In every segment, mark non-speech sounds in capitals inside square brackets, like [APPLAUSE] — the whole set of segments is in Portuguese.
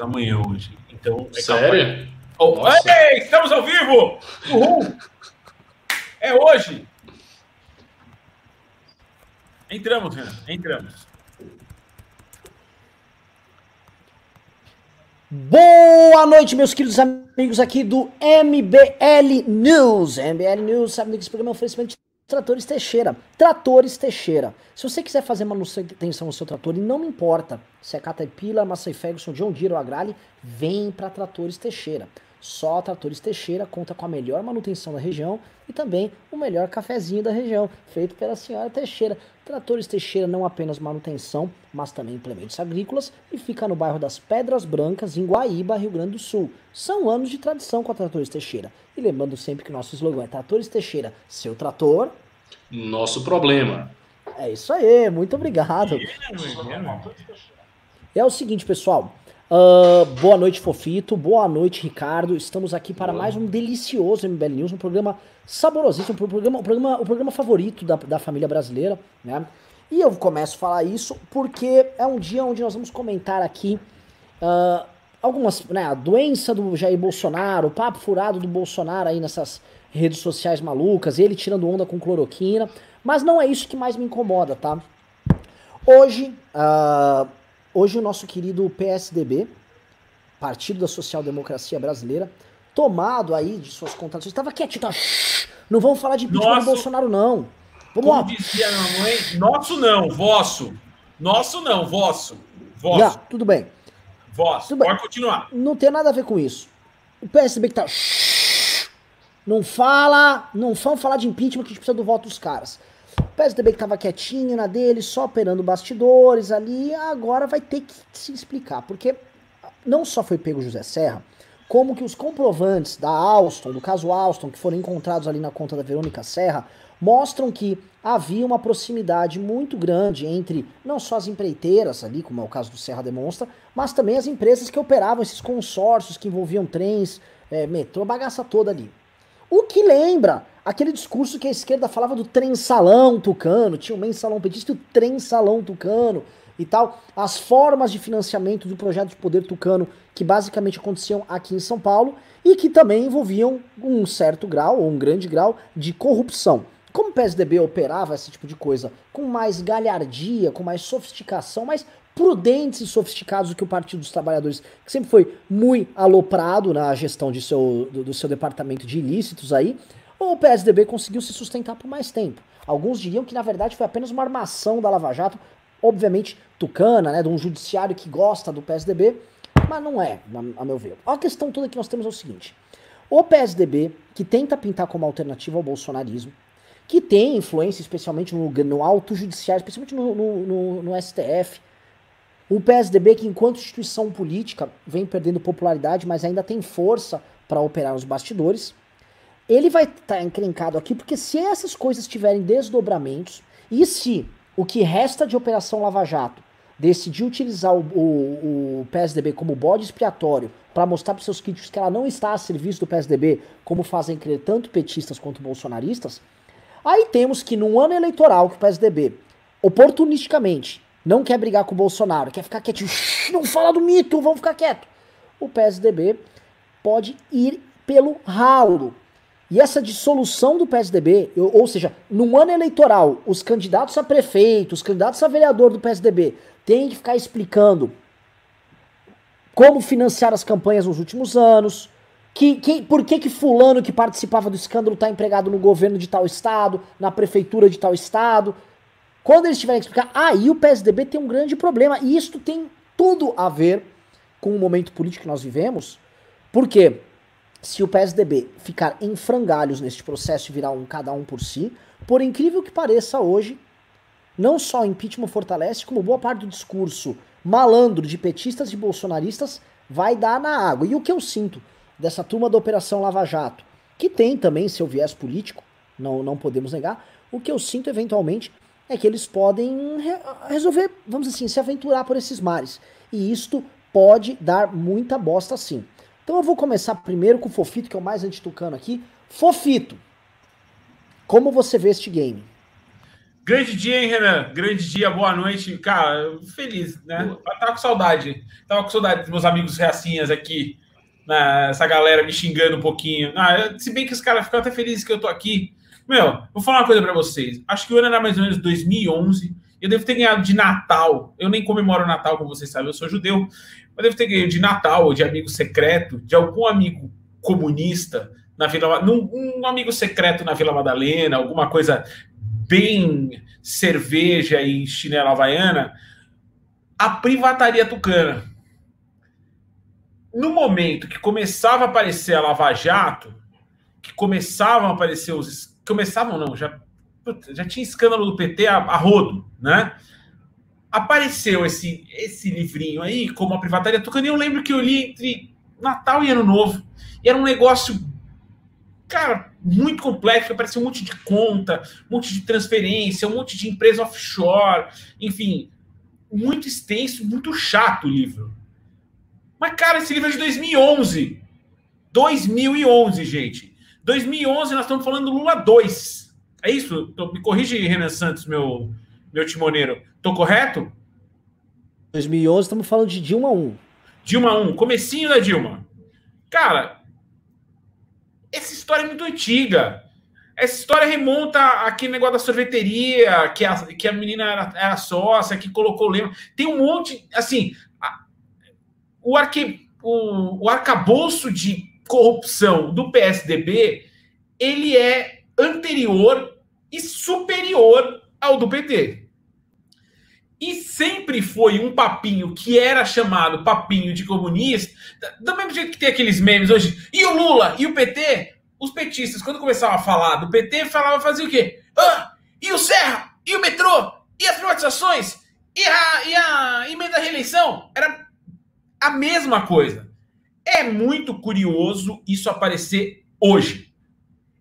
amanhã hoje. Então, é Sério? Oh, ei, estamos ao vivo! Uhul! É hoje! Entramos, Renan, entramos. Boa noite, meus queridos amigos aqui do MBL News. MBL News, sabe que esse programa é um oferecimento de Tratores Teixeira. Tratores Teixeira. Se você quiser fazer manutenção no seu trator, e não me importa se é Caterpillar, Massey Ferguson, John Deere ou Agrale, vem para Tratores Teixeira. Só Tratores Teixeira conta com a melhor manutenção da região e também o melhor cafezinho da região, feito pela senhora Teixeira. Tratores Teixeira não apenas manutenção, mas também implementos agrícolas e fica no bairro das Pedras Brancas, em Guaíba, Rio Grande do Sul. São anos de tradição com a Tratores Teixeira. E lembrando sempre que nosso slogan é Tratores Teixeira, seu trator. Nosso problema. É isso aí, muito obrigado. É o seguinte, pessoal. Uh, boa noite, Fofito. Boa noite, Ricardo. Estamos aqui para mais um delicioso MBL News, um programa saborosíssimo, um programa, um programa, o um programa favorito da, da família brasileira, né? E eu começo a falar isso porque é um dia onde nós vamos comentar aqui uh, algumas, né, a doença do Jair Bolsonaro, o papo furado do Bolsonaro aí nessas redes sociais malucas, ele tirando onda com cloroquina, mas não é isso que mais me incomoda, tá? Hoje, uh, Hoje o nosso querido PSDB, Partido da Social Democracia Brasileira, tomado aí de suas contratações, estava quietinho, tá? não vamos falar de impeachment do Bolsonaro não. Vamos lá. dizia a mamãe, nosso não, vosso. Nosso não, vosso. Vosso. Já, tudo bem. Vosso. Tudo Pode bem. continuar. Não tem nada a ver com isso. O PSDB que tá não fala, não vamos falar de impeachment que a gente precisa do voto dos caras. O PSDB que estava quietinho na dele, só operando bastidores ali, agora vai ter que se explicar, porque não só foi pego José Serra, como que os comprovantes da Alstom, do caso Alstom, que foram encontrados ali na conta da Verônica Serra, mostram que havia uma proximidade muito grande entre não só as empreiteiras ali, como é o caso do Serra demonstra, mas também as empresas que operavam esses consórcios que envolviam trens, é, metrô, bagaça toda ali. O que lembra aquele discurso que a esquerda falava do trem salão tucano, tinha o mensalão petista e o trem salão tucano e tal, as formas de financiamento do projeto de poder tucano que basicamente aconteciam aqui em São Paulo e que também envolviam um certo grau, ou um grande grau, de corrupção. Como o PSDB operava esse tipo de coisa com mais galhardia, com mais sofisticação, mais prudentes e sofisticados do que o Partido dos Trabalhadores, que sempre foi muito aloprado na gestão de seu, do, do seu departamento de ilícitos aí, o PSDB conseguiu se sustentar por mais tempo. Alguns diriam que na verdade foi apenas uma armação da Lava Jato, obviamente tucana, né, de um judiciário que gosta do PSDB, mas não é, a meu ver. A questão toda que nós temos é o seguinte: o PSDB, que tenta pintar como alternativa ao bolsonarismo, que tem influência especialmente no, no alto judiciário, especialmente no, no, no STF, o PSDB, que enquanto instituição política vem perdendo popularidade, mas ainda tem força para operar nos bastidores, ele vai estar tá encrencado aqui porque se essas coisas tiverem desdobramentos e se o que resta de Operação Lava Jato decidir utilizar o, o, o PSDB como bode expiatório para mostrar para seus críticos que ela não está a serviço do PSDB, como fazem crer tanto petistas quanto bolsonaristas, aí temos que num ano eleitoral que o PSDB oportunisticamente não quer brigar com o Bolsonaro, quer ficar quietinho, não fala do mito, vamos ficar quieto. O PSDB pode ir pelo ralo. E essa dissolução do PSDB, ou seja, num ano eleitoral, os candidatos a prefeito, os candidatos a vereador do PSDB têm que ficar explicando como financiar as campanhas nos últimos anos, que, que, por que, que fulano que participava do escândalo está empregado no governo de tal estado, na prefeitura de tal estado. Quando eles tiverem que explicar, aí o PSDB tem um grande problema. E isso tem tudo a ver com o momento político que nós vivemos. Porque se o PSDB ficar em frangalhos neste processo e virar um cada um por si, por incrível que pareça hoje, não só o impeachment fortalece, como boa parte do discurso malandro de petistas e bolsonaristas vai dar na água. E o que eu sinto dessa turma da Operação Lava Jato, que tem também seu viés político, não, não podemos negar, o que eu sinto eventualmente é que eles podem re resolver, vamos assim, se aventurar por esses mares. E isto pode dar muita bosta sim. Então eu vou começar primeiro com o Fofito, que é o mais antitucano aqui. Fofito, como você vê este game? Grande dia, hein, Renan? Grande dia, boa noite. Cara, feliz, né? Eu tava com saudade. Tava com saudade dos meus amigos reacinhas aqui. Né? Essa galera me xingando um pouquinho. Ah, se bem que os caras ficam até felizes que eu tô aqui. Meu, vou falar uma coisa para vocês. Acho que o ano era mais ou menos 2011. Eu devo ter ganhado de Natal. Eu nem comemoro Natal, como vocês sabem, eu sou judeu. Mas devo ter ganhado de Natal, de amigo secreto, de algum amigo comunista na Vila num, um amigo secreto na Vila Madalena, alguma coisa bem cerveja e chinela havaiana, a privataria tucana. No momento que começava a aparecer a Lava Jato, que começavam a aparecer os. Começavam, não, já, já tinha escândalo do PT a, a rodo, né? Apareceu esse, esse livrinho aí, como a privataria tucana, e eu lembro que eu li entre Natal e Ano Novo. E era um negócio cara, muito complexo, apareceu um monte de conta, um monte de transferência, um monte de empresa offshore, enfim, muito extenso, muito chato o livro. Mas, cara, esse livro é de 2011. 2011, gente. 2011 nós estamos falando do Lula 2. É isso? Me corrige, Renan Santos, meu, meu timoneiro. Tô correto? 2011 estamos falando de Dilma 1. Dilma 1, comecinho da Dilma. Cara, essa história é muito antiga. Essa história remonta àquele negócio da sorveteria, que a, que a menina era, era sócia, que colocou o lema. Tem um monte. Assim, a, o, arque, o, o arcabouço de corrupção do PSDB ele é anterior e superior ao do PT. E sempre foi um papinho que era chamado papinho de comunista, do mesmo jeito que tem aqueles memes hoje. E o Lula e o PT, os petistas, quando começavam a falar do PT, falavam fazer o quê? Ah, e o Serra? E o metrô? E as privatizações? E a, e a emenda da reeleição? Era a mesma coisa. É muito curioso isso aparecer hoje.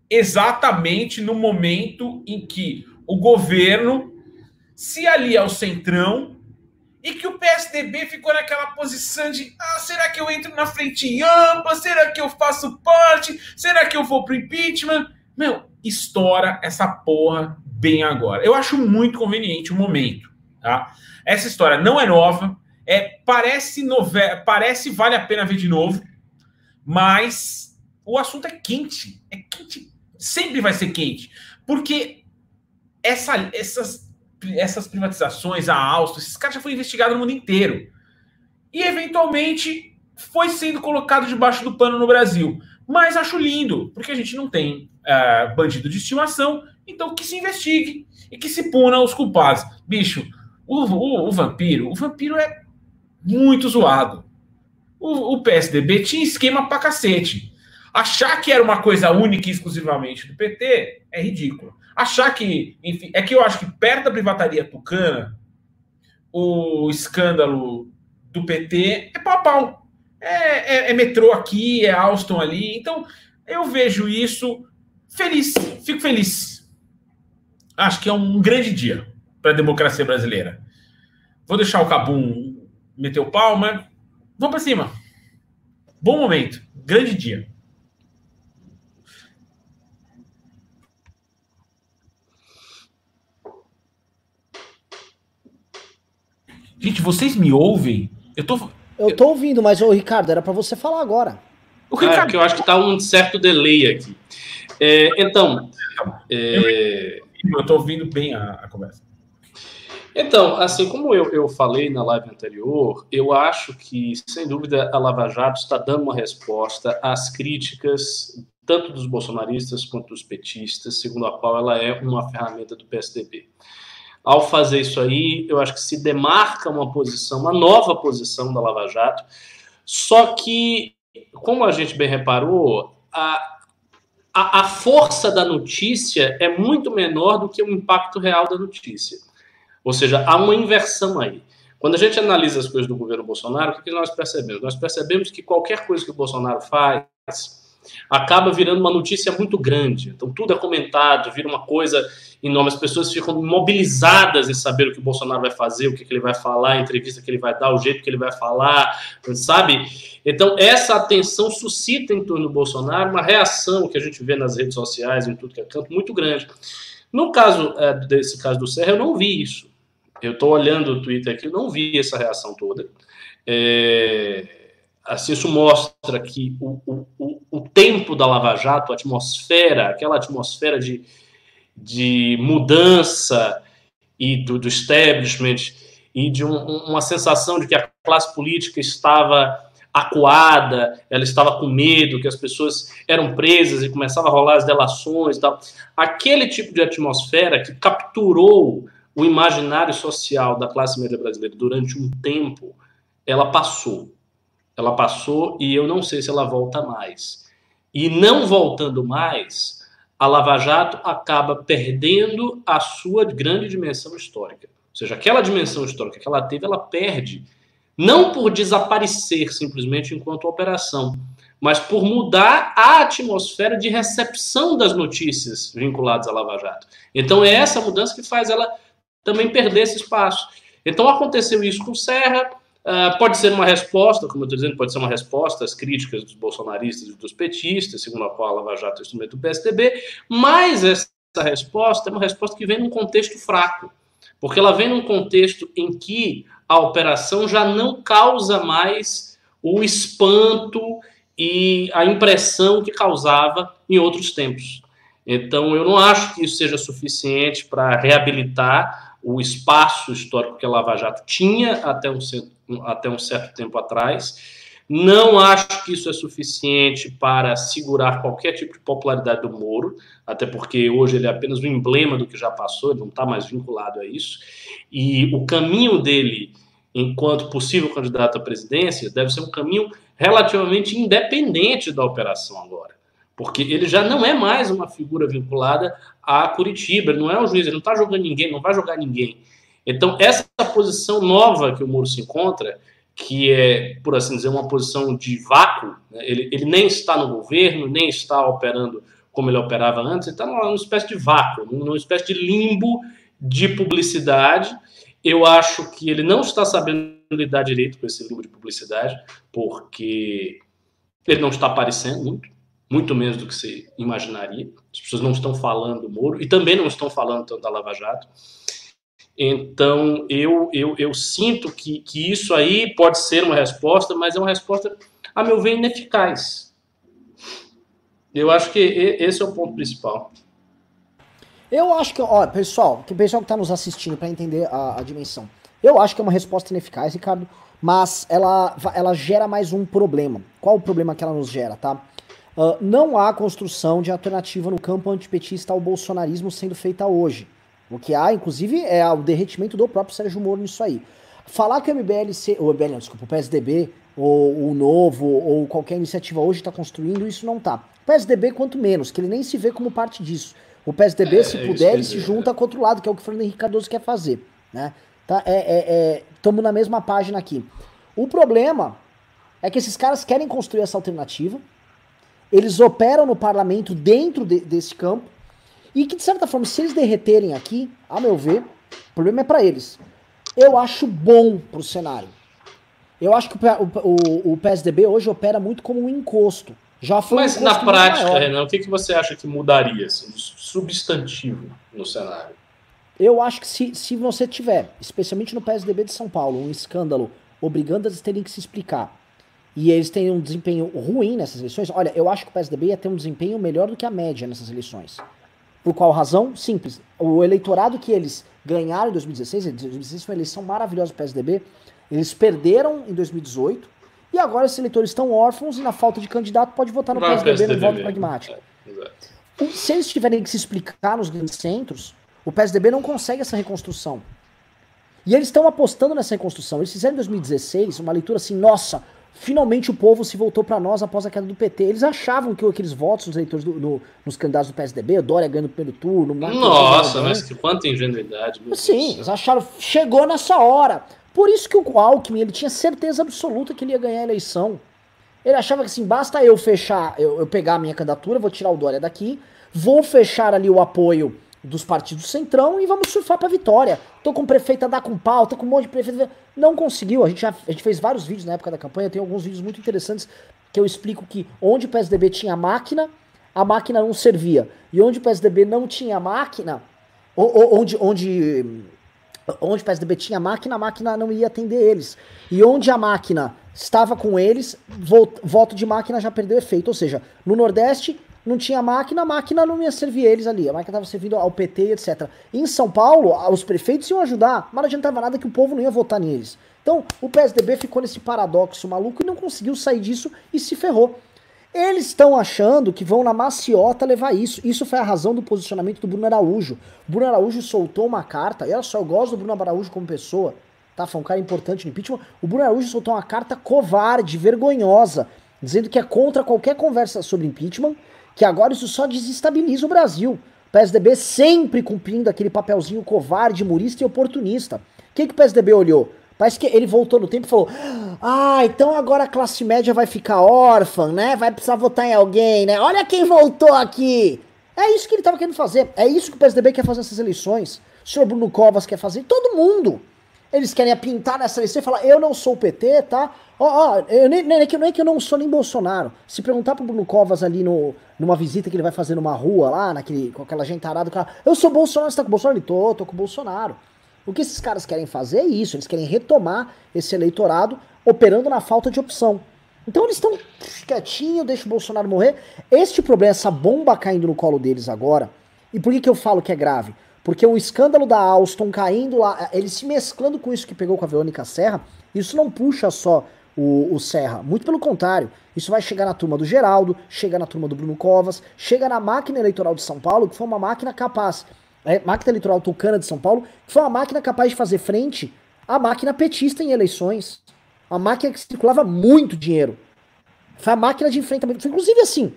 Exatamente no momento em que o governo se alia ao Centrão e que o PSDB ficou naquela posição de ah, será que eu entro na frente ampla? Será que eu faço parte? Será que eu vou pro impeachment? Meu, estoura essa porra bem agora. Eu acho muito conveniente o momento, tá? Essa história não é nova, é parece novela, parece vale a pena ver de novo, mas o assunto é quente, é quente, sempre vai ser quente, porque essa, essas essas privatizações, a Alstom, esses caras já foram investigados no mundo inteiro. E, eventualmente, foi sendo colocado debaixo do pano no Brasil. Mas acho lindo, porque a gente não tem uh, bandido de estimação, então que se investigue e que se puna os culpados. Bicho, o, o, o vampiro, o vampiro é muito zoado. O, o PSDB tinha esquema pra cacete. Achar que era uma coisa única e exclusivamente do PT é ridículo. Achar que, enfim, é que eu acho que perto da privataria tucana, o escândalo do PT é pau a pau. É, é, é metrô aqui, é Alstom ali. Então, eu vejo isso feliz, fico feliz. Acho que é um grande dia para a democracia brasileira. Vou deixar o Cabum pau, mas vamos para cima. Bom momento, grande dia. Gente, vocês me ouvem? Eu tô. Eu tô ouvindo, mas, ô Ricardo, era para você falar agora. O Ricardo... É, porque eu acho que tá um certo delay aqui. É, então. É... Eu tô ouvindo bem a, a conversa. Então, assim como eu, eu falei na live anterior, eu acho que, sem dúvida, a Lava Jato está dando uma resposta às críticas, tanto dos bolsonaristas quanto dos petistas, segundo a qual ela é uma ferramenta do PSDB. Ao fazer isso aí, eu acho que se demarca uma posição, uma nova posição da Lava Jato. Só que, como a gente bem reparou, a, a, a força da notícia é muito menor do que o impacto real da notícia. Ou seja, há uma inversão aí. Quando a gente analisa as coisas do governo Bolsonaro, o que nós percebemos? Nós percebemos que qualquer coisa que o Bolsonaro faz acaba virando uma notícia muito grande. Então, tudo é comentado, vira uma coisa enorme. As pessoas ficam mobilizadas em saber o que o Bolsonaro vai fazer, o que, ele vai falar, a entrevista que ele vai dar, o jeito que ele vai falar, sabe? Então, essa atenção suscita em torno do Bolsonaro uma reação que a gente vê nas redes sociais, em tudo que é canto, muito grande. No caso é, desse caso do Serra, eu não vi isso. Eu estou olhando o Twitter aqui, não vi essa reação toda. É, assim, isso mostra que o, o, o tempo da Lava Jato, a atmosfera, aquela atmosfera de, de mudança e do, do establishment e de um, uma sensação de que a classe política estava acuada, ela estava com medo, que as pessoas eram presas e começava a rolar as delações tal. Aquele tipo de atmosfera que capturou o imaginário social da classe média brasileira durante um tempo, ela passou. Ela passou e eu não sei se ela volta mais. E não voltando mais, a Lava Jato acaba perdendo a sua grande dimensão histórica. Ou seja, aquela dimensão histórica que ela teve, ela perde, não por desaparecer simplesmente enquanto operação, mas por mudar a atmosfera de recepção das notícias vinculadas à Lava Jato. Então é essa mudança que faz ela também perder esse espaço. Então aconteceu isso com Serra, uh, pode ser uma resposta, como eu estou dizendo, pode ser uma resposta às críticas dos bolsonaristas e dos petistas, segundo a qual a Lava Jato é instrumento do PSDB, mas essa resposta é uma resposta que vem num contexto fraco, porque ela vem num contexto em que a operação já não causa mais o espanto e a impressão que causava em outros tempos. Então, eu não acho que isso seja suficiente para reabilitar o espaço histórico que a Lava Jato tinha até um, até um certo tempo atrás. Não acho que isso é suficiente para segurar qualquer tipo de popularidade do Moro, até porque hoje ele é apenas um emblema do que já passou, ele não está mais vinculado a isso. E o caminho dele, enquanto possível candidato à presidência, deve ser um caminho relativamente independente da operação agora porque ele já não é mais uma figura vinculada a Curitiba, ele não é um juiz, ele não está jogando ninguém, não vai jogar ninguém. Então, essa posição nova que o Moro se encontra, que é, por assim dizer, uma posição de vácuo, né? ele, ele nem está no governo, nem está operando como ele operava antes, ele está numa, espécie de vácuo, numa espécie de limbo de publicidade. Eu acho que ele não está sabendo lidar direito com esse limbo de publicidade, porque ele não está aparecendo muito muito menos do que você imaginaria. As pessoas não estão falando do Moro e também não estão falando tanto da Lava Jato. Então, eu, eu, eu sinto que, que isso aí pode ser uma resposta, mas é uma resposta, a meu ver, ineficaz. Eu acho que esse é o ponto principal. Eu acho que, ó, pessoal, que o pessoal que está nos assistindo para entender a, a, dimensão. Eu acho que é uma resposta ineficaz, Ricardo, mas ela, ela gera mais um problema. Qual o problema que ela nos gera, tá? Uh, não há construção de alternativa no campo antipetista ao bolsonarismo sendo feita hoje. O que há, inclusive, é o derretimento do próprio Sérgio Moro nisso aí. Falar que o MBLC, ou MBL, não, desculpa, o PSDB, ou o Novo, ou qualquer iniciativa hoje está construindo, isso não tá. O PSDB, quanto menos, que ele nem se vê como parte disso. O PSDB, é, se é puder, ele se junta com o outro lado, que é o que o Fernando Henrique Cardoso quer fazer. Né? Tá? É, Estamos é, é, na mesma página aqui. O problema é que esses caras querem construir essa alternativa, eles operam no parlamento dentro de, desse campo, e que, de certa forma, se eles derreterem aqui, a meu ver, o problema é para eles. Eu acho bom pro cenário. Eu acho que o, o, o, PSDB hoje opera muito como um encosto. Já foi Mas um na prática, Renan, o que, que você acha que mudaria, assim, substantivo no cenário? Eu acho que se, se você tiver, especialmente no PSDB de São Paulo, um escândalo obrigando eles terem que se explicar e eles têm um desempenho ruim nessas eleições, olha, eu acho que o PSDB ia ter um desempenho melhor do que a média nessas eleições. Por qual razão? Simples. O eleitorado que eles ganharam em 2016, 2016 foi uma eleição maravilhosa do PSDB, eles perderam em 2018, e agora esses eleitores estão órfãos e na falta de candidato pode votar no PSDB, PSDB no voto pragmático. É, se eles tiverem que se explicar nos grandes centros, o PSDB não consegue essa reconstrução. E eles estão apostando nessa reconstrução. Eles fizeram em 2016 uma leitura assim, nossa, Finalmente o povo se voltou para nós após a queda do PT. Eles achavam que aqueles votos dos eleitores do, no, nos candidatos do PSDB, o Dória ganhando o primeiro turno. Nossa, mas que quanta ingenuidade. Sim, eles acharam, chegou nessa hora. Por isso que o Alckmin, ele tinha certeza absoluta que ele ia ganhar a eleição. Ele achava que assim, basta eu fechar, eu, eu pegar a minha candidatura, vou tirar o Dória daqui, vou fechar ali o apoio dos partidos centrão e vamos surfar pra vitória. Tô com o prefeito a dar com pau, tô com um monte de prefeito. Não conseguiu. A gente, já, a gente fez vários vídeos na época da campanha, tem alguns vídeos muito interessantes que eu explico que onde o PSDB tinha máquina, a máquina não servia. E onde o PSDB não tinha máquina, onde, onde, onde o PSDB tinha máquina, a máquina não ia atender eles. E onde a máquina estava com eles, voto de máquina já perdeu efeito. Ou seja, no Nordeste não tinha máquina, a máquina não ia servir eles ali. A máquina estava servindo ao PT, etc. Em São Paulo, os prefeitos iam ajudar, mas não adiantava nada que o povo não ia votar neles. Então, o PSDB ficou nesse paradoxo maluco e não conseguiu sair disso e se ferrou. Eles estão achando que vão na maciota levar isso. Isso foi a razão do posicionamento do Bruno Araújo. O Bruno Araújo soltou uma carta, e olha só, eu gosto do Bruno Araújo como pessoa, tá? Foi um cara importante no impeachment. O Bruno Araújo soltou uma carta covarde, vergonhosa, dizendo que é contra qualquer conversa sobre impeachment, que agora isso só desestabiliza o Brasil. O PSDB sempre cumprindo aquele papelzinho covarde, murista e oportunista. O que, que o PSDB olhou? Parece que ele voltou no tempo e falou: Ah, então agora a classe média vai ficar órfã, né? Vai precisar votar em alguém, né? Olha quem voltou aqui! É isso que ele estava querendo fazer. É isso que o PSDB quer fazer nessas eleições. O senhor Bruno Covas quer fazer. Todo mundo. Eles querem pintar nessa eleição e falar: Eu não sou o PT, tá? Ó, ó, eu, nem, nem, nem, é que eu não sou nem Bolsonaro. Se perguntar pro Bruno Covas ali no, numa visita que ele vai fazer numa rua lá, naquele, com aquela gentarada, cara, eu sou Bolsonaro, você tá com o Bolsonaro? Ele, tô, tô com o Bolsonaro. O que esses caras querem fazer é isso, eles querem retomar esse eleitorado operando na falta de opção. Então eles estão quietinho, deixa o Bolsonaro morrer. Este problema, essa bomba caindo no colo deles agora. E por que, que eu falo que é grave? Porque o escândalo da Alstom caindo lá, ele se mesclando com isso que pegou com a Verônica Serra, isso não puxa só o, o, Serra. Muito pelo contrário, isso vai chegar na turma do Geraldo, chega na turma do Bruno Covas, chega na máquina eleitoral de São Paulo, que foi uma máquina capaz é, máquina eleitoral tucana de São Paulo, que foi uma máquina capaz de fazer frente à máquina petista em eleições. Uma máquina que circulava muito dinheiro. Foi a máquina de enfrentamento. Inclusive, assim,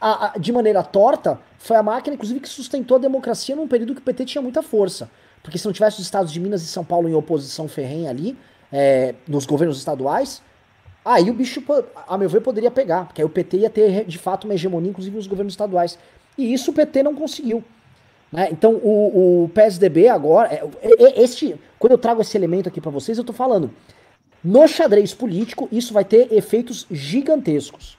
a, a, de maneira torta, foi a máquina, inclusive, que sustentou a democracia num período que o PT tinha muita força. Porque se não tivesse os estados de Minas e São Paulo em oposição ferrenha ali, é, nos governos estaduais, aí o bicho, a meu ver, poderia pegar. Porque aí o PT ia ter, de fato, uma hegemonia, inclusive, nos governos estaduais. E isso o PT não conseguiu. Né? Então o, o PSDB agora, é, é, é, este, quando eu trago esse elemento aqui para vocês, eu estou falando no xadrez político isso vai ter efeitos gigantescos.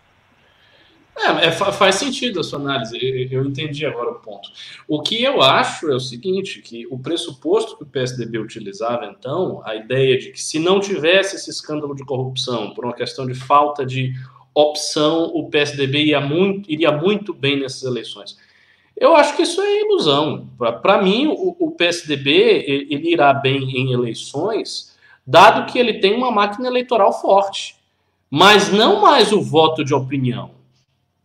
É, é, faz sentido a sua análise, eu entendi agora o ponto. O que eu acho é o seguinte, que o pressuposto que o PSDB utilizava então, a ideia de que se não tivesse esse escândalo de corrupção, por uma questão de falta de opção, o PSDB ia muito, iria muito bem nessas eleições. Eu acho que isso é ilusão. Para mim, o, o, PSDB ele irá bem em eleições, dado que ele tem uma máquina eleitoral forte, mas não mais o voto de opinião.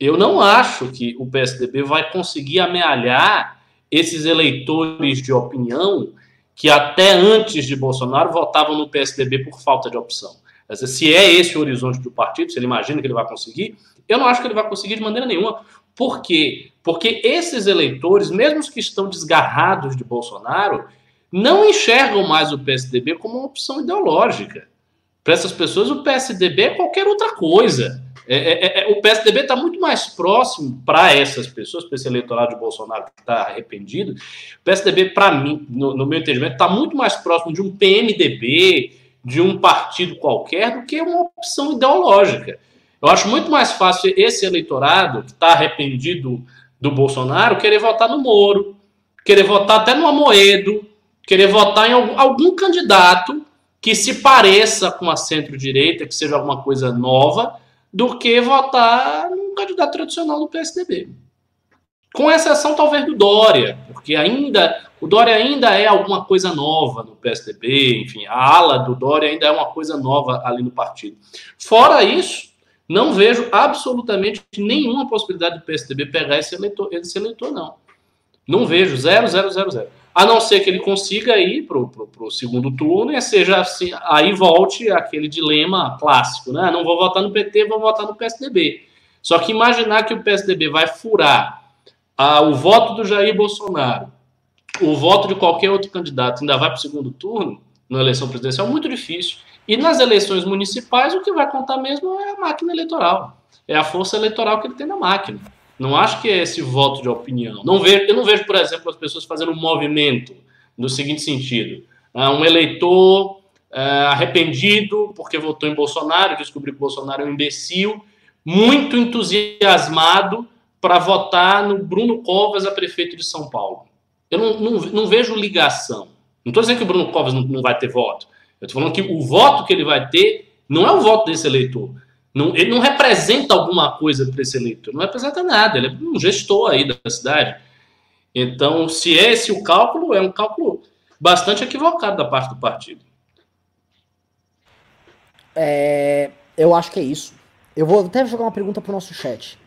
Eu não acho que o PSDB vai conseguir amealhar esses eleitores de opinião que até antes de Bolsonaro votavam no PSDB por falta de opção. Se é esse o horizonte do partido, se ele imagina que ele vai conseguir, eu não acho que ele vai conseguir de maneira nenhuma. Por quê? Porque esses eleitores, mesmo os que estão desgarrados de Bolsonaro, não enxergam mais o PSDB como uma opção ideológica. Para essas pessoas, o PSDB é qualquer outra coisa. É, é, é, é o PSDB está muito mais próximo para essas pessoas, para esse eleitorado de Bolsonaro que está arrependido. O PSDB, para mim, no, no, meu entendimento, está muito mais próximo de um PMDB, de um partido qualquer, do que uma opção ideológica. Eu acho muito mais fácil esse eleitorado que está arrependido do Bolsonaro querer votar no Moro, querer votar até no Amoedo, querer votar em algum, algum candidato que se pareça com a centro-direita, que seja alguma coisa nova, do que votar num candidato tradicional do PSDB. Com exceção, talvez, do Dória, porque ainda o Dória ainda é alguma coisa nova no PSDB, enfim, a ala do Dória ainda é uma coisa nova ali no partido. Fora isso, não vejo absolutamente nenhuma possibilidade do PSDB pegar esse eleitor, esse eleitor não. Não vejo, zero, zero, zero, zero. A não ser que ele consiga ir para o segundo turno e seja assim, aí volte aquele dilema clássico, né? Não vou votar no PT, vou votar no PSDB. Só que imaginar que o PSDB vai furar ah, o voto do Jair Bolsonaro, o voto de qualquer outro candidato, ainda vai para o segundo turno, na eleição presidencial, é muito difícil. E nas eleições municipais, o que vai contar mesmo é a máquina eleitoral. É a força eleitoral que ele tem na máquina. Não acho que é esse voto de opinião. Não vejo, eu não vejo, por exemplo, as pessoas fazendo um movimento no seguinte sentido: ah, um eleitor é, arrependido porque votou em Bolsonaro, descobriu que Bolsonaro é um imbecil, muito entusiasmado para votar no Bruno Covas a prefeito de São Paulo. Eu não, não, não vejo ligação. Não estou dizendo que o Bruno Covas não, não vai ter voto. Eu estou falando que o voto que ele vai ter não é o voto desse eleitor. Não, ele não representa alguma coisa para esse eleitor, não representa nada, ele é um gestor aí da cidade. Então, se é esse o cálculo, é um cálculo bastante equivocado da parte do partido. É, eu acho que é isso. Eu vou até jogar uma pergunta para o nosso chat.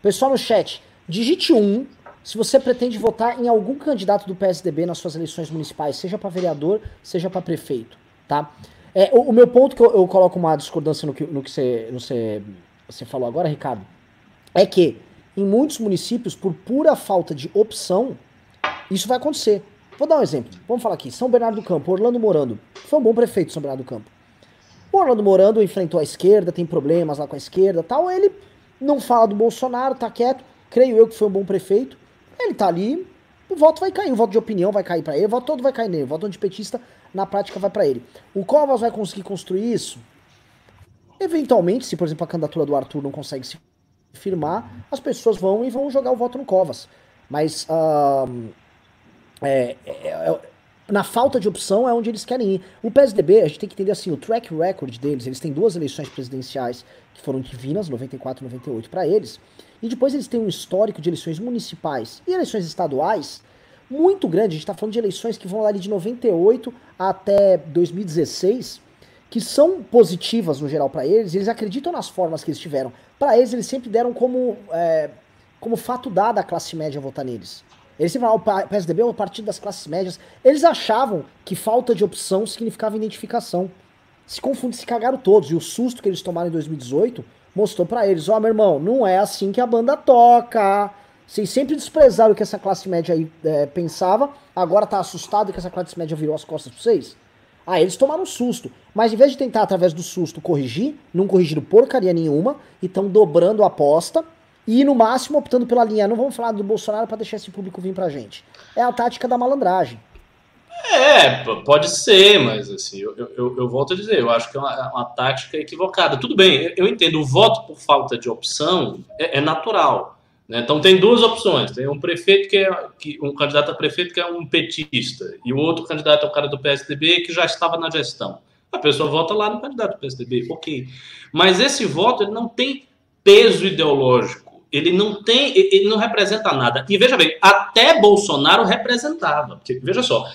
Pessoal no chat, digite um se você pretende votar em algum candidato do PSDB nas suas eleições municipais, seja para vereador, seja para prefeito, tá? É, o, o, meu ponto que eu, eu, coloco uma discordância no que, no que você, no você, você falou agora, Ricardo, é que em muitos municípios, por pura falta de opção, isso vai acontecer. Vou dar um exemplo. Vamos falar aqui. São Bernardo do Campo, Orlando Morando. Foi um bom prefeito São Bernardo do Campo. O Orlando Morando enfrentou a esquerda, tem problemas lá com a esquerda tal. Ele não fala do Bolsonaro, tá quieto. Creio eu que foi um bom prefeito. Ele tá ali, o voto vai cair, o voto de opinião vai cair para ele, o voto todo vai cair nele, o voto antipetista na prática vai para ele. O Covas vai conseguir construir isso? Eventualmente, se por exemplo a candidatura do Arthur não consegue se firmar, as pessoas vão e vão jogar o voto no Covas. Mas uh, é, é, é, na falta de opção é onde eles querem ir. O PSDB, a gente tem que entender assim, o track record deles, eles têm duas eleições presidenciais que foram divinas, 94 e 98 para eles, e depois eles têm um histórico de eleições municipais e eleições estaduais muito grande. A gente está falando de eleições que vão lá de 98 até 2016, que são positivas no geral para eles. Eles acreditam nas formas que eles tiveram. Para eles, eles sempre deram como, é, como fato dado a classe média votar neles. Eles sempre falavam, o PSDB é o partido das classes médias. Eles achavam que falta de opção significava identificação. Se confunde, se cagaram todos. E o susto que eles tomaram em 2018 mostrou para eles, ó, oh, meu irmão, não é assim que a banda toca. Vocês sempre desprezaram o que essa classe média aí é, pensava, agora tá assustado que essa classe média virou as costas pra vocês? Ah, eles tomaram susto. Mas em vez de tentar, através do susto, corrigir, não corrigiram porcaria nenhuma, e estão dobrando a aposta, e no máximo optando pela linha, não vamos falar do Bolsonaro para deixar esse público vir pra gente. É a tática da malandragem. É, pode ser, mas assim, eu, eu, eu, volto a dizer, eu acho que é uma, uma tática equivocada. Tudo bem, eu entendo, o voto por falta de opção é, é natural. Né? Então tem duas opções: tem um prefeito que é que, um candidato a prefeito que é um petista, e o outro candidato é o cara do PSDB que já estava na gestão. A pessoa vota lá no candidato do PSDB, ok. Mas esse voto ele não tem peso ideológico, ele não tem, ele não representa nada. E veja bem, até Bolsonaro representava. Porque, veja só,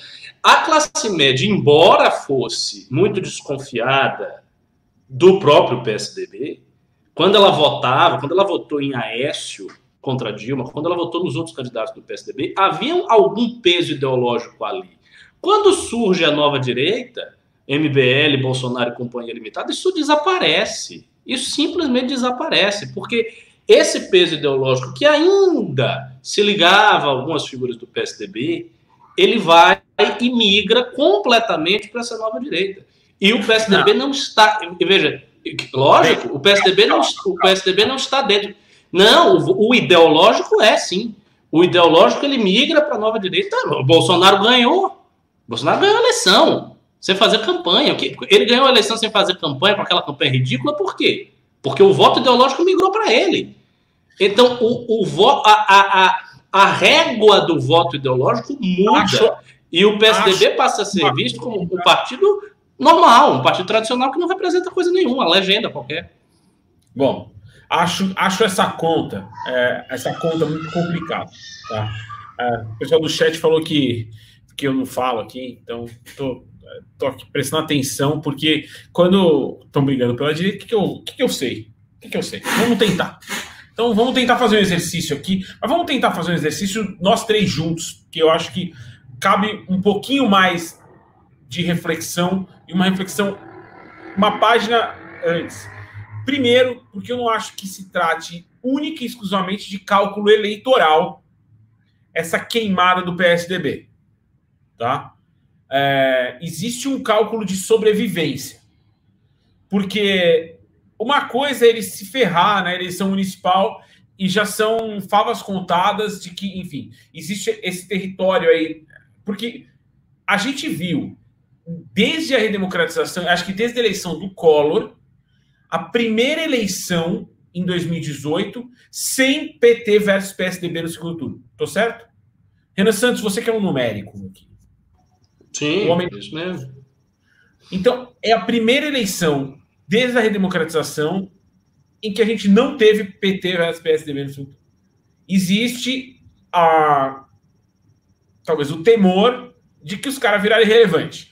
a classe média, embora fosse muito desconfiada do próprio PSDB, quando ela votava, quando ela votou em Aécio contra Dilma, quando ela votou nos outros candidatos do PSDB, havia algum peso ideológico ali. Quando surge a nova direita, MBL, Bolsonaro e Companhia Limitada, isso desaparece. Isso simplesmente desaparece, porque esse peso ideológico que ainda se ligava a algumas figuras do PSDB, ele vai e migra completamente para essa nova direita. E o PSDB não, não está. Veja, lógico, o PSDB não, o PSDB não está dentro. Não, o, o ideológico é sim. O ideológico ele migra para a nova direita. O Bolsonaro ganhou. O Bolsonaro ganhou a eleição sem fazer campanha. Ele ganhou a eleição sem fazer campanha, com aquela campanha ridícula, por quê? Porque o voto ideológico migrou para ele. Então, o, o a, a, a, a régua do voto ideológico muda. Acho, e o PSDB acho, passa a ser visto como um partido normal, um partido tradicional que não representa coisa nenhuma, legenda qualquer. Bom, Acho, acho essa conta, é, essa conta muito complicada. Tá? É, o pessoal do chat falou que, que eu não falo aqui, então tô, tô aqui prestando atenção, porque quando estão brigando pela direita, o que, que, eu, que, que eu sei? O que, que eu sei? Vamos tentar. Então vamos tentar fazer um exercício aqui, mas vamos tentar fazer um exercício nós três juntos, que eu acho que cabe um pouquinho mais de reflexão e uma reflexão, uma página antes. Primeiro, porque eu não acho que se trate única e exclusivamente de cálculo eleitoral essa queimada do PSDB. Tá? É, existe um cálculo de sobrevivência. Porque uma coisa é ele se ferrar na eleição municipal e já são favas contadas de que, enfim, existe esse território aí. Porque a gente viu, desde a redemocratização, acho que desde a eleição do Collor, a primeira eleição em 2018 sem PT versus PSDB no segundo turno. Tô certo? Renan Santos, você que é um numérico aqui. Sim, o homem... isso mesmo. Então, é a primeira eleição desde a redemocratização em que a gente não teve PT versus PSDB no segundo. Existe a talvez o temor de que os caras virarem relevante.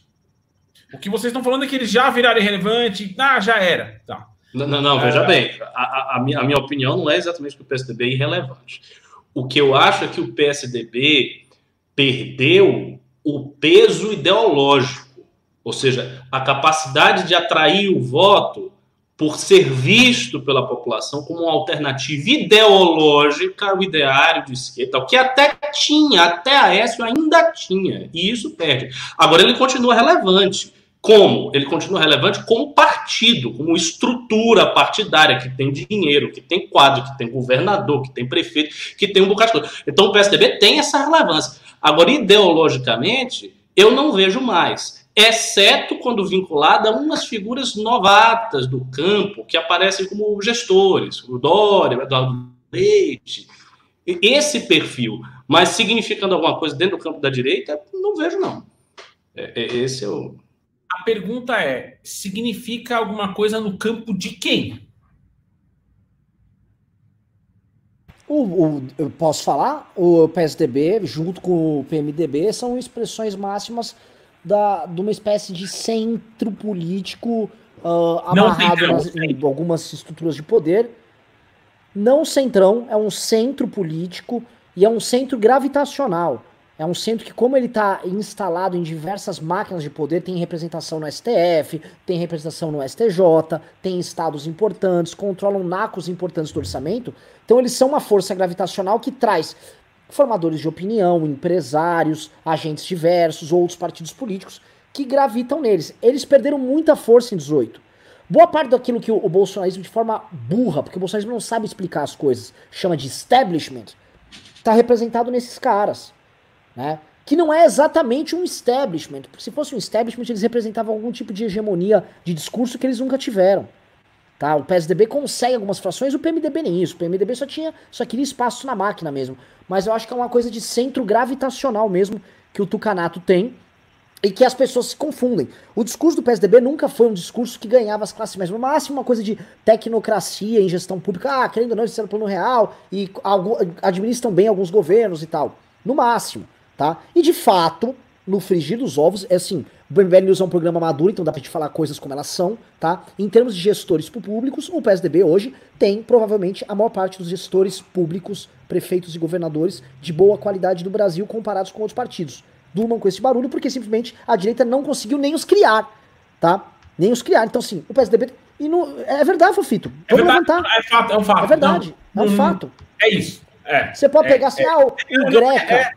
O que vocês estão falando é que eles já viraram irrelevante, ah, já era. Tá. Não, não, não veja é... bem, a, a, a, minha, a, minha, opinião não é exatamente que o PSDB é irrelevante. O que eu acho é que o PSDB perdeu o peso ideológico, ou seja, a capacidade de atrair o voto por ser visto pela população como uma alternativa ideológica ao ideário de esquerda, que até tinha, até a Aécio ainda tinha, e isso perde. Agora ele continua relevante. Como? Ele continua relevante como partido, como estrutura partidária, que tem dinheiro, que tem quadro, que tem governador, que tem prefeito, que tem um bocado de coisa. Então o PSDB tem essa relevância. Agora, ideologicamente, eu não vejo mais exceto quando vinculada a umas figuras novatas do campo que aparecem como gestores, o Dória, o Eduardo Leite, esse perfil, mas significando alguma coisa dentro do campo da direita, não vejo não. É, é, esse é o... A pergunta é, significa alguma coisa no campo de quem? O, o, eu posso falar? O PSDB, junto com o PMDB, são expressões máximas da, de uma espécie de centro político uh, amarrado nas, em algumas estruturas de poder. Não centrão, é um centro político e é um centro gravitacional. É um centro que, como ele está instalado em diversas máquinas de poder, tem representação no STF, tem representação no STJ, tem estados importantes, controlam nacos importantes do orçamento. Então, eles são uma força gravitacional que traz formadores de opinião, empresários, agentes diversos, outros partidos políticos que gravitam neles. Eles perderam muita força em 18. Boa parte daquilo que o, o bolsonarismo, de forma burra, porque o bolsonarismo não sabe explicar as coisas, chama de establishment, está representado nesses caras, né? Que não é exatamente um establishment. Porque se fosse um establishment, eles representavam algum tipo de hegemonia de discurso que eles nunca tiveram. Tá? O PSDB consegue algumas frações, o PMDB nem isso. O PMDB só tinha, só queria espaço na máquina mesmo. Mas eu acho que é uma coisa de centro gravitacional mesmo que o Tucanato tem e que as pessoas se confundem. O discurso do PSDB nunca foi um discurso que ganhava as classes médias. No máximo, uma coisa de tecnocracia em gestão pública. Ah, querendo ou não, eles eram plano real e administram bem alguns governos e tal. No máximo, tá? E de fato, no frigir dos ovos, é assim, o MBL News é um programa maduro, então dá pra gente falar coisas como elas são, tá? Em termos de gestores públicos, o PSDB hoje tem provavelmente a maior parte dos gestores públicos, prefeitos e governadores de boa qualidade do Brasil comparados com outros partidos. Durmam com esse barulho porque simplesmente a direita não conseguiu nem os criar, tá? Nem os criar. Então, sim, o PSDB. E no, é verdade, Fofito. É Vamos é verdade, levantar. É fato, é um fato. É verdade, não, é um fato. É isso. É, Você pode é, pegar assim, ah, o, o Greca.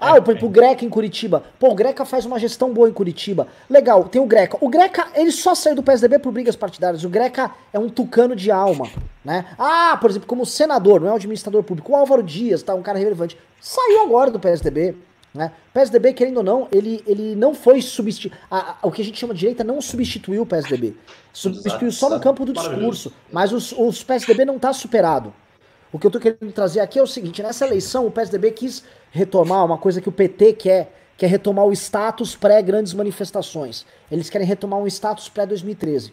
Ah, por exemplo, o Greca em Curitiba. Pô, o Greca faz uma gestão boa em Curitiba. Legal, tem o Greca. O Greca, ele só saiu do PSDB por brigas partidárias. O Greca é um tucano de alma, né? Ah, por exemplo, como senador, não é um administrador público. O Álvaro Dias, tá, um cara relevante. Saiu agora do PSDB. Né? O PSDB, querendo ou não, ele, ele não foi substituir. O que a gente chama de direita não substituiu o PSDB. Substituiu só no campo do discurso. Mas os, os PSDB não tá superado. O que eu tô querendo trazer aqui é o seguinte: nessa eleição, o PSDB quis retomar uma coisa que o PT quer, que é retomar o status pré-grandes manifestações. Eles querem retomar um status pré-2013.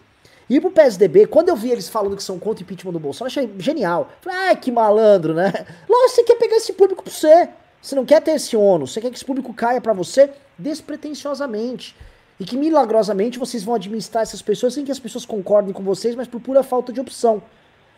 E pro PSDB, quando eu vi eles falando que são contra o impeachment do Bolsonaro, eu achei genial. Falei, ai, que malandro, né? [LAUGHS] Lógico, você quer pegar esse público pra você. Você não quer ter esse ônus, você quer que esse público caia para você despretensiosamente. E que milagrosamente vocês vão administrar essas pessoas sem que as pessoas concordem com vocês, mas por pura falta de opção.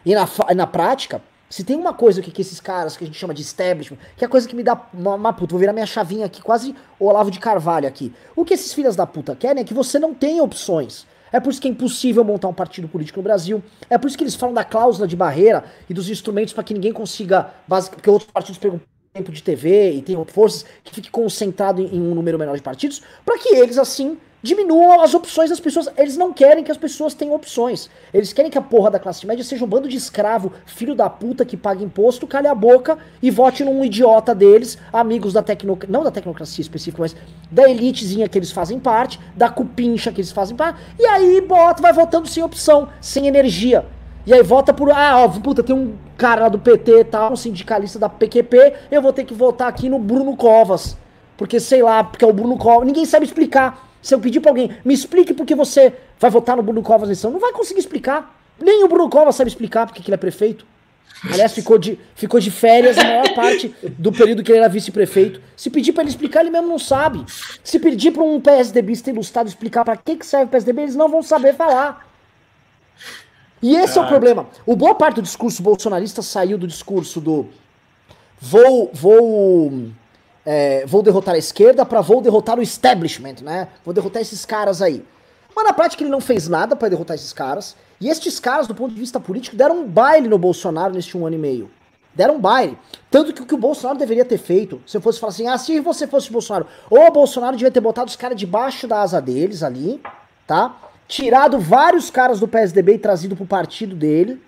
E na, na prática, se tem uma coisa que, que esses caras que a gente chama de establishment, que é a coisa que me dá uma, uma puta, vou virar minha chavinha aqui, quase o Olavo de Carvalho aqui. O que esses filhas da puta querem é que você não tenha opções. É por isso que é impossível montar um partido político no Brasil. É por isso que eles falam da cláusula de barreira e dos instrumentos para que ninguém consiga, porque outros partidos pegam tempo de TV e tem forças que fiquem concentrado em, em um número menor de partidos, para que eles assim diminuam as opções das pessoas. Eles não querem que as pessoas tenham opções. Eles querem que a porra da classe média seja um bando de escravo, filho da puta que paga imposto, calhe a boca e vote num idiota deles, amigos da tecnocracia, não da tecnocracia específica, mas da elitezinha que eles fazem parte, da cupincha que eles fazem parte, e aí bota, vai votando sem opção, sem energia. E aí vota por. Ah, ó, puta, tem um cara lá do PT tal, um sindicalista da PQP, eu vou ter que votar aqui no Bruno Covas. Porque, sei lá, porque é o Bruno Covas. Ninguém sabe explicar. Se eu pedir pra alguém, me explique porque você vai votar no Bruno Covas nesse ano, não vai conseguir explicar. Nem o Bruno Covas sabe explicar porque que ele é prefeito. Aliás, ficou de, ficou de férias a maior parte do período que ele era vice-prefeito. Se pedir para ele explicar, ele mesmo não sabe. Se pedir para um PSDBista ilustrado explicar para que, que serve o PSDB, eles não vão saber falar. E esse é o problema. O boa parte do discurso bolsonarista saiu do discurso do vou vou é, vou derrotar a esquerda para vou derrotar o establishment, né? Vou derrotar esses caras aí. Mas na prática ele não fez nada para derrotar esses caras. E estes caras, do ponto de vista político, deram um baile no Bolsonaro neste um ano e meio. Deram um baile. Tanto que o que o Bolsonaro deveria ter feito, se eu fosse falar assim, ah, se você fosse o Bolsonaro, ou o Bolsonaro devia ter botado os caras debaixo da asa deles ali, tá? Tirado vários caras do PSDB e trazido pro partido dele,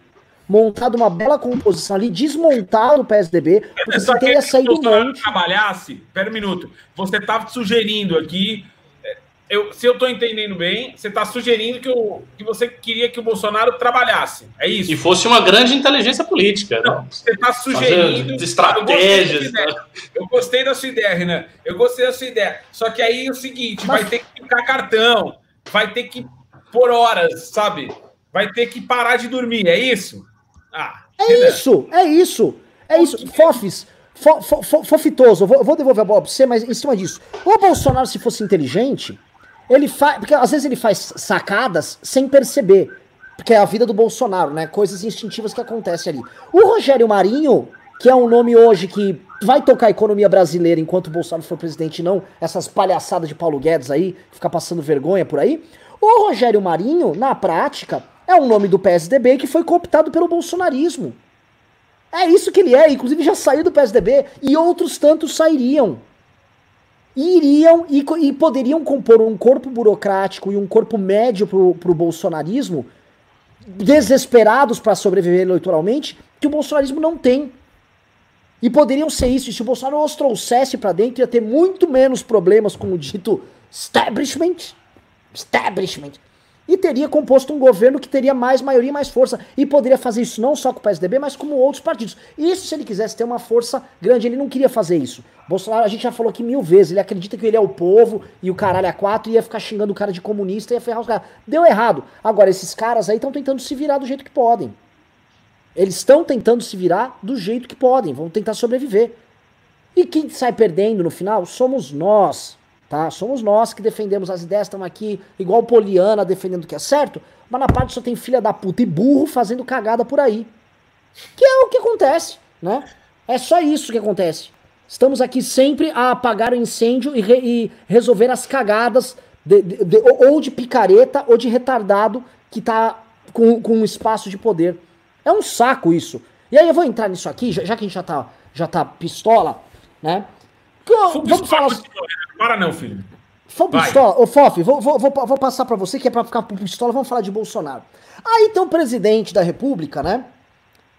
montado uma bela composição ali, desmontado o PSDB, porque você teria saído um monte. trabalhasse, pera um minuto, você estava sugerindo aqui eu, se eu estou entendendo bem, você está sugerindo que, o, que você queria que o Bolsonaro trabalhasse. É isso. E fosse uma grande inteligência política. Não, né? você está sugerindo. Estratégias. Eu, né? eu gostei da sua ideia, Renan. Eu gostei da sua ideia. Só que aí é o seguinte: Mas... vai ter que ficar cartão, vai ter que por horas, sabe? Vai ter que parar de dormir, é isso? Ah, é isso, é isso. É isso. Fofes. Fofitoso, vou, vou devolver a bola pra você, mas em cima disso. O Bolsonaro, se fosse inteligente, ele faz. Porque às vezes ele faz sacadas sem perceber. Porque é a vida do Bolsonaro, né? Coisas instintivas que acontecem ali. O Rogério Marinho, que é um nome hoje que vai tocar a economia brasileira enquanto o Bolsonaro for presidente, não essas palhaçadas de Paulo Guedes aí, ficar passando vergonha por aí. O Rogério Marinho, na prática, é um nome do PSDB que foi cooptado pelo bolsonarismo. É isso que ele é, inclusive já saiu do PSDB e outros tantos sairiam iriam e, e, poderiam compor um corpo burocrático e um corpo médio pro, pro bolsonarismo, desesperados para sobreviver eleitoralmente, que o bolsonarismo não tem. E poderiam ser isso, e se o Bolsonaro os trouxesse para dentro, ia ter muito menos problemas com o dito establishment, establishment, e teria composto um governo que teria mais maioria e mais força. E poderia fazer isso não só com o PSDB, mas como outros partidos. Isso se ele quisesse ter uma força grande. Ele não queria fazer isso. Bolsonaro, a gente já falou aqui mil vezes, ele acredita que ele é o povo e o caralho é quatro e ia ficar xingando o cara de comunista e ia ferrar os caras. Deu errado. Agora, esses caras aí estão tentando se virar do jeito que podem. Eles estão tentando se virar do jeito que podem, vão tentar sobreviver. E quem sai perdendo no final somos nós tá? Somos nós que defendemos as ideias, estamos aqui igual Poliana defendendo o que é certo, mas na parte só tem filha da puta e burro fazendo cagada por aí. Que é o que acontece, né? É só isso que acontece. Estamos aqui sempre a apagar o incêndio e, re, e resolver as cagadas de, de, de, ou de picareta ou de retardado que tá com, com um espaço de poder. É um saco isso. E aí eu vou entrar nisso aqui, já, já que a gente já tá, já tá pistola, né? Vamos falar. Para não, filho. Foi pistola. Ô, Fof, vou, vou, vou, vou passar para você que é para ficar por pistola. Vamos falar de Bolsonaro. Aí tem um presidente da República, né?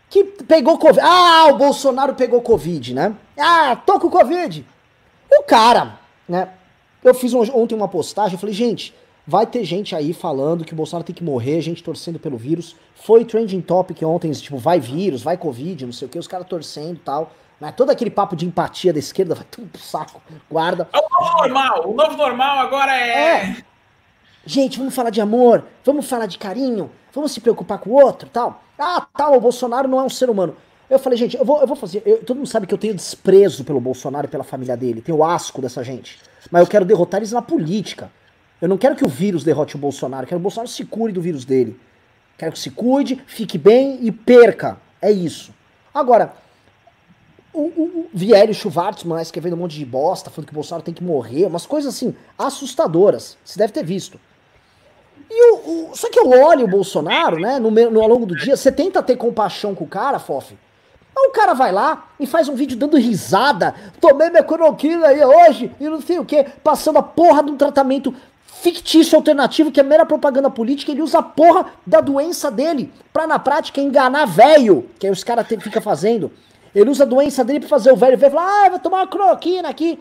Que pegou Covid. Ah, o Bolsonaro pegou Covid, né? Ah, tô com Covid. O cara, né? Eu fiz ontem uma postagem. Eu falei, gente, vai ter gente aí falando que o Bolsonaro tem que morrer, gente torcendo pelo vírus. Foi trending topic ontem, tipo, vai vírus, vai Covid, não sei o que, os caras torcendo e tal. Né? Todo aquele papo de empatia da esquerda vai tudo pro saco. Guarda. É o novo normal. O novo normal agora é... é. Gente, vamos falar de amor, vamos falar de carinho, vamos se preocupar com o outro tal. Ah, tal, o Bolsonaro não é um ser humano. Eu falei, gente, eu vou, eu vou fazer. Eu, todo mundo sabe que eu tenho desprezo pelo Bolsonaro e pela família dele, tenho asco dessa gente. Mas eu quero derrotar eles na política. Eu não quero que o vírus derrote o Bolsonaro, eu quero que o Bolsonaro se cure do vírus dele. Quero que se cuide, fique bem e perca. É isso. Agora, o, o, o Vielio Schwartzman escrevendo um monte de bosta, falando que o Bolsonaro tem que morrer, umas coisas assim, assustadoras. Você deve ter visto. E o, o, só que eu olho o Bolsonaro, né, no, no, ao longo do dia, você tenta ter compaixão com o cara, Fof. Aí o cara vai lá e faz um vídeo dando risada. Tomei minha cloroquina aí hoje e não sei o que, passando a porra de um tratamento fictício alternativo que é mera propaganda política. Ele usa a porra da doença dele pra na prática enganar velho, que aí os caras ficam fazendo. Ele usa a doença dele pra fazer o velho ver falar, ah, vou tomar uma cloroquina aqui.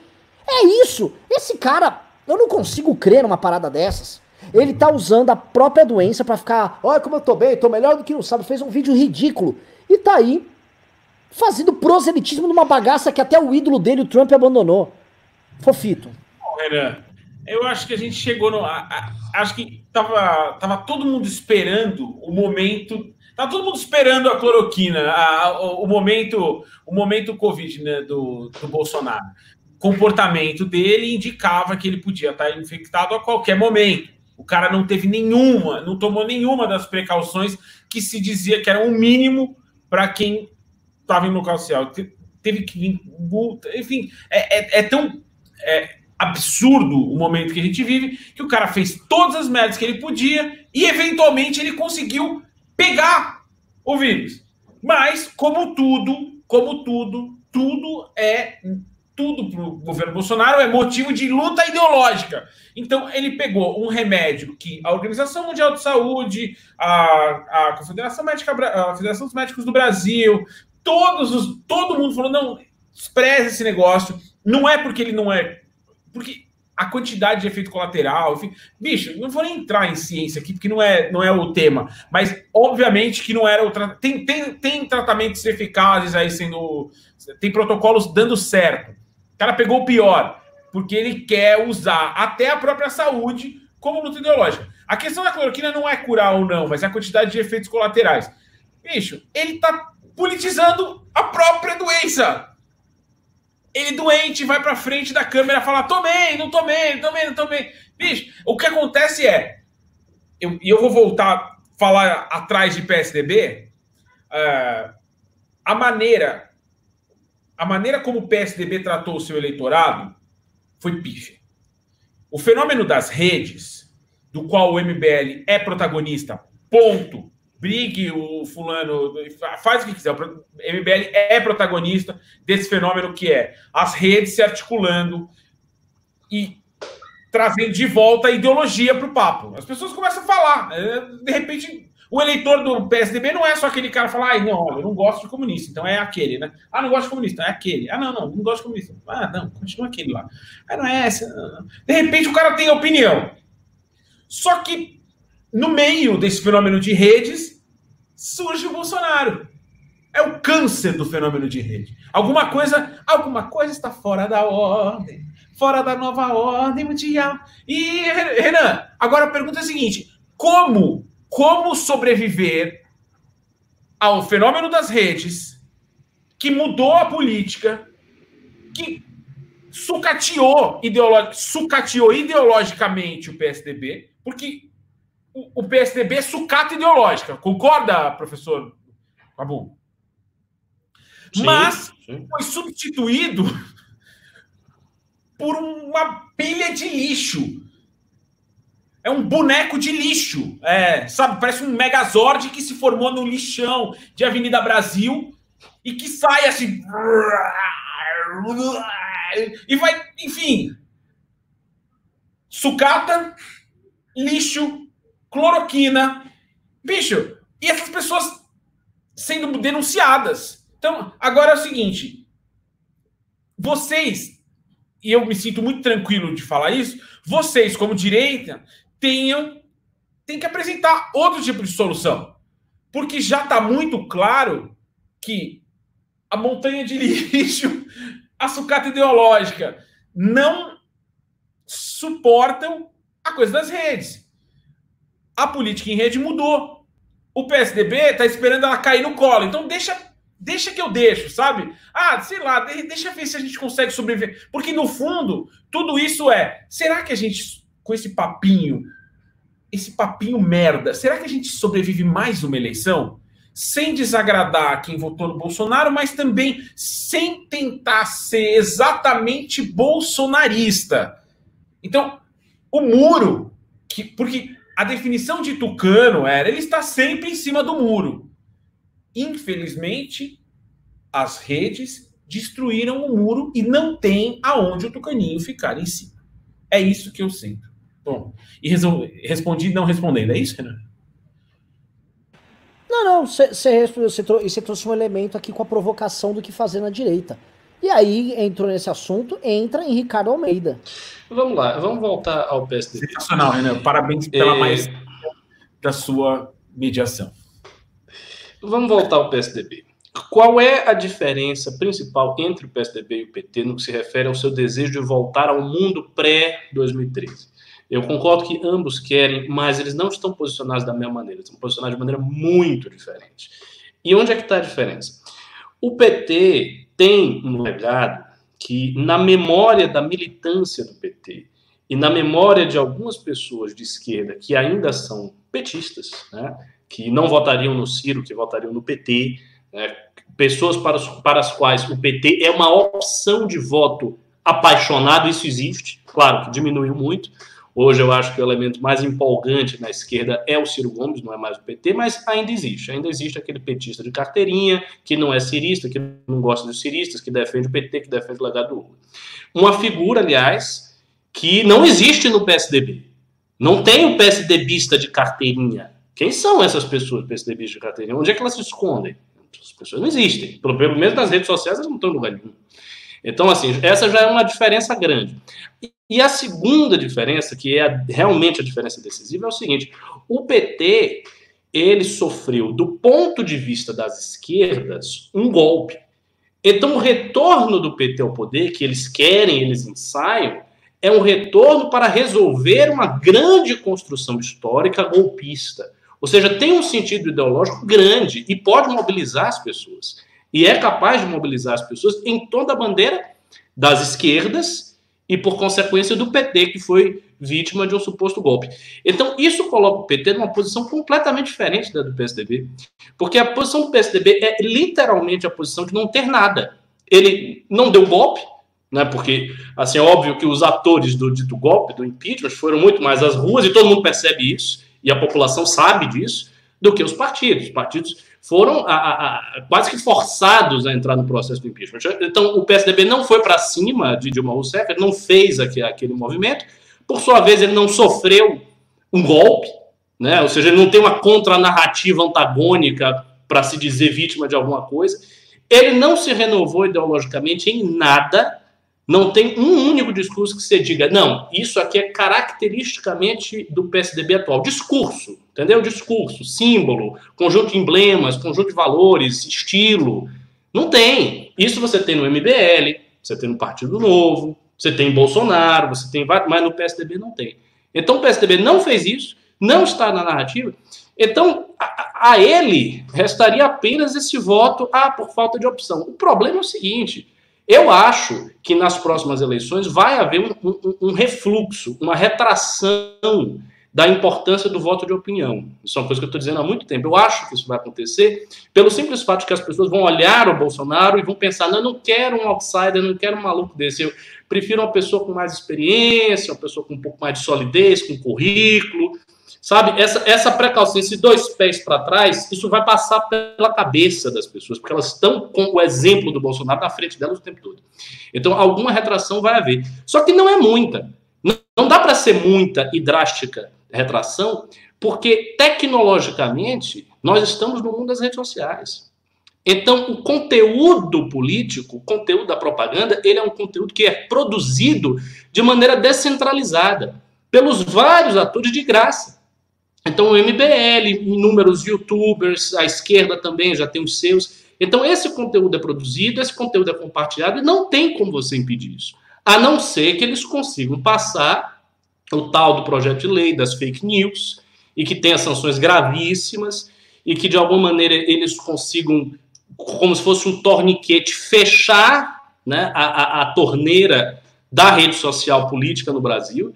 É isso. Esse cara, eu não consigo crer numa parada dessas. Ele tá usando a própria doença para ficar, olha como eu tô bem, tô melhor do que não sabe, fez um vídeo ridículo. E tá aí fazendo proselitismo numa bagaça que até o ídolo dele, o Trump, abandonou. Fofito. Renan, eu acho que a gente chegou no. A, a, acho que tava, tava todo mundo esperando o momento. Tá todo mundo esperando a cloroquina, a, o, o, momento, o momento Covid né, do, do Bolsonaro. O comportamento dele indicava que ele podia estar infectado a qualquer momento. O cara não teve nenhuma, não tomou nenhuma das precauções que se dizia que era um mínimo para quem estava em local social. Teve que vir multa, enfim, é, é, é tão. É, absurdo o momento que a gente vive, que o cara fez todas as merdas que ele podia e eventualmente ele conseguiu pegar o vírus. Mas, como tudo, como tudo, tudo é tudo para o governo Bolsonaro é motivo de luta ideológica. Então, ele pegou um remédio que a Organização Mundial de Saúde, a, a Confederação Médica, a Federação dos Médicos do Brasil, todos os, todo mundo falou: não, despreze esse negócio. Não é porque ele não é porque a quantidade de efeito colateral, enfim, bicho, não vou nem entrar em ciência aqui, porque não é, não é o tema, mas obviamente que não era o tem, tem, tem tratamentos eficazes aí sendo. Tem protocolos dando certo. O cara pegou o pior, porque ele quer usar até a própria saúde como luta ideológica. A questão da cloroquina não é curar ou não, mas é a quantidade de efeitos colaterais. Bicho, ele tá politizando a própria doença. Ele doente vai para frente da câmera falar: tomei, não tomei, não tomei, não tomei. Bicho, o que acontece é. E eu, eu, vou voltar falar atrás de PSDB. Uh, é, a maneira. A maneira como o PSDB tratou o seu eleitorado foi pífia. O fenômeno das redes, do qual o MBL é protagonista, ponto brigue o fulano, faz o que quiser. O MBL é protagonista desse fenômeno que é as redes se articulando e trazendo de volta a ideologia para o papo. As pessoas começam a falar. É, de repente, o eleitor do PSDB não é só aquele cara que fala, ah, não, olha, eu não gosto de comunista, então é aquele, né? Ah, não gosto de comunista, é aquele. Ah, não, não, não gosto de comunista. Ah, não, continua aquele lá. Ah, não é essa. De repente, o cara tem opinião. Só que no meio desse fenômeno de redes, surge o Bolsonaro. É o câncer do fenômeno de rede. Alguma coisa, alguma coisa está fora da ordem, fora da nova ordem mundial. E Renan, agora a pergunta é a seguinte: como, como sobreviver ao fenômeno das redes que mudou a política, que sucateou, ideolog, sucateou ideologicamente o PSDB, porque o, PSDB é sucata ideológica. Concorda, professor Babu? Sim, Mas sim. foi substituído por uma pilha de lixo. É um boneco de lixo. É, sabe, parece um megazord que se formou no lixão de Avenida Brasil e que sai assim. E vai, enfim. Sucata, lixo, cloroquina. Bicho, e essas pessoas sendo denunciadas. Então, agora é o seguinte: vocês, e eu me sinto muito tranquilo de falar isso, vocês, como direita, tenham tem que apresentar outro tipo de solução. Porque já está muito claro que a montanha de [LAUGHS] lixo, a sucata ideológica, não suportam a coisa das redes a política em rede mudou. O PSDB está esperando ela cair no colo. Então deixa, deixa que eu deixo, sabe? Ah, sei lá, deixa ver se a gente consegue sobreviver. Porque no fundo, tudo isso é, será que a gente com esse papinho, esse papinho merda, será que a gente sobrevive mais uma eleição? Sem desagradar quem votou no Bolsonaro, mas também sem tentar ser exatamente bolsonarista. Então, o muro, que, porque a definição de tucano era ele está sempre em cima do muro. Infelizmente, as redes destruíram o muro e não tem aonde o tucaninho ficar em cima. É isso que eu sinto. Bom, e respondi não respondendo, é isso, Renan? Não, não, você trouxe um elemento aqui com a provocação do que fazer na direita. E aí entrou nesse assunto, entra em Ricardo Almeida. Vamos lá, vamos voltar ao PSDB. Sensacional, Renan. Parabéns pela é... mais da sua mediação. Vamos voltar ao PSDB. Qual é a diferença principal entre o PSDB e o PT no que se refere ao seu desejo de voltar ao mundo pré-2013? Eu concordo que ambos querem, mas eles não estão posicionados da mesma maneira, estão posicionados de maneira muito diferente. E onde é que está a diferença? O PT tem um legado que, na memória da militância do PT e na memória de algumas pessoas de esquerda que ainda são petistas, né, que não votariam no Ciro, que votariam no PT, né, pessoas para, os, para as quais o PT é uma opção de voto apaixonado, isso existe, claro que diminuiu muito. Hoje eu acho que o elemento mais empolgante na esquerda é o Ciro Gomes, não é mais o PT, mas ainda existe. Ainda existe aquele petista de carteirinha, que não é cirista, que não gosta dos ciristas, que defende o PT, que defende o legado do. Uma figura, aliás, que não existe no PSDB. Não tem o PSDBista de carteirinha. Quem são essas pessoas, PSDBistas de carteirinha? Onde é que elas se escondem? As pessoas não existem. Pelo menos nas redes sociais elas não estão em lugar nenhum. Então, assim, essa já é uma diferença grande. E a segunda diferença, que é a, realmente a diferença decisiva, é o seguinte: o PT ele sofreu, do ponto de vista das esquerdas, um golpe. Então, o retorno do PT ao poder, que eles querem, eles ensaiam, é um retorno para resolver uma grande construção histórica golpista. Ou seja, tem um sentido ideológico grande e pode mobilizar as pessoas. E é capaz de mobilizar as pessoas em toda a bandeira das esquerdas e, por consequência, do PT, que foi vítima de um suposto golpe. Então, isso coloca o PT numa posição completamente diferente da do PSDB, porque a posição do PSDB é literalmente a posição de não ter nada. Ele não deu golpe, né? Porque, assim, é óbvio que os atores do dito golpe, do impeachment, foram muito mais às ruas, e todo mundo percebe isso e a população sabe disso, do que os partidos. Os partidos foram a, a, a, quase que forçados a entrar no processo do impeachment. Então, o PSDB não foi para cima de Dilma Rousseff, ele não fez aquele, aquele movimento, por sua vez, ele não sofreu um golpe, né? ou seja, ele não tem uma contranarrativa antagônica para se dizer vítima de alguma coisa. Ele não se renovou ideologicamente em nada não tem um único discurso que você diga, não, isso aqui é caracteristicamente do PSDB atual. Discurso, entendeu? Discurso, símbolo, conjunto de emblemas, conjunto de valores, estilo. Não tem. Isso você tem no MBL, você tem no Partido Novo, você tem em Bolsonaro, você tem vários, mas no PSDB não tem. Então o PSDB não fez isso, não está na narrativa. Então, a, a ele restaria apenas esse voto, ah, por falta de opção. O problema é o seguinte: eu acho que nas próximas eleições vai haver um, um, um, refluxo, uma retração da importância do voto de opinião. Isso é uma coisa que eu estou dizendo há muito tempo. Eu acho que isso vai acontecer pelo simples fato de que as pessoas vão olhar o Bolsonaro e vão pensar: não, eu não quero um outsider, não quero um maluco desse. Eu prefiro uma pessoa com mais experiência, uma pessoa com um pouco mais de solidez, com currículo, Sabe, essa, essa precaução, esses dois pés para trás, isso vai passar pela cabeça das pessoas, porque elas estão com o exemplo do Bolsonaro na frente delas o tempo todo. Então, alguma retração vai haver. Só que não é muita. Não, não dá para ser muita e drástica retração, porque tecnologicamente nós estamos no mundo das redes sociais. Então, o conteúdo político, o conteúdo da propaganda, ele é um conteúdo que é produzido de maneira descentralizada pelos vários atores de graça. Então, o MBL, inúmeros youtubers, a esquerda também já tem os seus. Então, esse conteúdo é produzido, esse conteúdo é compartilhado e não tem como você impedir isso. A não ser que eles consigam passar o tal do projeto de lei das fake news e que tenha sanções gravíssimas e que, de alguma maneira, eles consigam, como se fosse um torniquete, fechar né, a, a, a torneira da rede social política no Brasil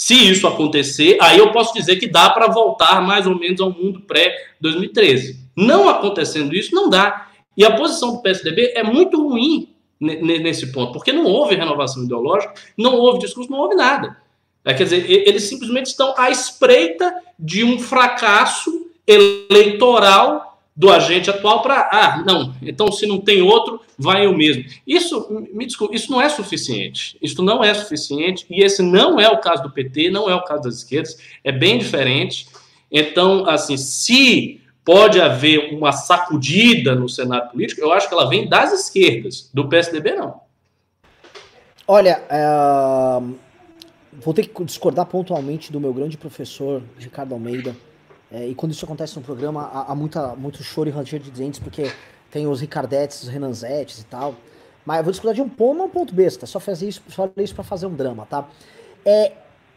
se isso acontecer, aí eu posso dizer que dá para voltar mais ou menos ao mundo pré-2013. Não acontecendo isso, não dá. E a posição do PSDB é muito ruim nesse ponto, porque não houve renovação ideológica, não houve discurso, não houve nada. É, quer dizer, eles simplesmente estão à espreita de um fracasso eleitoral do agente atual para, ah, não, então se não tem outro, vai eu mesmo. Isso, me desculpe, isso não é suficiente. Isso não é suficiente, e esse não é o caso do PT, não é o caso das esquerdas, é bem diferente. Então, assim, se pode haver uma sacudida no cenário político, eu acho que ela vem das esquerdas, do PSDB não. Olha, é... vou ter que discordar pontualmente do meu grande professor, Ricardo Almeida. É, e quando isso acontece no programa, há, há muita, muito choro e ranger de dentes, porque tem os Ricardetes, os Renanzetes e tal. Mas eu vou discordar de um ponto, um ponto besta. Só fazer isso, só isso para fazer um drama, tá? É,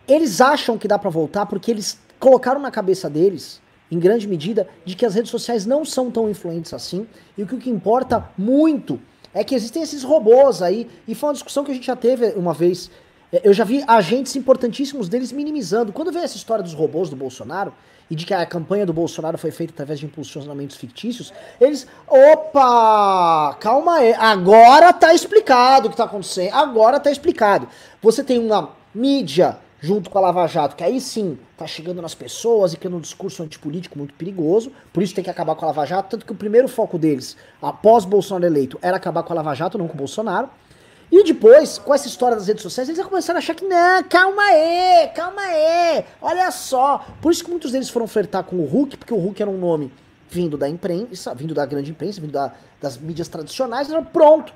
eles acham que dá para voltar porque eles colocaram na cabeça deles, em grande medida, de que as redes sociais não são tão influentes assim. E que, o que importa muito é que existem esses robôs aí. E foi uma discussão que a gente já teve uma vez. É, eu já vi agentes importantíssimos deles minimizando. Quando vem essa história dos robôs do Bolsonaro, e de que a campanha do Bolsonaro foi feita através de impulsionamentos fictícios, eles. Opa! Calma aí. Agora tá explicado o que tá acontecendo. Agora tá explicado. Você tem uma mídia junto com a Lava Jato, que aí sim tá chegando nas pessoas e criando um discurso antipolítico muito perigoso, por isso tem que acabar com a Lava Jato, tanto que o primeiro foco deles, após Bolsonaro eleito, era acabar com a Lava Jato, não com o Bolsonaro. E depois, com essa história das redes sociais, eles já começaram a achar que, não, calma aí, calma aí, olha só. Por isso que muitos deles foram flertar com o Hulk, porque o Hulk era um nome vindo da imprensa, vindo da grande imprensa, vindo da, das mídias tradicionais, era pronto,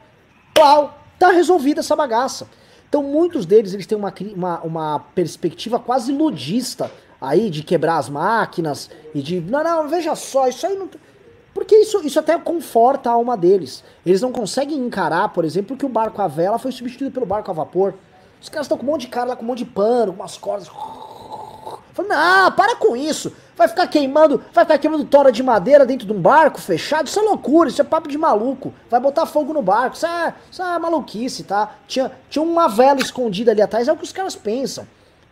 pau, tá resolvida essa bagaça. Então muitos deles eles têm uma, uma, uma perspectiva quase ludista aí de quebrar as máquinas e de, não, não, veja só, isso aí não... Porque isso, isso até conforta a alma deles. Eles não conseguem encarar, por exemplo, que o barco a vela foi substituído pelo barco a vapor. Os caras estão com um monte de cara lá, com um monte de pano, com umas cordas. Falei, não, para com isso. Vai ficar queimando, vai ficar queimando tora de madeira dentro de um barco fechado. Isso é loucura, isso é papo de maluco. Vai botar fogo no barco. Isso é, isso é maluquice, tá? Tinha, tinha uma vela escondida ali atrás, é o que os caras pensam.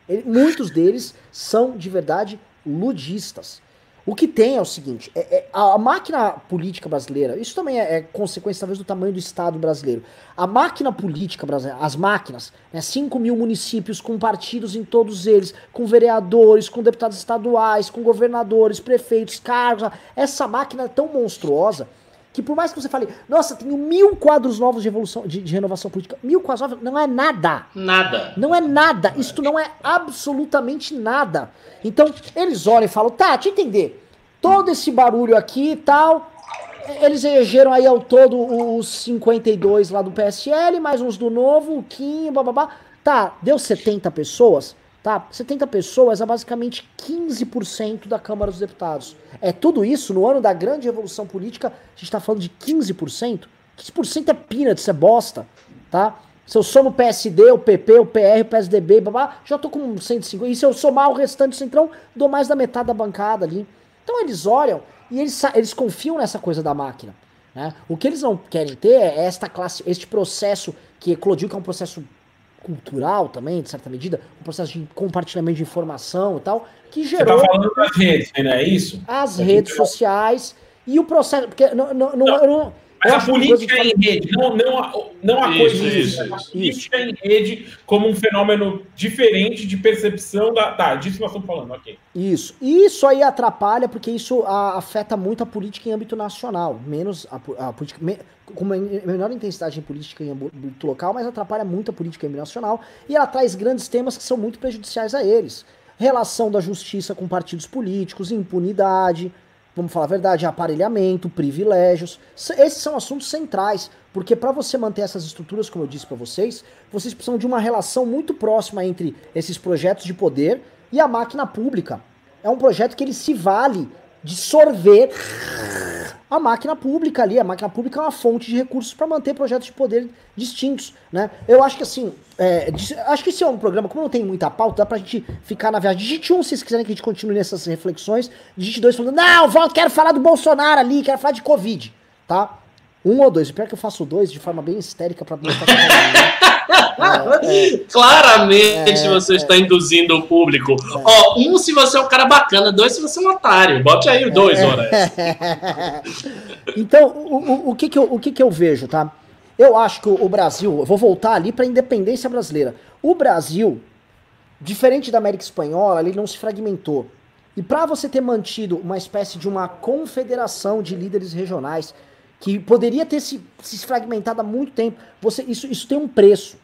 Ele, muitos deles são de verdade ludistas. O que tem é o seguinte: é, é, a máquina política brasileira, isso também é, é, consequência talvez do tamanho do Estado brasileiro. A máquina política brasileira, as máquinas, né, 5 mil municípios com partidos em todos eles, com vereadores, com deputados estaduais, com governadores, prefeitos, cargos. Essa máquina é tão monstruosa que por mais que você fale, nossa, tenho mil quadros novos de evolução, de, de, renovação política, mil quadros novos, não é nada. Nada. Não é nada. Isto não é absolutamente nada. Então, eles olham e falam, tá, te entender. Todo esse barulho aqui e tal, eles elegeram aí ao todo os 52 lá do PSL, mais uns do Novo, o Kim, bababá. Tá, deu 70 pessoas tá? 70 pessoas é basicamente 15% da Câmara dos Deputados. É tudo isso no ano da grande revolução política, a gente está falando de 15%. 15% é peanuts, é bosta, tá? Se eu somo o PSD, o PP, o PR, o PSDB, babá, já tô com 150. E se eu somar o restante do centrão, dou mais da metade da bancada ali. Então eles olham e eles, eles confiam nessa coisa da máquina. Né? O que eles não querem ter é esta classe, este processo que eclodiu, que é um processo cultural também, de certa medida, um processo de compartilhamento de informação e tal, que gerou. Você tá falando das redes, né? É isso? As redes sociais e o processo. Porque não, não, não, não. Mas a política em rede, não, não, a, não a isso, coisa isso, isso, a política isso. em rede como um fenômeno diferente de percepção da. Tá, disso nós estamos falando, ok. Isso. Isso aí atrapalha, porque isso a, afeta muito a política em âmbito nacional. Menos a, a política. Me, com uma menor intensidade em política em âmbito local, mas atrapalha muito a política em âmbito nacional. E ela traz grandes temas que são muito prejudiciais a eles. Relação da justiça com partidos políticos, impunidade, vamos falar a verdade, aparelhamento, privilégios. Esses são assuntos centrais, porque para você manter essas estruturas, como eu disse para vocês, vocês precisam de uma relação muito próxima entre esses projetos de poder e a máquina pública. É um projeto que ele se vale de sorver a máquina pública ali. A máquina pública é uma fonte de recursos para manter projetos de poder distintos, né? Eu acho que assim, é, acho que esse é um programa, como não tem muita pauta, dá pra gente ficar na viagem. Digite um, se vocês quiserem que a gente continue nessas reflexões. Digite dois falando, não, volta, quero falar do Bolsonaro ali, quero falar de Covid, tá? Um ou dois. Pior que eu faço dois de forma bem histérica pra mostrar [LAUGHS] é, é, Claramente é, você é, está induzindo o público. É. Ó, um se você é um cara bacana, dois se você é um otário. Bote aí dois, horas. [LAUGHS] então, o, o, o, que, que, eu, o que, que eu vejo, tá? Eu acho que o, Brasil, eu vou voltar ali para a independência brasileira. O Brasil, diferente da América Espanhola, ele não se fragmentou. E para você ter mantido uma espécie de uma confederação de líderes regionais que poderia ter se, se fragmentado há muito tempo. Você, isso, isso tem um preço.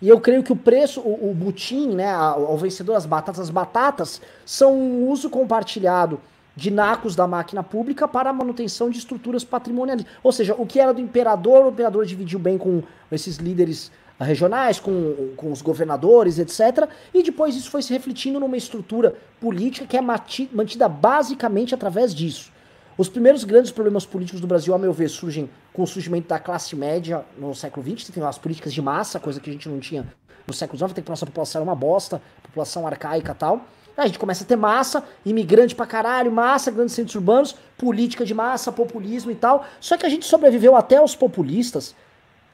E eu creio que o preço, o, o butim, né, o vencedor das batatas, as batatas são um uso compartilhado de nacos da máquina pública para a manutenção de estruturas patrimoniais. Ou seja, o que era do imperador, o imperador dividiu bem com esses líderes regionais, com, com os governadores, etc. E depois isso foi se refletindo numa estrutura política que é mantida basicamente através disso. Os primeiros grandes problemas políticos do Brasil, a meu ver, surgem com o surgimento da classe média no século XX, tem as políticas de massa, coisa que a gente não tinha no século XIX, tem que a nossa população era uma bosta, população arcaica tal. Aí a gente começa a ter massa, imigrante pra caralho, massa, grandes centros urbanos, política de massa, populismo e tal. Só que a gente sobreviveu até os populistas,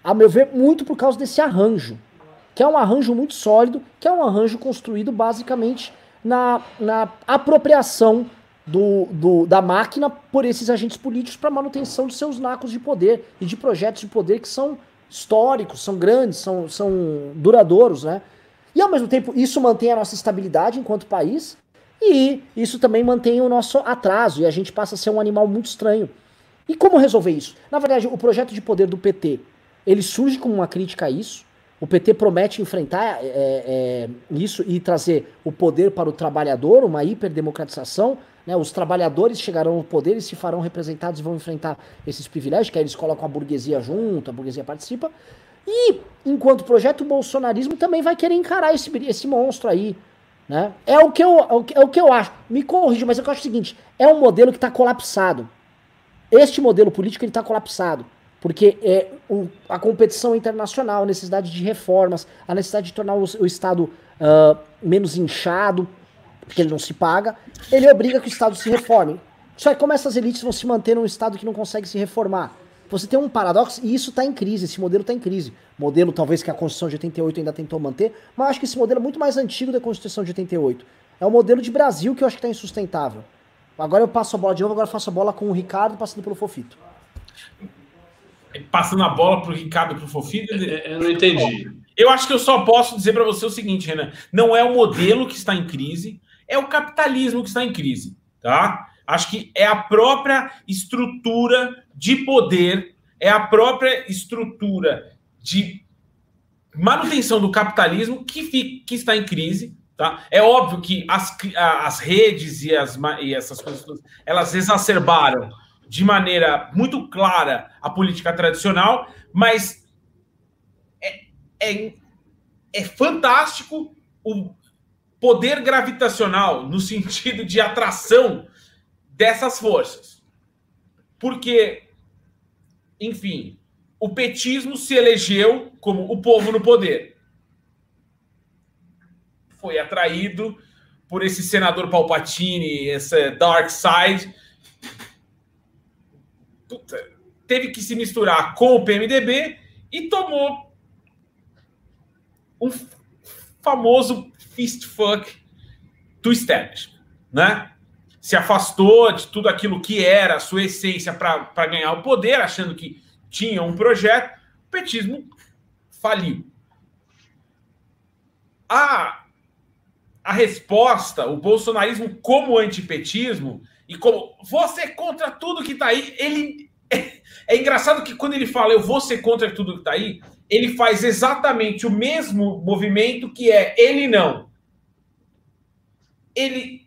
a meu ver, muito por causa desse arranjo, que é um arranjo muito sólido, que é um arranjo construído basicamente na, na apropriação do, do, da máquina por esses agentes políticos para manutenção de seus nacos de poder e de projetos de poder que são históricos, são grandes, são, são duradouros, né? E ao mesmo tempo, isso mantém a nossa estabilidade enquanto país e isso também mantém o nosso atraso e a gente passa a ser um animal muito estranho. E como resolver isso? Na verdade, o projeto de poder do PT, ele surge como uma crítica a isso. O PT promete enfrentar é, é, isso e trazer o poder para o trabalhador, uma hiperdemocratização, né, os trabalhadores chegarão ao poder e se farão representados e vão enfrentar esses privilégios, que aí eles colocam a burguesia junto, a burguesia participa. E, enquanto projeto, o bolsonarismo também vai querer encarar esse, esse monstro aí. Né? É, o que eu, é o que eu acho. Me corrija, mas eu acho o seguinte: é um modelo que está colapsado. Este modelo político está colapsado. Porque é o, a competição internacional, a necessidade de reformas, a necessidade de tornar o, o Estado uh, menos inchado, porque ele não se paga, ele obriga que o Estado se reforme. Só que como essas elites vão se manter num Estado que não consegue se reformar? Você tem um paradoxo, e isso está em crise, esse modelo está em crise. Modelo talvez que a Constituição de 88 ainda tentou manter, mas acho que esse modelo é muito mais antigo da Constituição de 88. É o modelo de Brasil que eu acho que está insustentável. Agora eu passo a bola de novo, agora eu faço a bola com o Ricardo passando pelo Fofito. Passando a bola para o Ricardo e para o Fofito? Eu não entendi. Eu acho que eu só posso dizer para você o seguinte, Renan. Não é o modelo que está em crise, é o capitalismo que está em crise, tá? Acho que é a própria estrutura de poder, é a própria estrutura de manutenção do capitalismo que, fica, que está em crise, tá? É óbvio que as, as redes e, as, e essas coisas, elas exacerbaram de maneira muito clara a política tradicional, mas é, é, é fantástico o, poder gravitacional no sentido de atração dessas forças. Porque, enfim, o petismo se elegeu como o povo no poder. Foi atraído por esse senador Palpatine, essa dark side. Puta, teve que se misturar com o PMDB e tomou um famoso fist fuck do establishment, né? Se afastou de tudo aquilo que era a sua essência para ganhar o poder, achando que tinha um projeto. O petismo faliu. A, a resposta, o bolsonarismo como antipetismo e como você contra tudo que está aí, ele é, [LAUGHS] é engraçado que quando ele fala eu vou ser contra tudo que está aí, ele faz exatamente o mesmo movimento que é ele não. Ele.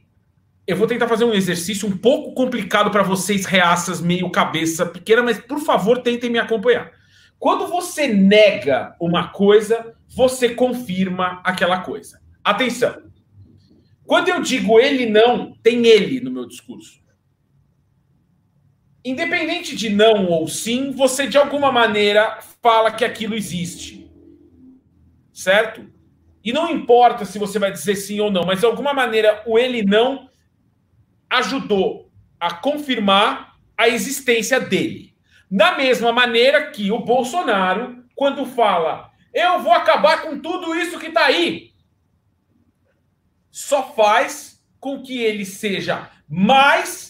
Eu vou tentar fazer um exercício um pouco complicado para vocês, reaças, meio cabeça pequena, mas por favor tentem me acompanhar. Quando você nega uma coisa, você confirma aquela coisa. Atenção. Quando eu digo ele não, tem ele no meu discurso. Independente de não ou sim, você de alguma maneira fala que aquilo existe. Certo? E não importa se você vai dizer sim ou não, mas de alguma maneira o ele não ajudou a confirmar a existência dele. Da mesma maneira que o Bolsonaro, quando fala eu vou acabar com tudo isso que está aí, só faz com que ele seja mais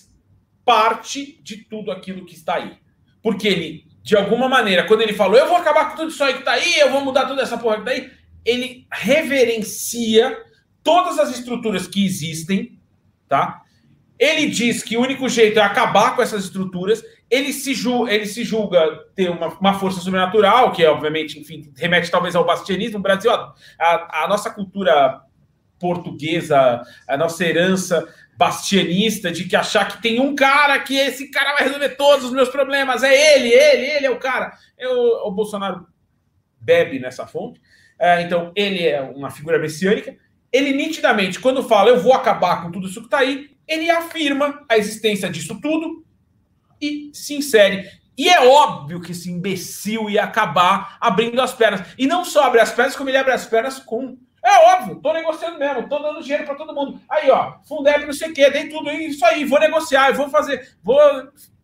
parte de tudo aquilo que está aí. Porque ele de alguma maneira, quando ele falou, eu vou acabar com tudo isso aí que tá aí, eu vou mudar toda essa porra que tá aí, ele reverencia todas as estruturas que existem, tá? Ele diz que o único jeito é acabar com essas estruturas. Ele se, julga, ele se julga ter uma, uma força sobrenatural, que é, obviamente, enfim, remete talvez ao bastianismo. O Brasil, a, a, a nossa cultura portuguesa, a nossa herança bastianista de que achar que tem um cara que esse cara vai resolver todos os meus problemas. É ele, ele, ele é o cara. Eu, o Bolsonaro bebe nessa fonte. É, então, ele é uma figura messiânica. Ele nitidamente, quando fala eu vou acabar com tudo isso que está aí, ele afirma a existência disso tudo e se insere. E é óbvio que esse imbecil ia acabar abrindo as pernas. E não só abre as pernas, como ele abre as pernas com. É óbvio, tô negociando mesmo, tô dando dinheiro para todo mundo. Aí, ó, Fundeb, não sei o quê, dei tudo isso aí, vou negociar, vou fazer, vou.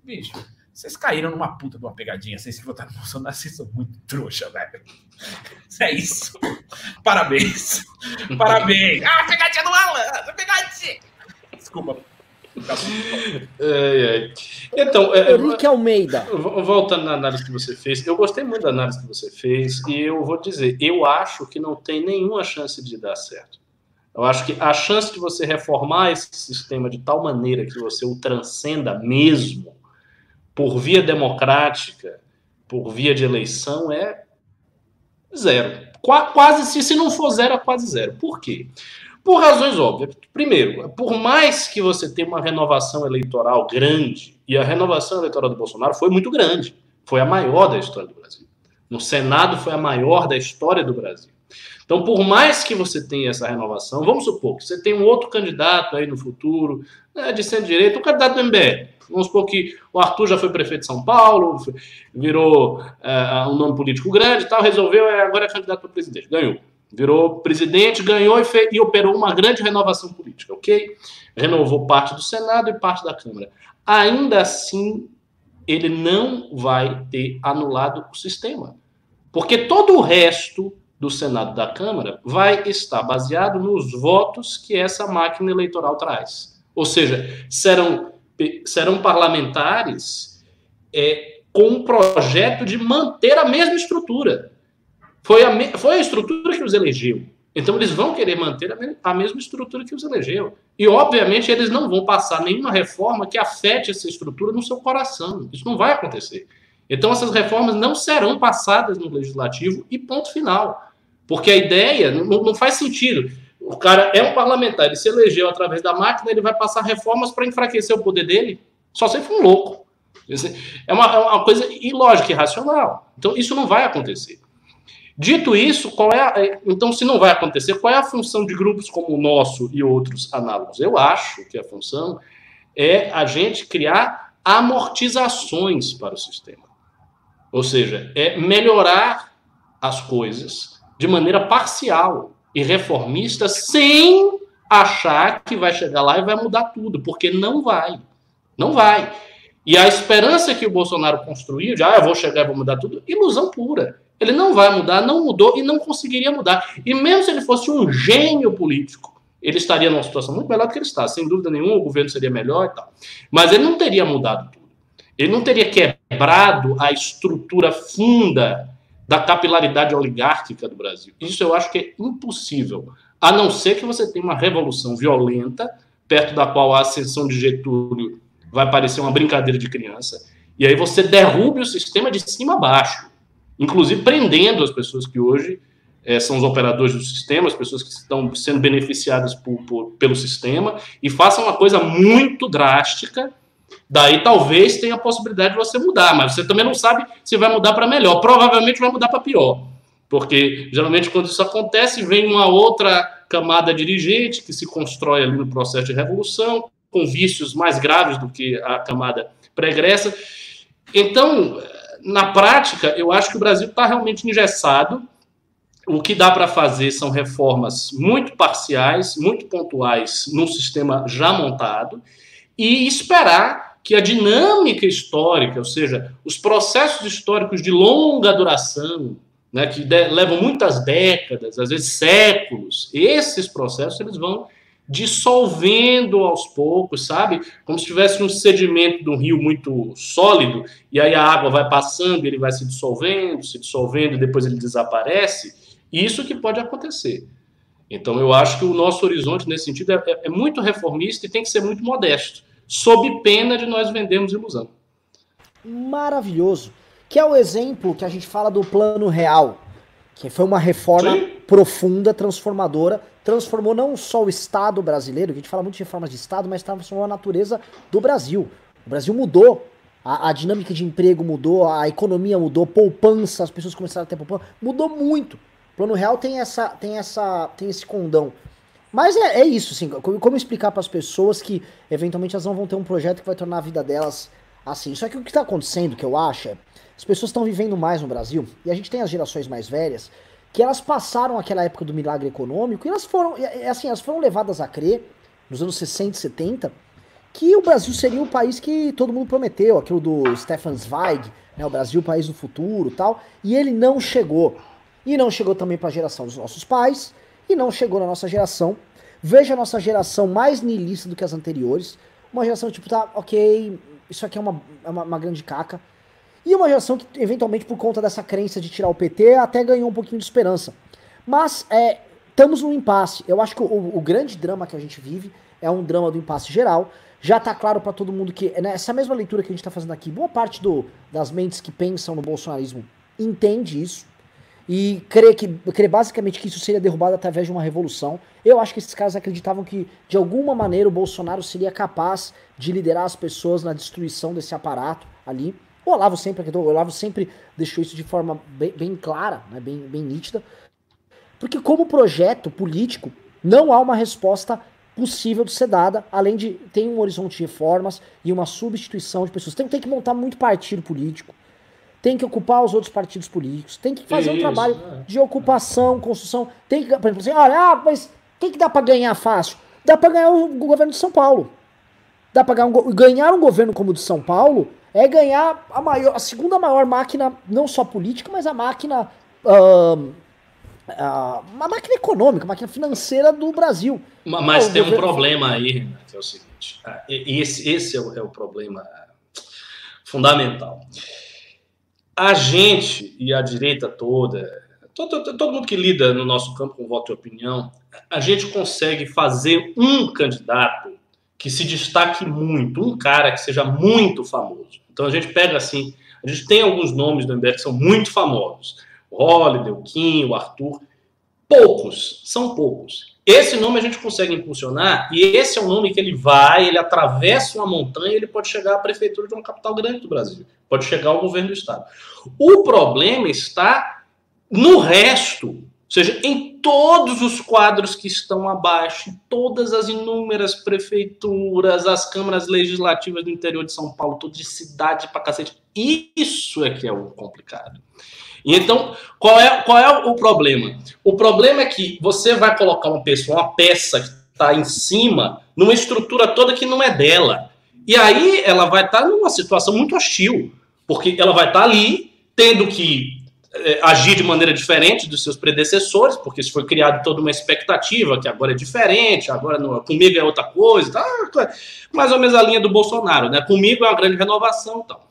Bicho, vocês caíram numa puta de uma pegadinha. Vocês que votaram no Bolsonaro, vocês são muito trouxa, velho. É isso. Parabéns. Parabéns. Ah, pegadinha do Alan! Pegadinha! Desculpa. É, é. Então, é, Henrique Almeida. Voltando na análise que você fez, eu gostei muito da análise que você fez e eu vou dizer, eu acho que não tem nenhuma chance de dar certo. Eu acho que a chance de você reformar esse sistema de tal maneira que você o transcenda mesmo por via democrática, por via de eleição, é zero. Qu quase, se, se não for zero, é quase zero. Por quê? Por razões óbvias. Primeiro, por mais que você tenha uma renovação eleitoral grande, e a renovação eleitoral do Bolsonaro foi muito grande, foi a maior da história do Brasil. No Senado foi a maior da história do Brasil. Então, por mais que você tenha essa renovação, vamos supor que você tem um outro candidato aí no futuro, né, de centro-direita, um candidato do MBL. Vamos supor que o Arthur já foi prefeito de São Paulo, virou uh, um nome político grande e tal, resolveu, é, agora é candidato para presidente, ganhou. Virou presidente, ganhou e, fez, e operou uma grande renovação política, ok? Renovou parte do Senado e parte da Câmara. Ainda assim, ele não vai ter anulado o sistema. Porque todo o resto do Senado da Câmara vai estar baseado nos votos que essa máquina eleitoral traz. Ou seja, serão, serão parlamentares é, com um projeto de manter a mesma estrutura. Foi a, foi a estrutura que os elegeu. Então, eles vão querer manter a, me, a mesma estrutura que os elegeu. E, obviamente, eles não vão passar nenhuma reforma que afete essa estrutura no seu coração. Isso não vai acontecer. Então, essas reformas não serão passadas no legislativo e ponto final. Porque a ideia não, não faz sentido. O cara é um parlamentar, ele se elegeu através da máquina, ele vai passar reformas para enfraquecer o poder dele. Só se for um louco. É uma, é uma coisa ilógica irracional. Então, isso não vai acontecer. Dito isso, qual é a, é, então se não vai acontecer, qual é a função de grupos como o nosso e outros análogos? Eu acho que a função é a gente criar amortizações para o sistema. Ou seja, é melhorar as coisas de maneira parcial e reformista sem achar que vai chegar lá e vai mudar tudo, porque não vai. Não vai. E a esperança que o Bolsonaro construiu, de ah, eu vou chegar e vou mudar tudo, ilusão pura. Ele não vai mudar, não mudou e não conseguiria mudar. E mesmo se ele fosse um gênio político, ele estaria numa situação muito melhor do que ele está. Sem dúvida nenhuma, o governo seria melhor e tal. Mas ele não teria mudado tudo. Ele não teria quebrado a estrutura funda da capilaridade oligárquica do Brasil. Isso eu acho que é impossível, a não ser que você tenha uma revolução violenta, perto da qual a ascensão de Getúlio vai parecer uma brincadeira de criança, e aí você derrube o sistema de cima a baixo inclusive prendendo as pessoas que hoje é, são os operadores do sistema, as pessoas que estão sendo beneficiadas por, por, pelo sistema, e façam uma coisa muito drástica. Daí talvez tenha a possibilidade de você mudar, mas você também não sabe se vai mudar para melhor. Provavelmente vai mudar para pior, porque geralmente quando isso acontece, vem uma outra camada dirigente que se constrói ali no processo de revolução, com vícios mais graves do que a camada pregressa. Então, na prática, eu acho que o Brasil está realmente engessado. O que dá para fazer são reformas muito parciais, muito pontuais, num sistema já montado, e esperar que a dinâmica histórica, ou seja, os processos históricos de longa duração, né, que levam muitas décadas, às vezes séculos, esses processos eles vão dissolvendo aos poucos, sabe? Como se tivesse um sedimento de um rio muito sólido, e aí a água vai passando, ele vai se dissolvendo, se dissolvendo, e depois ele desaparece. Isso que pode acontecer. Então, eu acho que o nosso horizonte, nesse sentido, é, é, é muito reformista e tem que ser muito modesto, sob pena de nós vendermos ilusão. Maravilhoso. Que é o exemplo que a gente fala do plano real, que foi uma reforma profunda, transformadora, transformou não só o Estado brasileiro, a gente fala muito de reformas de Estado, mas transformou a natureza do Brasil. O Brasil mudou, a, a dinâmica de emprego mudou, a economia mudou, poupança, as pessoas começaram a ter poupança, mudou muito. O Plano Real tem essa, tem essa, tem esse condão. Mas é, é isso, assim, como, como explicar para as pessoas que eventualmente elas não vão ter um projeto que vai tornar a vida delas assim. Só que o que está acontecendo, que eu acho, é, as pessoas estão vivendo mais no Brasil, e a gente tem as gerações mais velhas, que elas passaram aquela época do milagre econômico e elas foram, assim, elas foram levadas a crer, nos anos 60 e 70, que o Brasil seria o país que todo mundo prometeu, aquilo do Stefan Zweig, né, o Brasil, o país do futuro tal, e ele não chegou. E não chegou também para a geração dos nossos pais, e não chegou na nossa geração. Veja a nossa geração mais niilista do que as anteriores, uma geração tipo, tá, ok, isso aqui é uma, é uma, uma grande caca, e uma geração que, eventualmente, por conta dessa crença de tirar o PT, até ganhou um pouquinho de esperança. Mas, é, estamos num impasse. Eu acho que o, o, grande drama que a gente vive é um drama do impasse geral. Já está claro para todo mundo que, né, mesma leitura que a gente está fazendo aqui, boa parte do, das mentes que pensam no bolsonarismo entende isso e crê, que, crê basicamente que isso seria derrubado através de uma revolução. Eu acho que esses caras acreditavam que, de alguma maneira, o Bolsonaro seria capaz de liderar as pessoas na destruição desse aparato ali. O Olavo sempre, o Olavo sempre deixou isso de forma bem, bem clara, né, bem, bem nítida. Porque como projeto político, não há uma resposta possível de ser dada, além de ter um horizonte de reformas e uma substituição de pessoas. Tem, tem que montar muito partido político, tem que ocupar os outros partidos políticos, tem que fazer Isso, um trabalho é. de ocupação, construção. Tem que, por exemplo, assim, olha, ah, mas o que dá para ganhar fácil? Dá para ganhar o governo de São Paulo. Dá para ganhar, um, ganhar um governo como o de São Paulo é ganhar a, maior, a segunda maior máquina, não só política, mas a máquina. Uh, uh, uma máquina econômica, máquina financeira do Brasil. Mas tem um problema aí, que é o seguinte: ah, esse, esse é, o, é o problema fundamental. A gente e a direita toda, todo, todo mundo que lida no nosso campo com voto e opinião, a gente consegue fazer um candidato que se destaque muito, um cara que seja muito famoso. Então a gente pega assim, a gente tem alguns nomes do MBL que são muito famosos. O Holiday, o Kim, o Arthur. Poucos, são poucos. Esse nome a gente consegue impulsionar e esse é o nome que ele vai, ele atravessa uma montanha ele pode chegar à prefeitura de uma capital grande do Brasil. Pode chegar ao governo do estado. O problema está no resto seja, em todos os quadros que estão abaixo, em todas as inúmeras prefeituras, as câmaras legislativas do interior de São Paulo, tudo de cidade pra cacete. Isso é que é o complicado. E então, qual é, qual é o problema? O problema é que você vai colocar uma pessoa, uma peça que está em cima, numa estrutura toda que não é dela. E aí ela vai estar tá numa situação muito hostil, porque ela vai estar tá ali tendo que agir de maneira diferente dos seus predecessores, porque isso foi criado toda uma expectativa que agora é diferente, agora no, comigo é outra coisa, tá? mais ou menos a linha do Bolsonaro, né? Comigo é uma grande renovação, tal.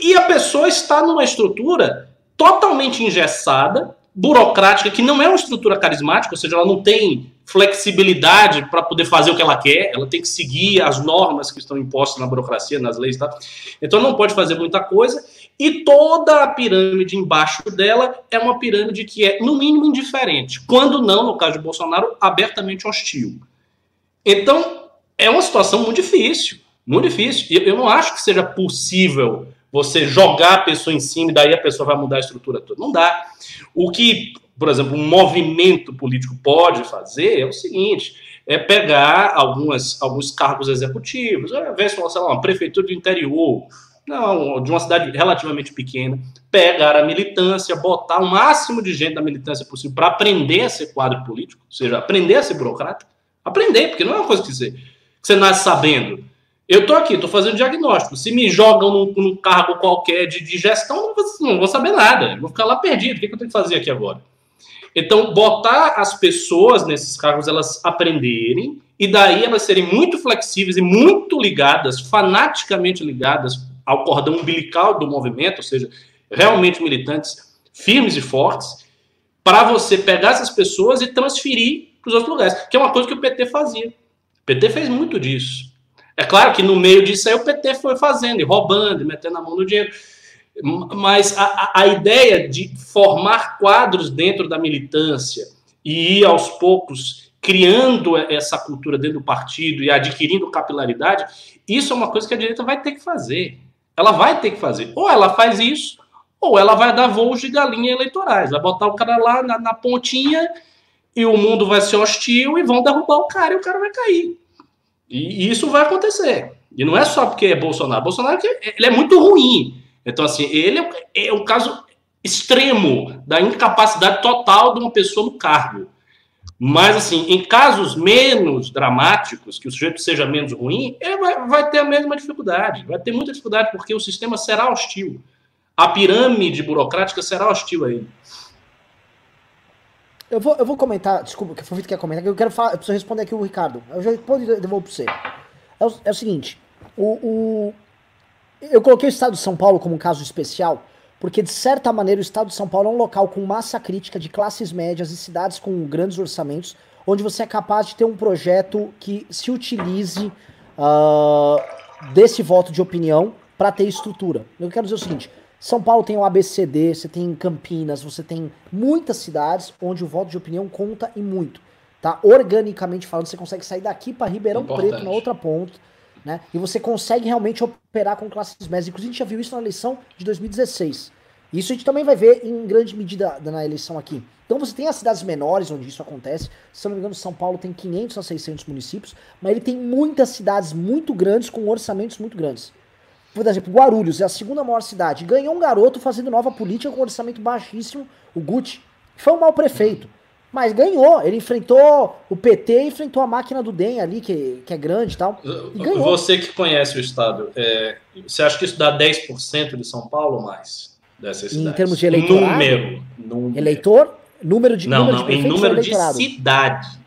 E a pessoa está numa estrutura totalmente engessada, burocrática, que não é uma estrutura carismática, ou seja, ela não tem flexibilidade para poder fazer o que ela quer, ela tem que seguir as normas que estão impostas na burocracia, nas leis, tá? Então não pode fazer muita coisa, e toda a pirâmide embaixo dela é uma pirâmide que é, no mínimo, indiferente, quando não, no caso de Bolsonaro, abertamente hostil. Então, é uma situação muito difícil, muito difícil. E eu não acho que seja possível você jogar a pessoa em cima e daí a pessoa vai mudar a estrutura toda. Não dá. O que, por exemplo, um movimento político pode fazer é o seguinte: é pegar algumas, alguns cargos executivos, ao invés de falar, uma prefeitura do interior, não, de uma cidade relativamente pequena, pegar a militância, botar o máximo de gente da militância possível para aprender a ser quadro político, ou seja, aprender a ser burocrata. Aprender, porque não é uma coisa que você, que você nasce sabendo. Eu estou aqui, estou fazendo diagnóstico. Se me jogam num, num cargo qualquer de, de gestão, não vou, não vou, saber nada. Vou ficar lá perdido. O que, que eu tenho que fazer aqui agora? Então, botar as pessoas nesses cargos, elas aprenderem, e daí elas serem muito flexíveis e muito ligadas, fanaticamente ligadas ao cordão umbilical do movimento, ou seja, realmente militantes firmes e fortes, para você pegar essas pessoas e transferir para os outros lugares, que é uma coisa que o PT fazia. O PT fez muito disso. É claro que no meio disso aí o PT foi fazendo, e roubando, e metendo a mão no dinheiro. Mas a, a ideia de formar quadros dentro da militância e ir aos poucos criando essa cultura dentro do partido e adquirindo capilaridade, isso é uma coisa que a direita vai ter que fazer. Ela vai ter que fazer. Ou ela faz isso, ou ela vai dar voos de galinha eleitorais. Vai botar o cara lá na, na pontinha e o mundo vai ser hostil e vão derrubar o cara e o cara vai cair. E isso vai acontecer. E não é só porque é Bolsonaro. Bolsonaro ele é muito ruim. Então, assim, ele é um caso extremo da incapacidade total de uma pessoa no cargo. Mas, assim, em casos menos dramáticos, que o sujeito seja menos ruim, ele vai, vai ter a mesma dificuldade. Vai ter muita dificuldade, porque o sistema será hostil. A pirâmide burocrática será hostil a ele. Eu vou, eu vou comentar, desculpa, que o Fofito quer comentar, que eu quero falar, eu preciso responder aqui o Ricardo. Eu já respondo e devolvo pra você. É o, é o seguinte, o, o, eu coloquei o estado de São Paulo como um caso especial, porque de certa maneira o estado de São Paulo é um local com massa crítica de classes médias e cidades com grandes orçamentos, onde você é capaz de ter um projeto que se utilize uh, desse voto de opinião para ter estrutura. Eu quero dizer o seguinte: são Paulo tem o ABCD, você tem Campinas, você tem muitas cidades onde o voto de opinião conta e muito. Tá? Organicamente falando, você consegue sair daqui para Ribeirão Importante. Preto, na outra ponta, né? E você consegue realmente operar com classes médias. Inclusive, a gente já viu isso na eleição de 2016. Isso a gente também vai ver em grande medida na eleição aqui. Então você tem as cidades menores onde isso acontece. Se não me engano, São Paulo tem 500 a 600 municípios, mas ele tem muitas cidades muito grandes com orçamentos muito grandes por exemplo, Guarulhos é a segunda maior cidade. Ganhou um garoto fazendo nova política com orçamento baixíssimo, o Gucci. Foi um mau prefeito. Mas ganhou. Ele enfrentou o PT e enfrentou a máquina do DEM ali, que, que é grande e tal. E ganhou. Você que conhece o estado, é, você acha que isso dá 10% de São Paulo ou mais? Dessas cidades? Em termos de eleitor? Número, número. Eleitor? Número de Não, número não, de em número de cidade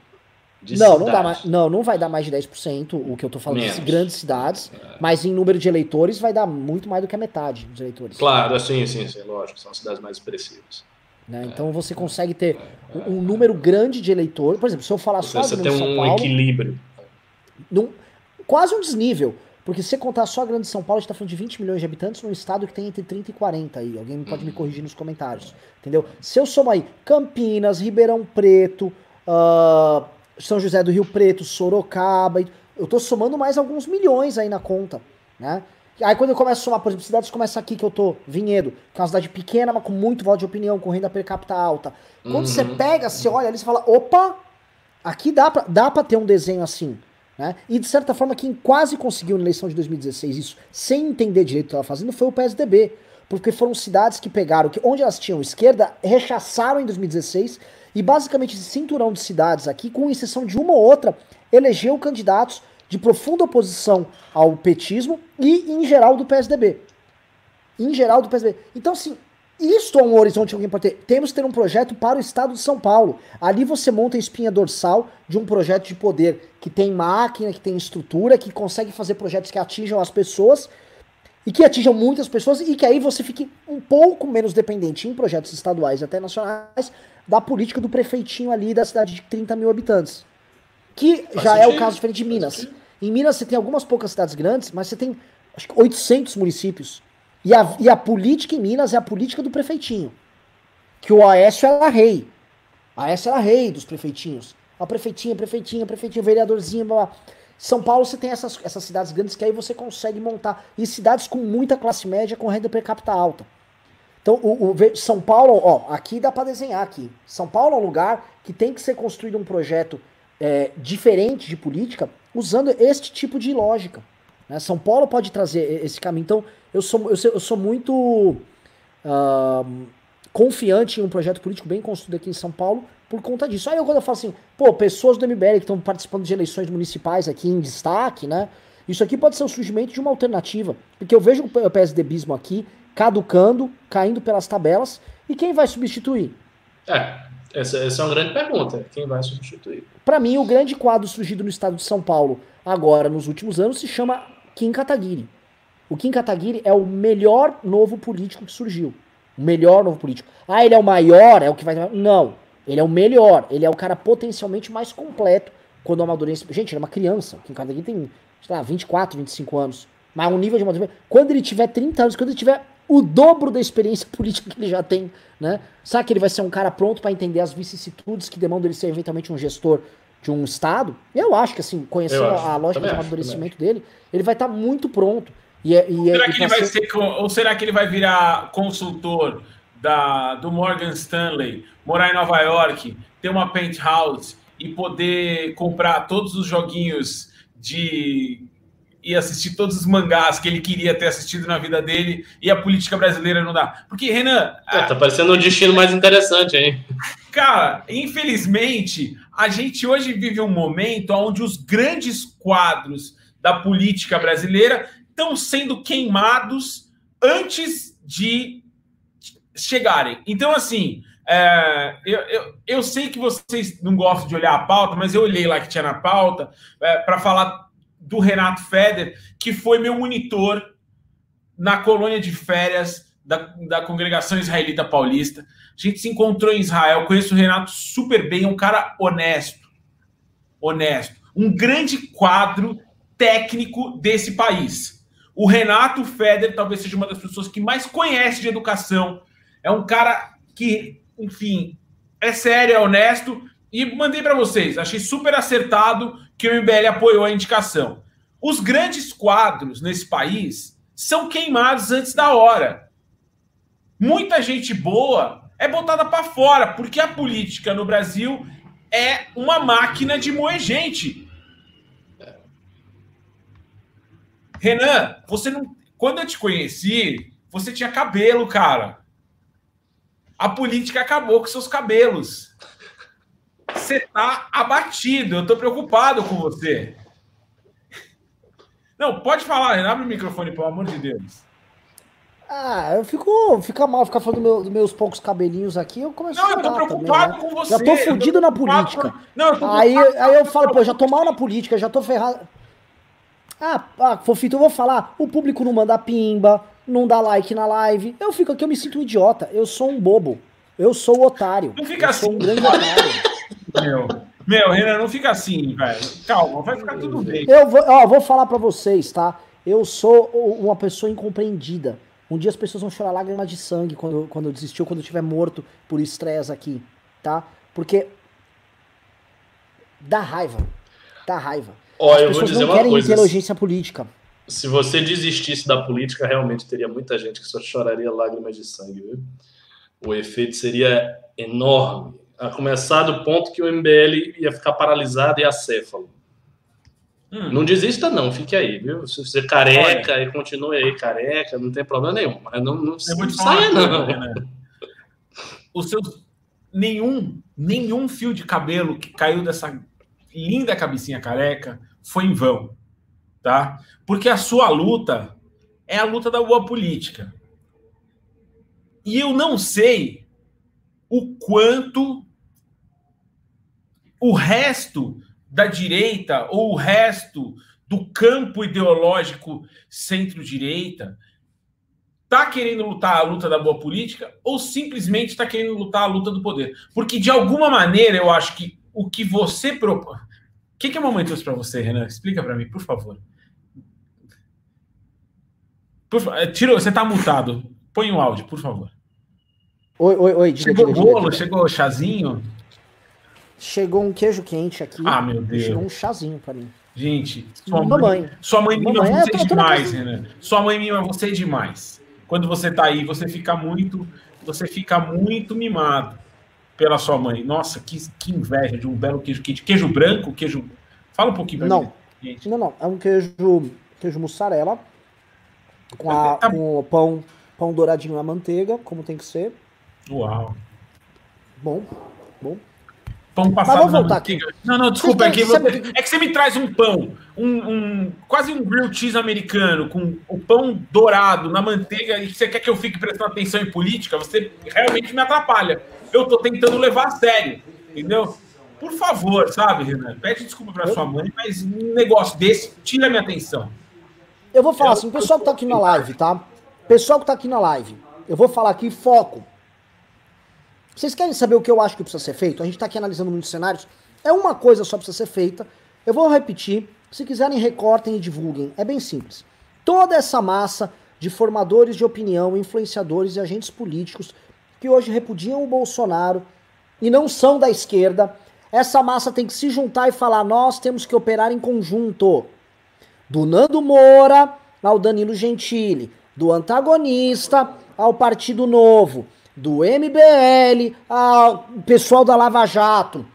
não, não, dá mais, não, não vai dar mais de 10%, o que eu tô falando Menos. de grandes cidades, é. mas em número de eleitores vai dar muito mais do que a metade dos eleitores. Claro, sim, sim, sim, lógico, são cidades mais expressivas. Né? Então você consegue ter um, número grande de eleitores, por exemplo, se eu falar só você de tem um Paulo, equilíbrio. Num, quase um desnível, porque se você contar só a Grande São Paulo, a gente tá falando de 20 milhões de habitantes num estado que tem entre 30 e 40 aí. Alguém pode me uhum. corrigir nos comentários. Entendeu? Se eu somar aí Campinas, Ribeirão Preto, uh, são José do Rio Preto, Sorocaba. Eu tô somando mais alguns milhões aí na conta, né? Aí quando eu começo a somar, por exemplo, cidades começa aqui que eu tô, Vinhedo, que é uma cidade pequena, mas com muito voto de opinião, com renda per capita alta. Quando uhum. você pega, você olha ali, você fala, opa, aqui dá pra, dá pra ter um desenho assim. Né? E de certa forma, quem quase conseguiu na eleição de 2016 isso, sem entender direito o que estava fazendo, foi o PSDB. Porque foram cidades que pegaram, que onde elas tinham esquerda, rechaçaram em 2016 e basicamente esse cinturão de cidades aqui, com exceção de uma ou outra, elegeu candidatos de profunda oposição ao petismo e, em geral, do PSDB. Em geral, do PSDB. Então, assim, isto é um horizonte que alguém pode ter. Temos que ter um projeto para o estado de São Paulo. Ali você monta a espinha dorsal de um projeto de poder que tem máquina, que tem estrutura, que consegue fazer projetos que atinjam as pessoas e que atinjam muitas pessoas e que aí você fique um pouco menos dependente em projetos estaduais e até nacionais da política do prefeitinho ali da cidade de 30 mil habitantes. Que Faz já sentido. é o caso diferente de Minas. Em Minas você tem algumas poucas cidades grandes, mas você tem acho que 800 municípios. E a, e a política em Minas é a política do prefeitinho. Que o Aécio era rei. A Aécio era rei dos prefeitinhos. A prefeitinha, prefeitinha, prefeitinha, vereadorzinho, blá, blá. São Paulo você tem essas, essas cidades grandes que aí você consegue montar. E cidades com muita classe média com renda per capita alta. Então, o, o, São Paulo, ó, aqui dá para desenhar aqui. São Paulo é um lugar que tem que ser construído um projeto é, diferente de política, usando este tipo de lógica. Né? São Paulo pode trazer esse caminho. Então, eu sou, eu sou, eu sou muito uh, confiante em um projeto político bem construído aqui em São Paulo por conta disso. Aí eu, quando eu falo assim, pô, pessoas do MBL que estão participando de eleições municipais aqui em destaque, né? Isso aqui pode ser o surgimento de uma alternativa. Porque eu vejo o PSDBismo aqui caducando, caindo pelas tabelas, e quem vai substituir? É, essa, essa é uma grande pergunta. Quem vai substituir? Para mim, o grande quadro surgido no estado de São Paulo, agora, nos últimos anos, se chama Kim Kataguiri. O Kim Kataguiri é o melhor novo político que surgiu. O melhor novo político. Ah, ele é o maior, é o que vai. Não. Ele é o melhor. Ele é o cara potencialmente mais completo quando o amadurecimento. Gente, ele é uma criança. O Kim Kataguiri tem, sei lá, 24, 25 anos. Mas um nível de amadurecimento. Quando ele tiver 30 anos, quando ele tiver o dobro da experiência [LAUGHS] política que ele já tem, né? Sabe que ele vai ser um cara pronto para entender as vicissitudes que demandam ele ser eventualmente um gestor de um estado? Eu acho que assim, conhecendo a lógica de amadurecimento dele, ele vai estar tá muito pronto. E, é, e é, será que ele vai ser, ou será que ele vai virar consultor da, do Morgan Stanley, morar em Nova York, ter uma penthouse e poder comprar todos os joguinhos de e assistir todos os mangás que ele queria ter assistido na vida dele e a política brasileira não dá. Porque, Renan. É, tá parecendo um destino mais interessante, hein? [LAUGHS] Cara, infelizmente, a gente hoje vive um momento onde os grandes quadros da política brasileira estão sendo queimados antes de chegarem. Então, assim, é, eu, eu, eu, sei que vocês não gostam de olhar a pauta, mas eu olhei lá que tinha na pauta é, para falar do Renato Feder, que foi meu monitor na colônia de férias da, da congregação israelita paulista. A gente se encontrou em Israel, conheço o Renato super bem, um cara honesto, honesto, um grande quadro técnico desse país. O Renato Feder talvez seja uma das pessoas que mais conhece de educação. É um cara que, enfim, é sério, é honesto. E mandei para vocês, achei super acertado que o MBL apoiou a indicação. Os grandes quadros nesse país são queimados antes da hora. Muita gente boa é botada para fora, porque a política no Brasil é uma máquina de moer gente. Renan, você não. Quando eu te conheci, você tinha cabelo, cara. A política acabou com seus cabelos. Você tá abatido. Eu tô preocupado com você. Não, pode falar, Renan. Abre o microfone, pelo amor de Deus. Ah, eu fico. Fica mal ficar falando meu, dos meus poucos cabelinhos aqui. Eu começo não, a eu tô preocupado também, né? com você. Já tô fudido na política. Com... Não, eu tô aí, aí eu falo, pô, já tô mal na política, já tô ferrado. Ah, ah, Fofito, eu vou falar. O público não manda pimba, não dá like na live. Eu fico aqui, eu me sinto um idiota. Eu sou um bobo. Eu sou o otário. Não fica eu assim. Sou um grande otário. [LAUGHS] Meu, meu, Renan, não fica assim, velho. Calma, vai ficar tudo bem. Eu vou, ó, vou falar para vocês, tá? Eu sou uma pessoa incompreendida. Um dia as pessoas vão chorar lágrimas de sangue quando, quando eu desistir ou quando eu estiver morto por estresse aqui, tá? Porque dá raiva. Dá raiva. Ó, eu vou dizer não uma coisa. inteligência política. Se você desistisse da política, realmente teria muita gente que só choraria lágrimas de sangue, viu? O efeito seria enorme. A começar do ponto que o MBL ia ficar paralisado e acéfalo. Hum. Não desista, não, fique aí, viu? Se você é careca Olha. e continue aí careca, não tem problema nenhum. Mas não, não, não saia, não. Né? Os seus. Nenhum, nenhum fio de cabelo que caiu dessa linda cabecinha careca foi em vão, tá? Porque a sua luta é a luta da boa política. E eu não sei o quanto o resto da direita ou o resto do campo ideológico centro-direita está querendo lutar a luta da boa política ou simplesmente está querendo lutar a luta do poder. Porque, de alguma maneira, eu acho que o que você propõe. O que, que é momentos para você, Renan? Explica para mim, por favor. Por... Tira, você está mutado. Põe o um áudio, por favor. Oi, oi, oi. Diga, chegou diga, bolo, diga. chegou chazinho? Chegou um queijo quente aqui. Ah, meu Deus. Chegou um chazinho para mim. Gente, sua mamãe. Sua mãe mima você é, demais, Renan. Sua mãe mima você demais. Quando você tá aí, você fica muito, você fica muito mimado pela sua mãe. Nossa, que, que inveja de um belo queijo quente. Queijo branco, queijo. Fala um pouquinho pra não. mim. Gente. Não, não. É um queijo, queijo mussarela com, a, tá... com o pão, pão douradinho na manteiga, como tem que ser. Uau. Bom, bom. Pão passado Mas vamos voltar aqui. Não, não, desculpa. É que, você, é que você me traz um pão, um, um, quase um grilled cheese americano, com o pão dourado na manteiga, e você quer que eu fique prestando atenção em política, você realmente me atrapalha. Eu tô tentando levar a sério, entendeu? Por favor, sabe, Renan? Pede desculpa eu... sua mãe, mas um negócio desse tira minha atenção. Eu vou falar eu, assim, o pessoal que tá aqui na live, tá? Pessoal que tá aqui na live, eu vou falar aqui foco. Vocês querem saber o que eu acho que precisa ser feito? A gente está aqui analisando muitos cenários. É uma coisa só precisa ser feita. Eu vou repetir. Se quiserem, recortem e divulguem. É bem simples. Toda essa massa de formadores de opinião, influenciadores e agentes políticos que hoje repudiam o Bolsonaro e não são da esquerda. Essa massa tem que se juntar e falar: nós temos que operar em conjunto. Do Nando Moura ao Danilo Gentili, do antagonista ao Partido Novo, do MBL ao pessoal da Lava Jato,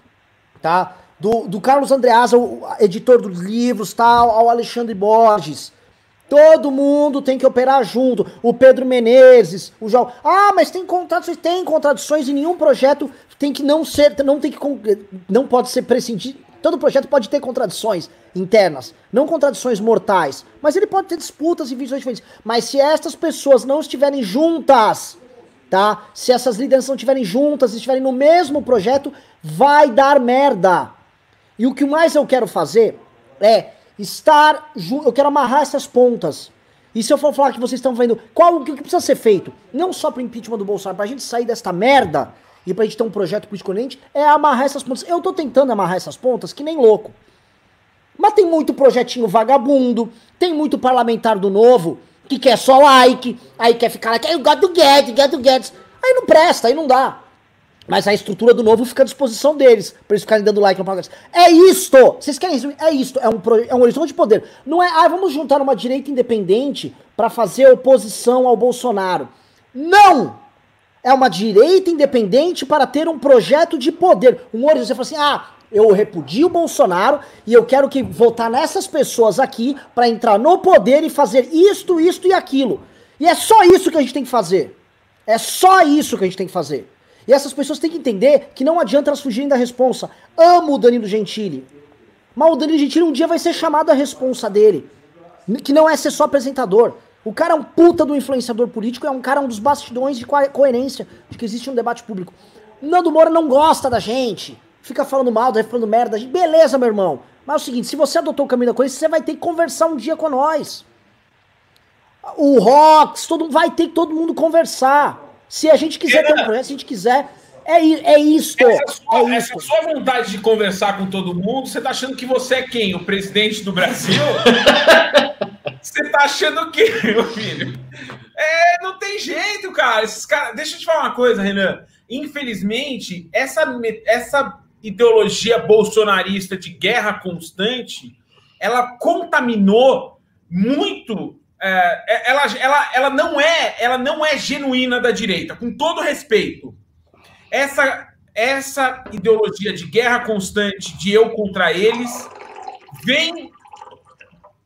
tá? Do, do Carlos Andreasa, o editor dos livros, tal, ao Alexandre Borges. Todo mundo tem que operar junto. O Pedro Menezes, o João. Ah, mas tem contradições, tem contradições e nenhum projeto tem que não ser, não tem que não pode ser prescindido. Todo projeto pode ter contradições internas, não contradições mortais, mas ele pode ter disputas e visões diferentes. Mas se estas pessoas não estiverem juntas, tá? Se essas lideranças não estiverem juntas, estiverem no mesmo projeto, vai dar merda. E o que mais eu quero fazer é estar eu quero amarrar essas pontas. E se eu for falar que vocês estão vendo qual o que precisa ser feito, não só para impeachment do Bolsonaro, para a gente sair desta merda e para a gente ter um projeto político coerente, é amarrar essas pontas. Eu tô tentando amarrar essas pontas que nem louco. Mas tem muito projetinho vagabundo, tem muito parlamentar do novo que quer só like, aí quer ficar lá, eu gosto do Guedes, do Guedes. Aí não presta, aí não dá. Mas a estrutura do novo fica à disposição deles, para eles ficarem dando like no programa. É isto! Vocês querem resumir? É isto, é um, é um horizonte de poder. Não é, ah, vamos juntar uma direita independente para fazer oposição ao Bolsonaro. Não! É uma direita independente para ter um projeto de poder. Um horizonte, você fala assim, ah, eu repudio o Bolsonaro e eu quero que votar nessas pessoas aqui para entrar no poder e fazer isto, isto e aquilo. E é só isso que a gente tem que fazer. É só isso que a gente tem que fazer. E essas pessoas têm que entender que não adianta elas fugirem da responsa. Amo o Danilo Gentili. Mas o Danilo Gentili um dia vai ser chamado a responsa dele. Que não é ser só apresentador. O cara é um puta do influenciador político, é um cara um dos bastidões de coerência de que existe um debate público. Nando Moura não gosta da gente. Fica falando mal, falando merda. Beleza, meu irmão. Mas é o seguinte, se você adotou o caminho da coerência, você vai ter que conversar um dia com nós. O Rox, todo, vai ter que todo mundo conversar. Se a gente quiser ter um projeto, se a gente quiser. É, é isto. Essa sua, é essa sua vontade de conversar com todo mundo, você tá achando que você é quem? O presidente do Brasil? [LAUGHS] você tá achando que, meu filho? É, não tem jeito, cara. Esses caras. Deixa eu te falar uma coisa, Renan. Infelizmente, essa, essa ideologia bolsonarista de guerra constante, ela contaminou muito é, é, ela, ela, ela, não é, ela não é genuína da direita, com todo respeito. Essa, essa ideologia de guerra constante, de eu contra eles, vem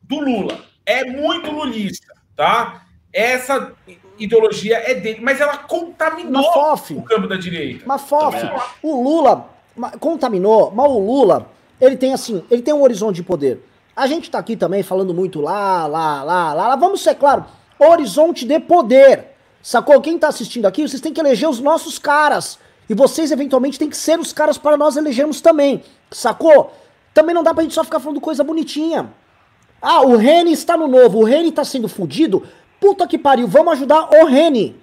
do Lula. É muito lulista, tá? Essa ideologia é dele, mas ela contaminou o campo da direita. Mas Fof, o Lula contaminou, mas o Lula, ele tem assim, ele tem um horizonte de poder. A gente tá aqui também falando muito lá, lá, lá, lá, lá. Vamos ser claro, horizonte de poder. Sacou? Quem tá assistindo aqui, vocês têm que eleger os nossos caras. E vocês, eventualmente, têm que ser os caras para nós elegermos também. Sacou? Também não dá pra gente só ficar falando coisa bonitinha. Ah, o Reni está no novo, o Reni tá sendo fudido. Puta que pariu, vamos ajudar o Reni.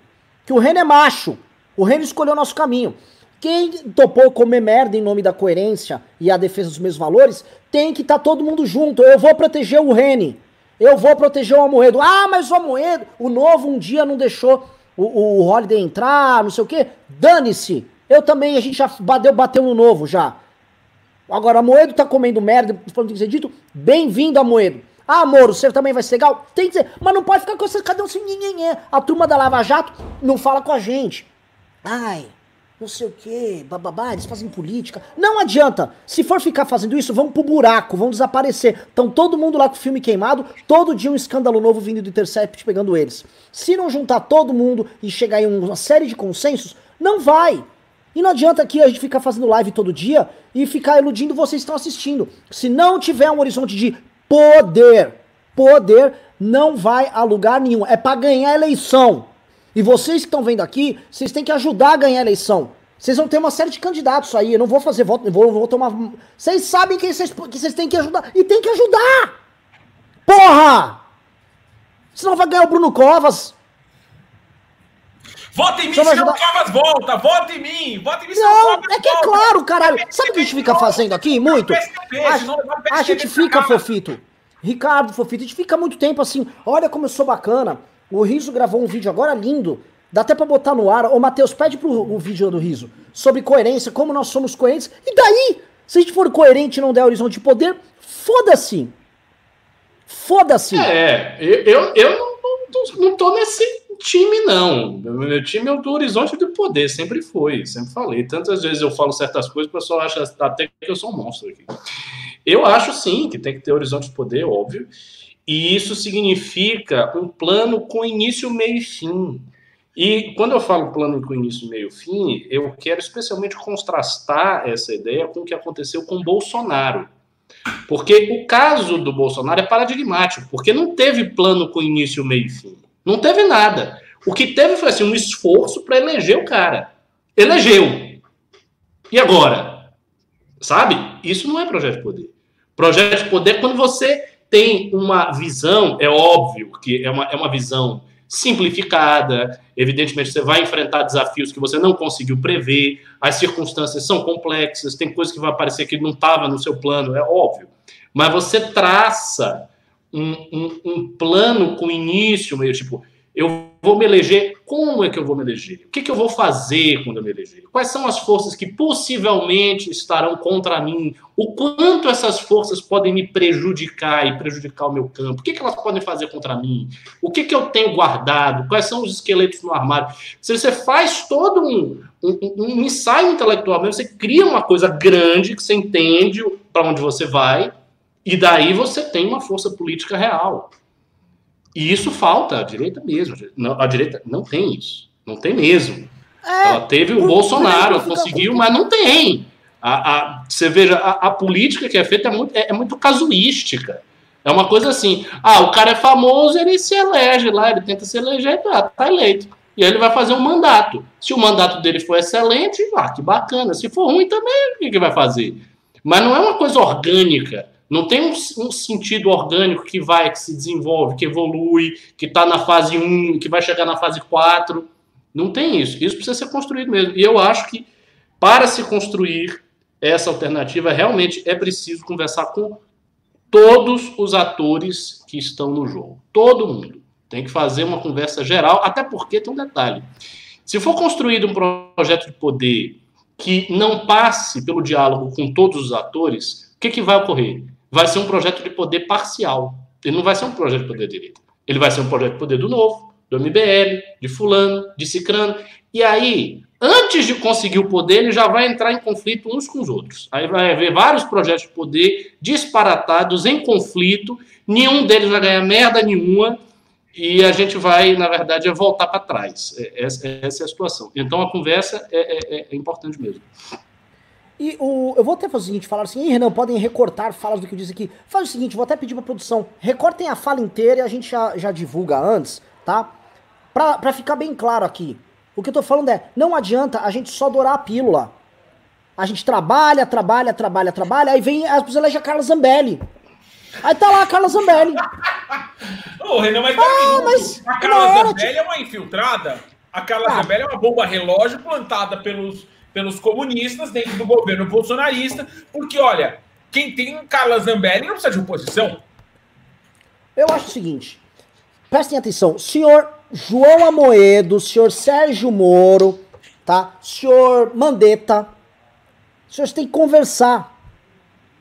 Que o Reni é macho. O Reni escolheu o nosso caminho. Quem topou comer merda em nome da coerência e a defesa dos meus valores, tem que estar tá todo mundo junto. Eu vou proteger o Rene. Eu vou proteger o Amoedo. Ah, mas o Amoedo, o novo um dia não deixou o, o Holiday entrar, não sei o quê. Dane-se. Eu também, a gente já bateu, bateu no novo já. Agora, Amoedo tá comendo merda, falando que ser dito. Bem-vindo, Amoedo. Ah, Moro, você também vai ser legal? Tem que ser. Mas não pode ficar com essa cadê assim, A turma da Lava Jato não fala com a gente. Ai, não sei o que, bababá, eles fazem política. Não adianta. Se for ficar fazendo isso, vão pro buraco, vão desaparecer. Então todo mundo lá com o filme queimado, todo dia um escândalo novo vindo do Intercept pegando eles. Se não juntar todo mundo e chegar em uma série de consensos, não vai. E não adianta aqui a gente ficar fazendo live todo dia e ficar iludindo vocês que estão assistindo. Se não tiver um horizonte de poder, poder não vai a lugar nenhum. É para ganhar eleição. E vocês que estão vendo aqui, vocês têm que ajudar a ganhar a eleição. Vocês vão ter uma série de candidatos aí. Eu não vou fazer voto, vou, vou tomar. Vocês sabem que vocês, que vocês têm que ajudar. E tem que ajudar! Porra! Senão vai ganhar o Bruno Covas. Vota em mim, senão o Covas volta. Vota em mim. Vota em mim, não, É que é claro, caralho. Sabe o que a gente fica fazendo aqui? Muito? A, a gente fica, Fofito. Ricardo, Fofito, a gente fica muito tempo assim. Olha como eu sou bacana. O Riso gravou um vídeo agora lindo. Dá até pra botar no ar. Ô, Matheus, pede pro o vídeo do Riso. Sobre coerência, como nós somos coerentes. E daí? Se a gente for coerente e não der horizonte de poder, foda-se. Foda-se. É, eu, eu, eu não, não, não tô nesse time, não. Meu time é o do horizonte de poder, sempre foi, sempre falei. Tantas vezes eu falo certas coisas, o pessoal acha até que eu sou um monstro aqui. Eu acho sim que tem que ter horizonte de poder, óbvio. E isso significa um plano com início, meio e fim. E quando eu falo plano com início, meio e fim, eu quero especialmente contrastar essa ideia com o que aconteceu com Bolsonaro. Porque o caso do Bolsonaro é paradigmático, porque não teve plano com início, meio e fim. Não teve nada. O que teve foi assim, um esforço para eleger o cara. Elegeu. E agora? Sabe? Isso não é projeto de poder. Projeto de poder é quando você tem uma visão, é óbvio que é uma, é uma visão simplificada. Evidentemente, você vai enfrentar desafios que você não conseguiu prever, as circunstâncias são complexas, tem coisas que vai aparecer que não estava no seu plano, é óbvio. Mas você traça um, um, um plano com início, meio tipo, eu vou me eleger, como é que eu vou me eleger? O que, que eu vou fazer quando eu me eleger? Quais são as forças que possivelmente estarão contra mim? O quanto essas forças podem me prejudicar e prejudicar o meu campo? O que, que elas podem fazer contra mim? O que, que eu tenho guardado? Quais são os esqueletos no armário? Se você faz todo um, um, um ensaio intelectual, você cria uma coisa grande que você entende para onde você vai, e daí você tem uma força política real. E isso falta à direita mesmo. A direita não tem isso. Não tem mesmo. É, Ela teve o Bolsonaro, conseguiu, mas não tem. A, a, você veja, a, a, política que é feita é muito, é, é, muito casuística. É uma coisa assim: ah, o cara é famoso, ele se elege lá, ele tenta se eleger tá, tá eleito. E aí ele vai fazer um mandato. Se o mandato dele for excelente, ah, que bacana. Se for ruim também, o que, que vai fazer? Mas não é uma coisa orgânica. Não tem um, um, sentido orgânico que vai, que se desenvolve, que evolui, que está na fase 1, que vai chegar na fase 4. Não tem isso. Isso precisa ser construído mesmo. E eu acho que para se construir essa alternativa, realmente é preciso conversar com todos os atores que estão no jogo. Todo mundo. Tem que fazer uma conversa geral, até porque tem um detalhe. Se for construído um projeto de poder que não passe pelo diálogo com todos os atores, o que, que vai ocorrer? Vai ser um projeto de poder parcial. Ele não vai ser um projeto de poder direito. Ele vai ser um projeto de poder do novo, do MBL, de fulano, de cicrano. E aí, antes de conseguir o poder, ele já vai entrar em conflito uns com os outros. Aí vai haver vários projetos de poder disparatados em conflito, nenhum deles vai ganhar merda nenhuma, e a gente vai, na verdade, voltar para trás. É, essa, essa, é a situação. Então a conversa é, é, é importante mesmo. E o, eu vou até fazer o seguinte, falar assim, Renan, podem recortar falas do que eu disse aqui. Faz o seguinte, vou até pedir pra produção, recortem a fala inteira e a gente já, já divulga antes, tá? Pra, pra ficar bem claro aqui. O que eu tô falando é, não adianta a gente só adorar a pílula. A gente trabalha, trabalha, trabalha, trabalha, aí vem, as pessoas elegem a Carla Zambelli. Aí tá lá a Carla Zambelli. Ô, Renan, mas, ah, mas a Carla Zambelli é uma infiltrada. A Carla ah. Zambelli é uma bomba relógio plantada pelos pelos comunistas dentro do governo bolsonarista, porque, olha, quem tem Carla Zambelli não precisa de oposição. Eu acho o seguinte, prestem atenção, senhor João Amoedo, senhor Sérgio Moro, tá? Senhor Mandetta, senhores têm que conversar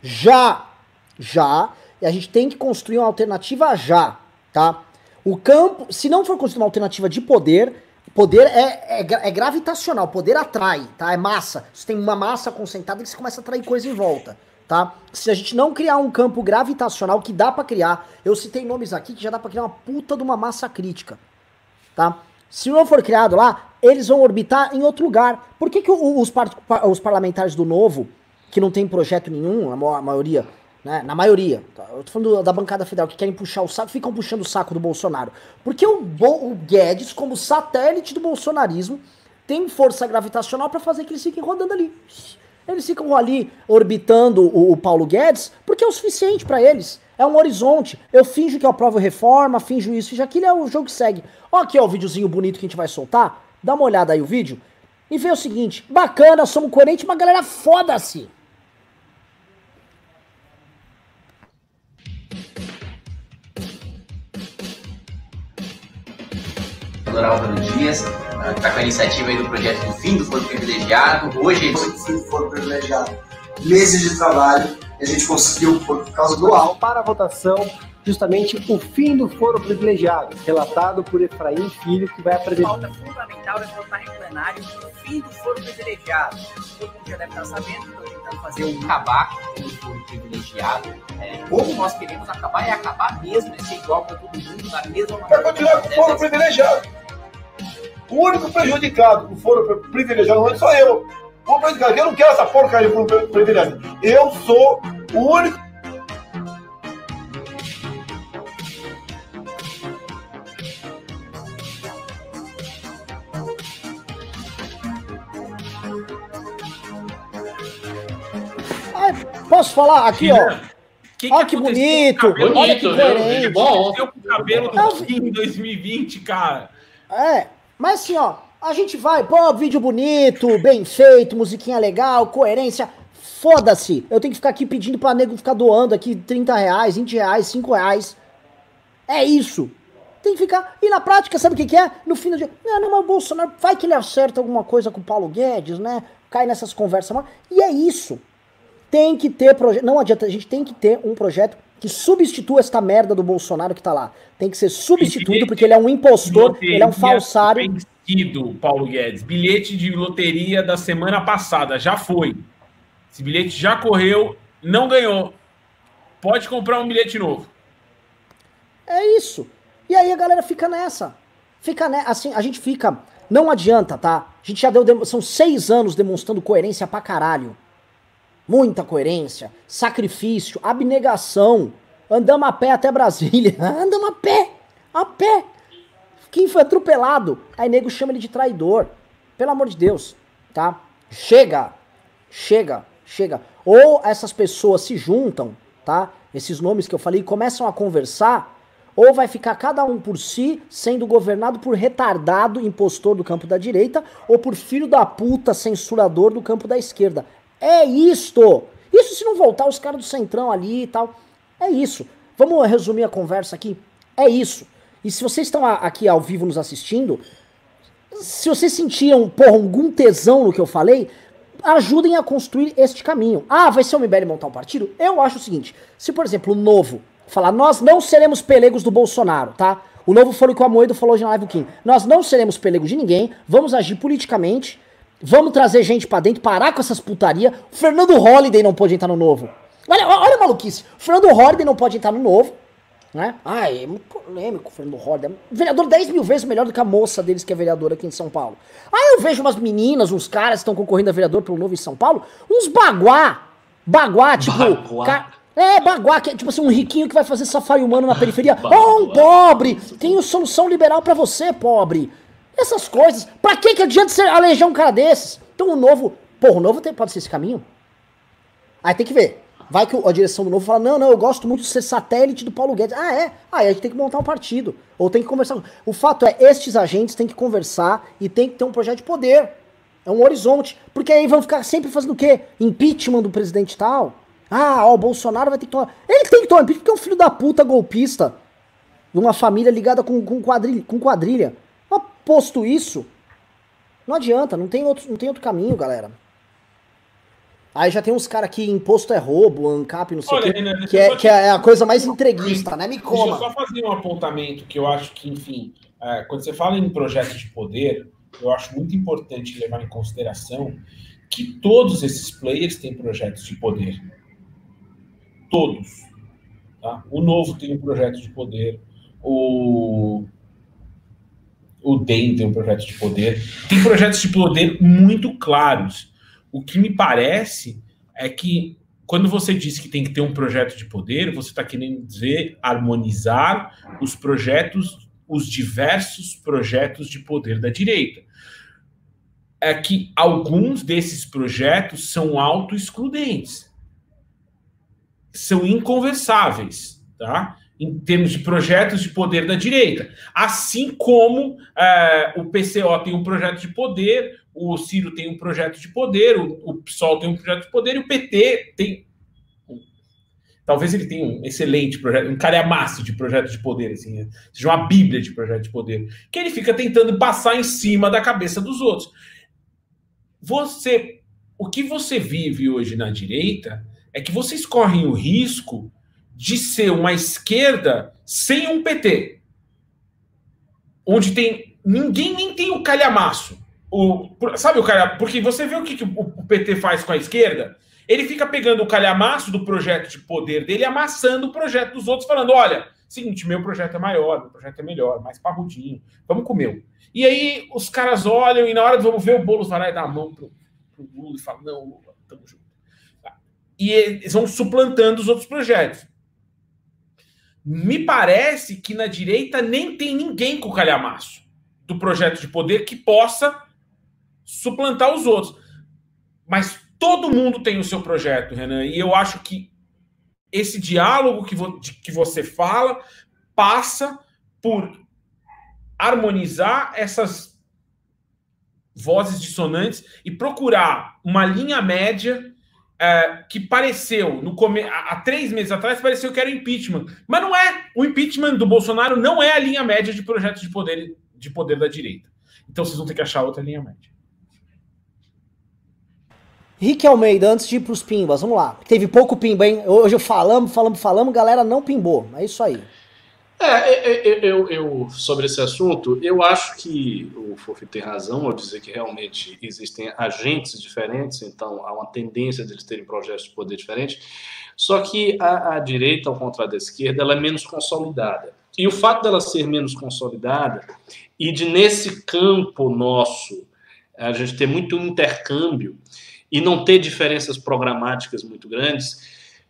já, já, e a gente tem que construir uma alternativa já, tá? O campo, se não for construir uma alternativa de poder, Poder é, é, é, gravitacional, poder atrai, tá? É massa. Você tem uma massa concentrada que você começa a atrair coisa em volta, tá? Se a gente não criar um campo gravitacional que dá para criar, eu citei nomes aqui que já dá para criar uma puta de uma massa crítica, tá? Se não for criado lá, eles vão orbitar em outro lugar. Por que, que os, par os parlamentares do Novo, que não tem projeto nenhum, a maioria, né? Na maioria. Eu tô falando da bancada federal que querem puxar o saco, ficam puxando o saco do Bolsonaro. Porque o, Bo o Guedes, como satélite do bolsonarismo, tem força gravitacional para fazer que eles fiquem rodando ali. Eles ficam ali orbitando o, o Paulo Guedes porque é o suficiente para eles. É um horizonte. Eu finjo que eu aprovo reforma, finjo isso, finjo aquilo, é o jogo que segue. Ó aqui ó, o videozinho bonito que a gente vai soltar. Dá uma olhada aí o vídeo. E vê o seguinte, bacana, somos coerentes, mas galera, foda-se. Álvaro Dias, que está com a iniciativa aí do projeto do fim do foro privilegiado. Hoje o fim do foro privilegiado. Meses de trabalho, e a gente conseguiu por causa do alto. Para a votação, justamente o fim do foro privilegiado, relatado por Efraim Filho, que vai apresentar. A pauta fundamental é votar em plenário o fim do foro privilegiado. Todo mundo já deve estar sabendo, estou tentando fazer um acabar com o foro privilegiado. É, como nós queremos acabar, é acabar mesmo, é ser igual para todo mundo, da mesma maneira. Para continuar com o foro privilegiado. O único prejudicado com foro privilegiado não sou eu. O prejudicado, eu não quero essa porcaria de privilegiado. Eu sou o único Posso falar? Aqui, ó. Que Olha que, bonito. bonito. Olha que coerente. Bom. com o cabelo do Kim em 2020, cara. É, mas assim, ó. A gente vai, pô, vídeo bonito, bem feito, musiquinha legal, coerência. Foda-se. Eu tenho que ficar aqui pedindo pra nego ficar doando aqui 30 reais, 20 reais, 5 reais. É isso. Tem que ficar. E na prática, sabe o que, que é? No fim do dia. Não, não, mas o Bolsonaro. Vai que ele acerta alguma coisa com o Paulo Guedes, né? Cai nessas conversas. E é isso. Tem que ter projeto. Não adianta, a gente tem que ter um projeto que substitua esta merda do Bolsonaro que tá lá. Tem que ser substituído porque ele é um impostor, ele é um falsário. Vencido, Paulo Guedes. Bilhete de loteria da semana passada já foi. Esse bilhete já correu, não ganhou. Pode comprar um bilhete novo. É isso. E aí a galera fica nessa. Fica né, assim, a gente fica. Não adianta, tá? A gente já deu. São seis anos demonstrando coerência pra caralho muita coerência, sacrifício, abnegação. Andamos a pé até Brasília. [LAUGHS] Andamos a pé, a pé. Quem foi atropelado? Aí nego chama ele de traidor. Pelo amor de Deus, tá? Chega, chega, chega. Ou essas pessoas se juntam, tá? Esses nomes que eu falei começam a conversar, ou vai ficar cada um por si, sendo governado por retardado impostor do campo da direita, ou por filho da puta censurador do campo da esquerda. É isto. Isso se não voltar os caras do Centrão ali e tal. É isso. Vamos resumir a conversa aqui? É isso. E se vocês estão aqui ao vivo nos assistindo, se vocês sentiram, porra, algum tesão no que eu falei, ajudem a construir este caminho. Ah, vai ser o MBL montar um partido? Eu acho o seguinte: se, por exemplo, o Novo falar, nós não seremos pelegos do Bolsonaro, tá? O Novo foi o que o Amoedo falou hoje na live Kim. Nós não seremos pelegos de ninguém, vamos agir politicamente Vamos trazer gente para dentro, parar com essas putaria. O Fernando Holliday não pode entrar no novo. Olha, olha a maluquice. O Fernando Holliday não pode entrar no novo. Né? Ai, é muito polêmico o Fernando Holliday. Vereador 10 mil vezes melhor do que a moça deles que é vereadora aqui em São Paulo. Aí eu vejo umas meninas, uns caras que estão concorrendo a vereador pelo novo em São Paulo. Uns baguá. Baguá, tipo. Baguá. Ca... É, baguá, que é tipo assim, um riquinho que vai fazer safari humano na periferia. Oh, um pobre! Tenho solução liberal para você, pobre. Essas coisas. Pra que que adianta você alejar um cara desses? Então o novo. Pô, o novo tem, pode ser esse caminho? Aí tem que ver. Vai que a direção do novo fala: não, não, eu gosto muito de ser satélite do Paulo Guedes. Ah, é? Aí a gente tem que montar um partido. Ou tem que conversar. O fato é, estes agentes têm que conversar e tem que ter um projeto de poder. É um horizonte. Porque aí vão ficar sempre fazendo o quê? Impeachment do presidente tal. Ah, ó, o Bolsonaro vai ter que tomar. Ele tem que tomar impeachment porque é um filho da puta golpista. De uma família ligada com, com, quadrilha, com quadrilha. Posto isso, não adianta, não tem outro, não tem outro caminho, galera. Aí já tem uns caras que imposto é roubo, ANCAP, não sei o quê, Renan, que, é, que é a coisa mais entreguista, né? Me coma. Deixa eu só fazer um apontamento que eu acho que, enfim, é, quando você fala em projetos de poder, eu acho muito importante levar em consideração que todos esses players têm projetos de poder. Todos. Tá? O Novo tem um projeto de poder, o o DEM tem um projeto de poder. Tem projetos de poder muito claros. O que me parece é que quando você diz que tem que ter um projeto de poder, você está querendo dizer harmonizar os projetos, os diversos projetos de poder da direita. É que alguns desses projetos são auto-excludentes, são inconversáveis, tá? Em termos de projetos de poder da direita. Assim como é, o PCO tem um projeto de poder, o Ciro tem um projeto de poder, o, o PSOL tem um projeto de poder e o PT tem. Talvez ele tenha um excelente projeto, um calhamaço de projeto de poder, assim, né? seja uma bíblia de projeto de poder, que ele fica tentando passar em cima da cabeça dos outros. Você, o que você vive hoje na direita é que vocês correm o risco de ser uma esquerda sem um PT, onde tem ninguém nem tem o calhamaço. O, sabe o cara? Porque você vê o que, que o PT faz com a esquerda? Ele fica pegando o calhamaço do projeto de poder dele amassando o projeto dos outros, falando: olha, seguinte, meu projeto é maior, meu projeto é melhor, mais parrudinho, vamos com o meu. E aí os caras olham e na hora de vamos ver, o Boulos vai lá e dá a mão pro, pro Lula e fala: não, Lula, tamo junto. E eles vão suplantando os outros projetos. Me parece que na direita nem tem ninguém com calhamaço do projeto de poder que possa suplantar os outros. Mas todo mundo tem o seu projeto, Renan, e eu acho que esse diálogo que, vo que você fala passa por harmonizar essas vozes dissonantes e procurar uma linha média é, que pareceu no come... há três meses atrás pareceu que era impeachment, mas não é. O impeachment do Bolsonaro não é a linha média de projetos de poder de poder da direita. Então vocês vão ter que achar outra linha média. Rick Almeida, antes de ir pros pimbas, vamos lá. Teve pouco pimba, hein? Hoje falamos, falamos, falamos, galera não pimbou. É isso aí. É, eu, eu, eu, sobre esse assunto, eu acho que o Fofi tem razão ao dizer que realmente existem agentes diferentes, então há uma tendência de eles terem projetos de poder diferentes. Só que a, a direita, ao contrário da esquerda, ela é menos consolidada. E o fato dela ser menos consolidada e de nesse campo nosso a gente ter muito intercâmbio, e não ter diferenças programáticas muito grandes,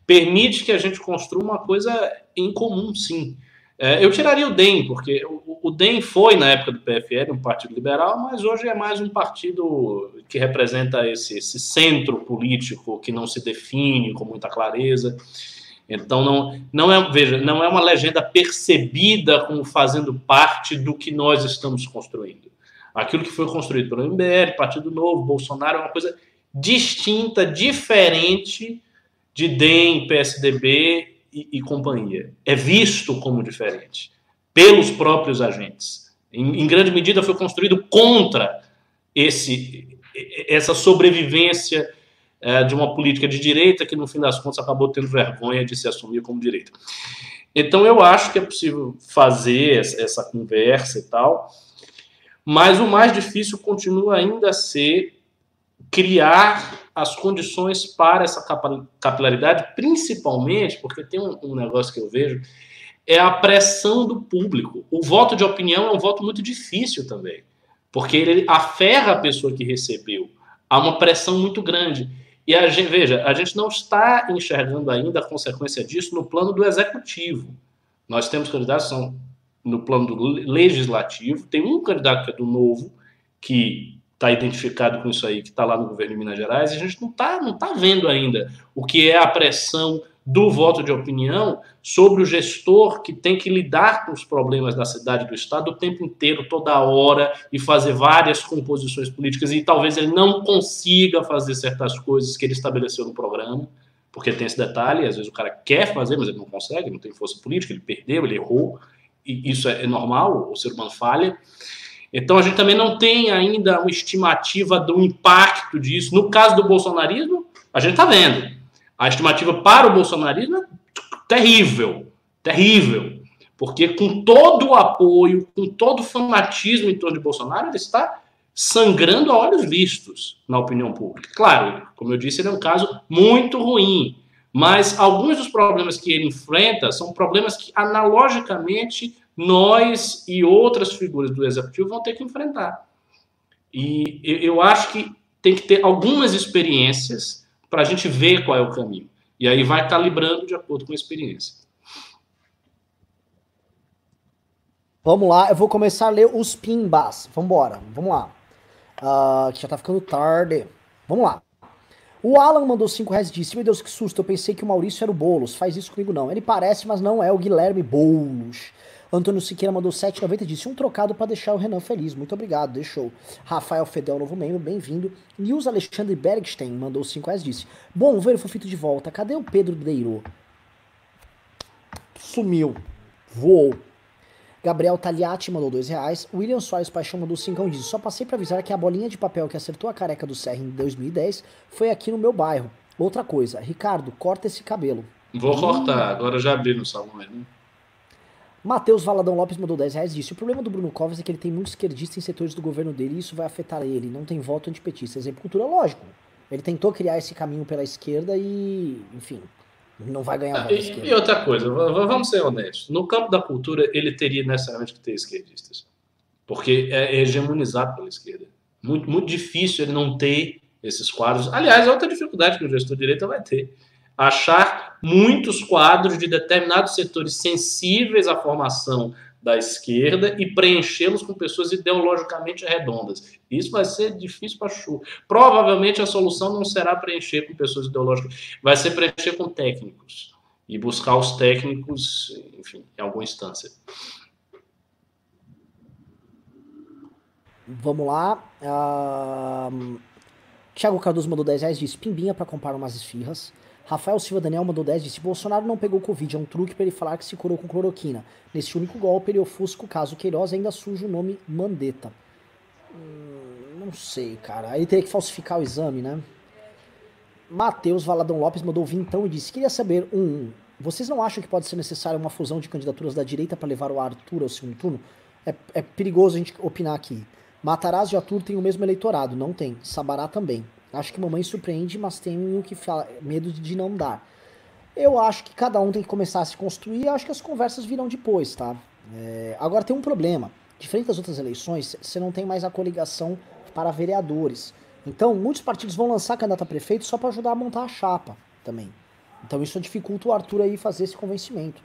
permite que a gente construa uma coisa em comum, sim. É, eu tiraria o DEM, porque o, o, DEM foi, na época do PFL, um partido liberal, mas hoje é mais um partido que representa esse, esse centro político que não se define com muita clareza. Então, não, não, é, veja, não é uma legenda percebida como fazendo parte do que nós estamos construindo. Aquilo que foi construído pelo MBL, Partido Novo, Bolsonaro, é uma coisa distinta, diferente de DEM, PSDB e, e companhia. É visto como diferente pelos próprios agentes. Em, em grande medida foi construído contra esse, essa sobrevivência é, de uma política de direita que, no fim das contas, acabou tendo vergonha de se assumir como direita. Então, eu acho que é possível fazer essa conversa e tal, mas o mais difícil continua ainda a ser criar as condições para essa capilaridade, principalmente porque tem um, um, negócio que eu vejo, é a pressão do público. O voto de opinião é um voto muito difícil também, porque ele aferra a pessoa que recebeu. Há uma pressão muito grande. E a gente, veja, a gente não está enxergando ainda a consequência disso no plano do executivo. Nós temos candidatos são no plano do legislativo, tem um candidato que é do novo, que está identificado com isso aí, que está lá no governo de Minas Gerais, e a gente não está não tá vendo ainda o que é a pressão do voto de opinião sobre o gestor que tem que lidar com os problemas da cidade do estado o tempo inteiro, toda hora, e fazer várias composições políticas, e talvez ele não consiga fazer certas coisas que ele estabeleceu no programa, porque tem esse detalhe, às vezes o cara quer fazer, mas ele não consegue, não tem força política, ele perdeu, ele errou, e isso é normal, o ser humano falha. Então a gente também não tem ainda uma estimativa do impacto disso. No caso do bolsonarismo, a gente está vendo. A estimativa para o bolsonarismo é terrível, terrível. Porque com todo o apoio, com todo o fanatismo em torno de Bolsonaro, ele está sangrando a olhos vistos na opinião pública. Claro, como eu disse, ele é um caso muito ruim, mas alguns dos problemas que ele enfrenta são problemas que analogicamente nós e outras figuras do executivo vão ter que enfrentar. E eu acho que tem que ter algumas experiências para a gente ver qual é o caminho. E aí vai calibrando de acordo com a experiência. Vamos lá, eu vou começar a ler os pimbas. Embora, vamos lá. Uh, que já tá ficando tarde. Vamos lá. O Alan mandou 5 reais e disse: Meu Deus, que susto, eu pensei que o Maurício era o Boulos. Faz isso comigo não. Ele parece, mas não é o Guilherme Boulos. Antônio Siqueira mandou 7,90 e disse um trocado para deixar o Renan feliz. Muito obrigado, deixou. Rafael Fedel, novo membro, bem-vindo. Nils Alexandre Bergstein mandou 5 reais disse: Bom ver o Fofito de volta. Cadê o Pedro Deiro? sumiu. Voou. Gabriel Tagliati mandou dois reais. William Soares Paixão mandou cincão e disse: Só passei pra avisar que a bolinha de papel que acertou a careca do Serra em 2010 foi aqui no meu bairro. Outra coisa, Ricardo, corta esse cabelo. Vou cortar, agora já abri no salão né? Matheus Valadão Lopes mandou 10 reais e disse: O problema do Bruno Covas é que ele tem muitos esquerdistas em setores do governo dele e isso vai afetar ele. Não tem voto antipetista. Exemplo, cultura, lógico. Ele tentou criar esse caminho pela esquerda e, enfim, não vai ganhar voto à E, e outra coisa, vamos ser honestos. No campo da cultura, ele teria necessariamente que ter esquerdistas. Porque é hegemonizado pela esquerda. Muito, muito difícil ele não ter esses quadros. Aliás, é outra dificuldade que o gestor de direita vai ter. Achar muitos quadros de determinados setores sensíveis à formação da esquerda e preenchê-los com pessoas ideologicamente redondas. Isso vai ser difícil para chu. Provavelmente a solução não será preencher com pessoas ideológicas, vai ser preencher com técnicos e buscar os técnicos, enfim, em alguma instância. Vamos lá. ahn, Thiago Cardoso mandou 10 reais, disse Pimbinha pra comprar umas esfirras. Rafael Silva Daniel mandou 10, disse Bolsonaro não pegou Covid, é um truque pra ele falar que se curou com cloroquina. Nesse único golpe ele ofusca o caso Queiroz ainda suja o nome Mandetta. Hum, não sei, cara. Aí teria que falsificar o exame, né? Matheus Valadão Lopes mandou vintão e disse: Queria saber, um, vocês não acham que pode ser necessária uma fusão de candidaturas da direita para levar o Arthur ao segundo turno? É, é perigoso a gente opinar aqui. Matarazzo e Arthur têm o mesmo eleitorado, não tem. Sabará também. Acho que mamãe surpreende, mas tenho que fala, medo de não dar. Eu acho que cada um tem que começar a se construir acho que as conversas virão depois, tá? É, agora tem um problema. Diferente das outras eleições, você não tem mais a coligação para vereadores. Então, muitos partidos vão lançar candidato a prefeito só para ajudar a montar a chapa também. Então, isso dificulta o Arthur aí fazer esse convencimento.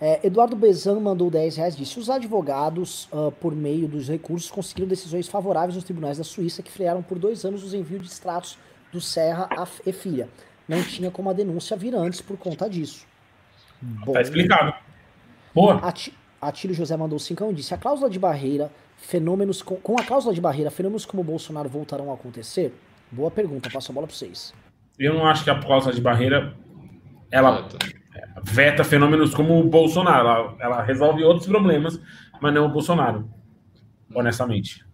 É, Eduardo Bezan mandou 10 reais disse: Os advogados, ah, por meio dos recursos, conseguiram decisões favoráveis nos tribunais da Suíça que frearam por dois anos os envios de extratos do Serra e filha. Não tinha como a denúncia vir antes por conta disso. Bom, Tá explicado. Boa. Ati- Atílio José mandou 5 e disse: A cláusula de barreira, fenômenos com, com a cláusula de barreira, fenômenos como o Bolsonaro voltarão a acontecer? Boa pergunta, passo a bola para vocês. Eu não acho que a cláusula de barreira ela veta fenômenos como o Bolsonaro. Ela, ela resolve outros problemas, mas não o Bolsonaro. Honestamente.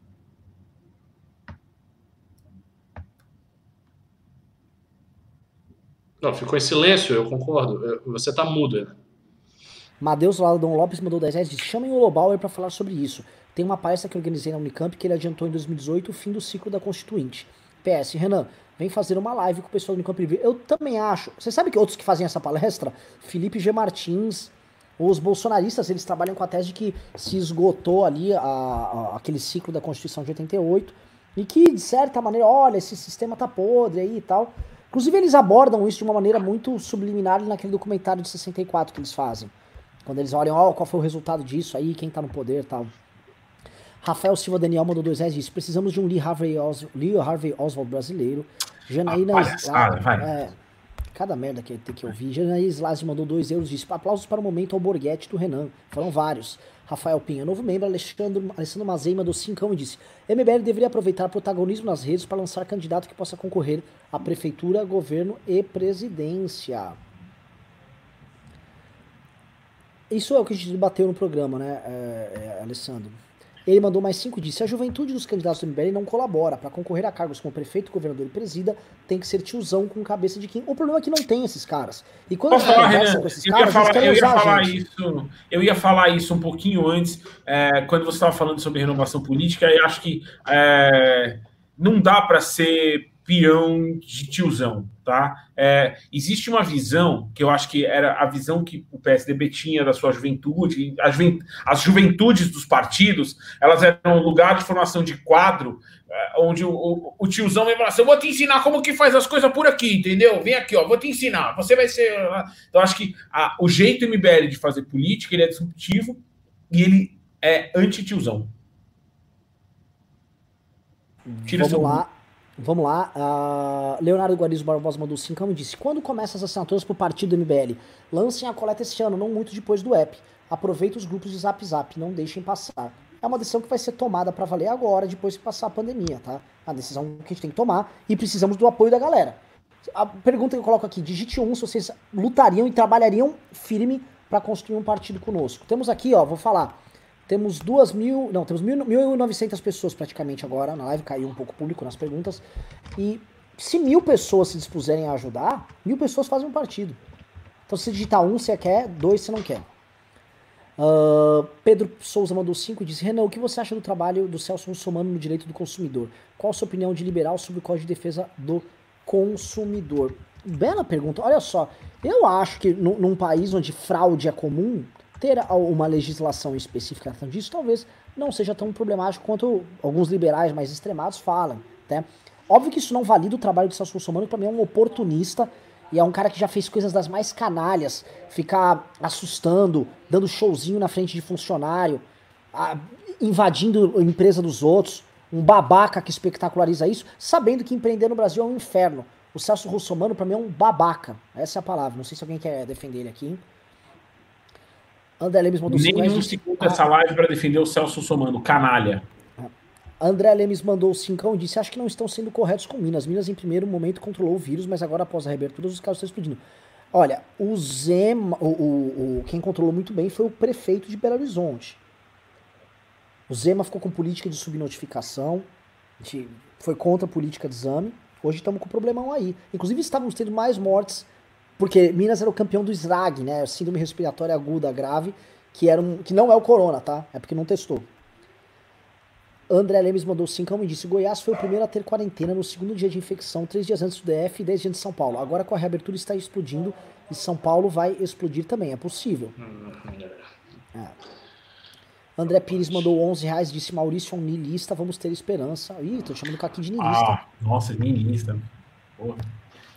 Não, ficou em silêncio, eu concordo. Você está mudo. né? Madeus Ladon Lopes mandou 10 reais e chamem o Lobauer para falar sobre isso. Tem uma palestra que organizei na Unicamp que ele adiantou em 2018 o fim do ciclo da Constituinte. PS, Renan, vem fazer uma live com o pessoal do Unicamp Livre. Eu também acho. Você sabe que outros que fazem essa palestra? Felipe G. Martins, os bolsonaristas, eles trabalham com a tese de que se esgotou ali a- a- aquele ciclo da Constituição de 88 e que, de certa maneira, olha, esse sistema tá podre aí e tal. Inclusive, eles abordam isso de uma maneira muito subliminar naquele documentário de 64 que eles fazem. Quando eles olham, ó, qual foi o resultado disso aí, quem tá no poder e tal. Rafael Silva Daniel mandou dois reais e disse: precisamos de um Lee Harvey, Os Lee Harvey Oswald brasileiro. Janaína. Ah, vai. é, cada merda que tem que ouvir. Janaína Slazzi mandou dois euros e disse: aplausos para o momento ao Borghetti do Renan. Foram vários. Rafael Pinha, novo membro, Alexandre, Alessandro Mazei mandou cincão e disse: MBL deveria aproveitar protagonismo nas redes para lançar candidato que possa concorrer à prefeitura, governo e presidência. Isso é o que a gente debateu no programa, né, é, é, Alessandro? Ele mandou mais cinco e disse: a juventude dos candidatos do MBL não colabora. Para concorrer a cargos como prefeito, governador e presida, tem que ser tiozão com cabeça de quem. O problema é que não tem esses caras. E quando Posso falar, Renan? com esses Eu ia caras, eles falar, eu ia falar isso. Eu ia falar isso um pouquinho antes, é, quando você estava falando sobre renovação política. E acho que é, não dá para ser peão de tiozão, tá? É, existe uma visão que eu acho que era a visão que o PSDB tinha da sua juventude. As, as juventudes dos partidos, elas eram um lugar de formação de quadro é, onde o, o, o tiozão vai falar assim, eu vou te ensinar como que faz as coisas por aqui, entendeu? Vem aqui, ó, vou te ensinar. Você vai ser... Então, acho que a- o jeito MBL de fazer política, ele é disruptivo e ele é anti-tiozão. Tira Vamos lá. Vamos lá. Ah, Leonardo Guarizo Barbosa mandou 5 e disse: Quando começam as assinaturas pro partido MBL? Lancem a coleta este ano, não muito depois do app. Aproveita os grupos de zap zap, não deixem passar. É uma decisão que vai ser tomada para valer agora, depois que passar a pandemia, tá? A decisão que a gente tem que tomar e precisamos do apoio da galera. A pergunta que eu coloco aqui: digite um se vocês lutariam e trabalhariam firme para construir um partido conosco. Temos aqui, ó, vou falar, temos duas mil, não, temos mil, mil e novecentas pessoas praticamente agora na live, caiu um pouco o público nas perguntas, e se mil pessoas se dispuserem a ajudar, mil pessoas fazem um partido. Então se digitar um você quer, dois você não quer. Uh, Pedro Souza mandou 5 e disse: Renan, o que você acha do trabalho do Celso Russomano no direito do consumidor? Qual a sua opinião de liberal sobre o Código de Defesa do Consumidor? Bela pergunta. Olha só, eu acho que num país onde fraude é comum, ter uma legislação específica disso talvez não seja tão problemático quanto alguns liberais mais extremados falam. Né? Óbvio que isso não valida o trabalho do Celso Russomano, que para mim é um oportunista e é um cara que já fez coisas das mais canalhas, ficar assustando, dando showzinho na frente de funcionário, invadindo a empresa dos outros, um babaca que espetaculariza isso, sabendo que empreender no Brasil é um inferno. O Celso Russomano, para mim, é um babaca. Essa é a palavra. Não sei se alguém quer defender ele aqui. André Lemes mandou Nenhum segundo essa live para defender o Celso Russomano, canalha. André Lemes mandou o cincão e disse: Acho que não estão sendo corretos com Minas. Minas, em primeiro momento, controlou o vírus, mas agora, após a reabertura, os casos estão explodindo. Olha, o Zema, o, o, o, quem controlou muito bem foi o prefeito de Belo Horizonte. O Zema ficou com política de subnotificação, foi contra a política de exame. Hoje estamos com um problemão aí. Inclusive, estávamos tendo mais mortes, porque Minas era o campeão do SRAG, né? Síndrome respiratória aguda grave, que, era um, que não é o corona, tá? É porque não testou. André Lemes mandou 5 e disse: Goiás foi o primeiro a ter quarentena no segundo dia de infecção, três dias antes do DF e dez dias de São Paulo. Agora com a reabertura está explodindo e São Paulo vai explodir também. É possível. É. André Pires mandou 11 reais, disse Maurício é um nilista, vamos ter esperança. Ih, tô chamando o Caqui de nilista. Ah, nossa, nilista. Porra.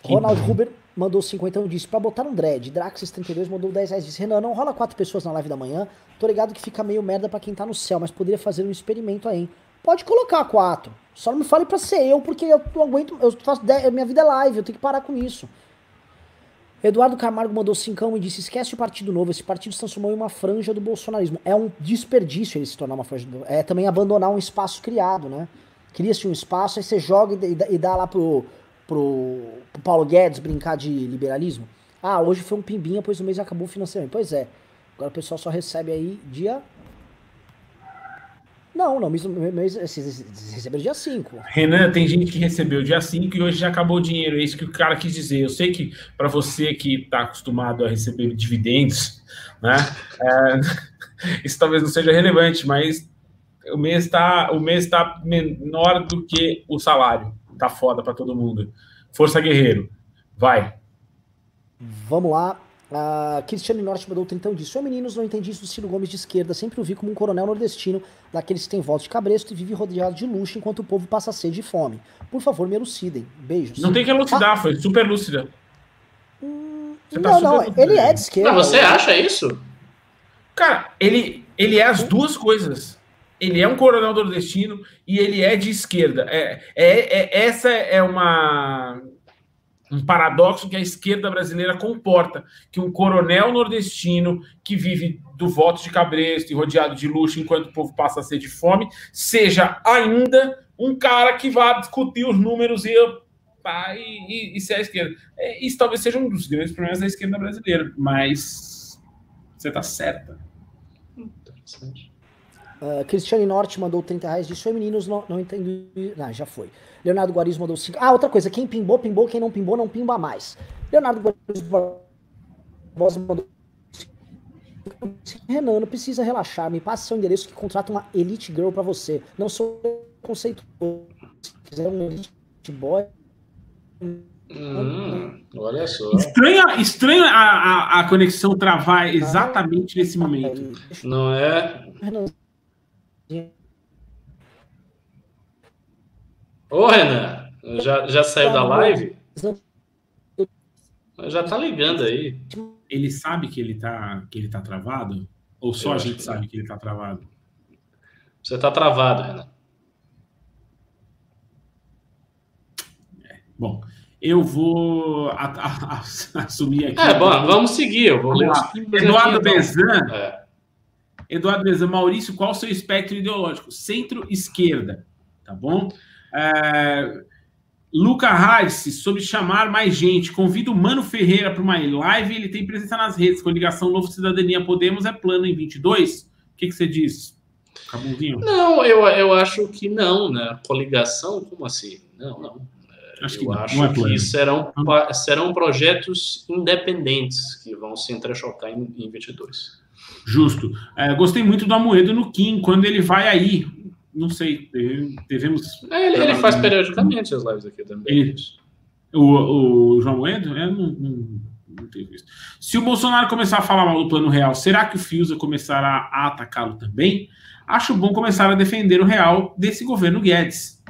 Ronald Huber mandou 50 e disse, pra botar um dread. Draxis32 mandou 10 reais, disse, Renan, não rola quatro pessoas na live da manhã. Tô ligado que fica meio merda pra quem tá no céu, mas poderia fazer um experimento aí, hein? Pode colocar quatro. Só não me fale pra ser eu, porque eu não aguento, eu faço, minha vida é live, eu tenho que parar com isso. Eduardo Camargo mandou cincão e disse: esquece o Partido Novo, esse partido se transformou em uma franja do bolsonarismo. É um desperdício ele se tornar uma franja do É também abandonar um espaço criado, né? Cria-se um espaço, aí você joga e dá lá pro, pro, pro, Paulo Guedes brincar de liberalismo. Ah, hoje foi um pimbinha, pois o mês acabou financeiramente. Pois é. Agora o pessoal só recebe aí dia não, não, mês, vocês receberam dia 5. Renan, tem gente que recebeu dia 5 e hoje já acabou o dinheiro. É isso que o cara quis dizer. Eu sei que para você que está acostumado a receber dividendos, né? É, [LAUGHS] isso talvez não seja relevante, mas o mês está o tá menor do que o salário. Tá foda para todo mundo. Força guerreiro. Vai. Vamos lá. Uh, Cristiano Norte mandou então disse: Ô meninos, não entendi isso do Ciro Gomes de esquerda. Sempre o vi como um coronel nordestino, daqueles que tem voto de cabresto e vive rodeado de luxo enquanto o povo passa sede e fome. Por favor, me elucidem. Beijos. Não tem que elucidar, ah. foi super lúcida. Hum, tá não, não, lúcida. ele é de esquerda. Não, você acha isso? Cara, ele, ele é as duas coisas. Ele é um coronel nordestino e ele é de esquerda. É, é, é essa é uma um paradoxo que a esquerda brasileira comporta, que um coronel nordestino que vive do voto de cabresto e rodeado de luxo enquanto o povo passa a ser de fome, seja ainda um cara que vá discutir os números e, pá, e, e, e ser a esquerda. É, isso talvez seja um dos grandes problemas da esquerda brasileira, mas você está certa. Interessante. Uh, Cristiane Norte mandou 30 reais, disse: Oi meninos, não, não entendo. Ah, já foi. Leonardo Guariz mandou 5. Ah, outra coisa, quem pimbou, pimbou, quem não pimbou, não pimba mais. Leonardo Guariz mandou Renan, não precisa relaxar, me passe seu endereço que contrata uma Elite Girl pra você. Não sou conceituoso. Se quiser um Elite Boy. Hum, olha só. Estranho, estranho a, a, a conexão travar exatamente nesse momento. Não é? Ô, Renan, já, já saiu da live? Já tá ligando aí. Ele sabe que ele tá, que ele tá travado? Ou só Eu a gente sabe que ele tá travado? Você tá travado, Renan. É, bom, eu vou a, a, a, [LAUGHS] assumir aqui. É, bom, vamos seguir. Eu vou ler Eduardo Bezan. É. Eduardo Bezan, Maurício, qual o seu espectro ideológico? Centro-esquerda, tá bom? É, Luca Rice, sobre chamar mais gente, convido o Mano Ferreira para uma live. Ele tem presença nas redes. Coligação Novo Cidadania Podemos é plano em 22. O que, que você diz, Cabunzinho? Não, eu, eu acho que não, né? Coligação, como assim? Não, não. Acho que eu não, acho não é que serão, serão projetos independentes que vão se entrechocar em, em 22. Justo. É, gostei muito do Amoedo no Kim, quando ele vai aí. Não sei, deve- devemos. É, ele, ele faz periodicamente as lives aqui também. Ele- O, o João Amoedo? É, não, não, não tenho visto. Se o Bolsonaro começar a falar mal do plano real, será que o Fiuza começará a atacá-lo também? Acho bom começar a defender o real desse governo Guedes.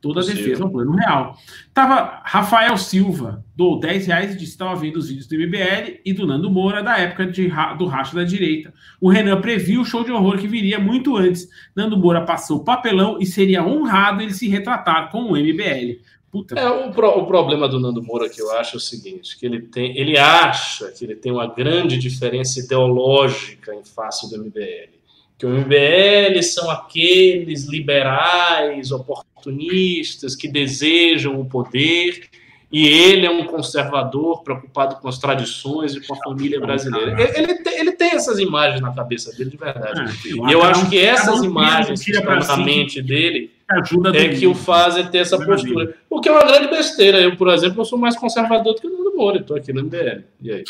Toda a defesa ao plano real. Tava Rafael Silva, doou 10 reais e disse estava vendo os vídeos do MBL e do Nando Moura da época de, do racha da direita. O Renan previu o show de horror que viria muito antes. Nando Moura passou o papelão e seria honrado ele se retratar com o MBL. Puta, É, o, pro- o problema do Nando Moura que eu acho é o seguinte, que ele tem, ele acha que ele tem uma grande diferença ideológica em face do MBL. Que o MBL são aqueles liberais, oportunistas que desejam o poder, e ele é um conservador preocupado com as tradições e com a família brasileira. Ele, ele tem, ele tem essas imagens na cabeça dele, de verdade. é, sei E eu acho que essas imagens que estão na mente dele ajuda é que o fazem ter essa postura. O que é uma grande besteira. Eu, por exemplo, eu sou mais conservador do que o Nando Moura. Estou aqui no MBL. E aí?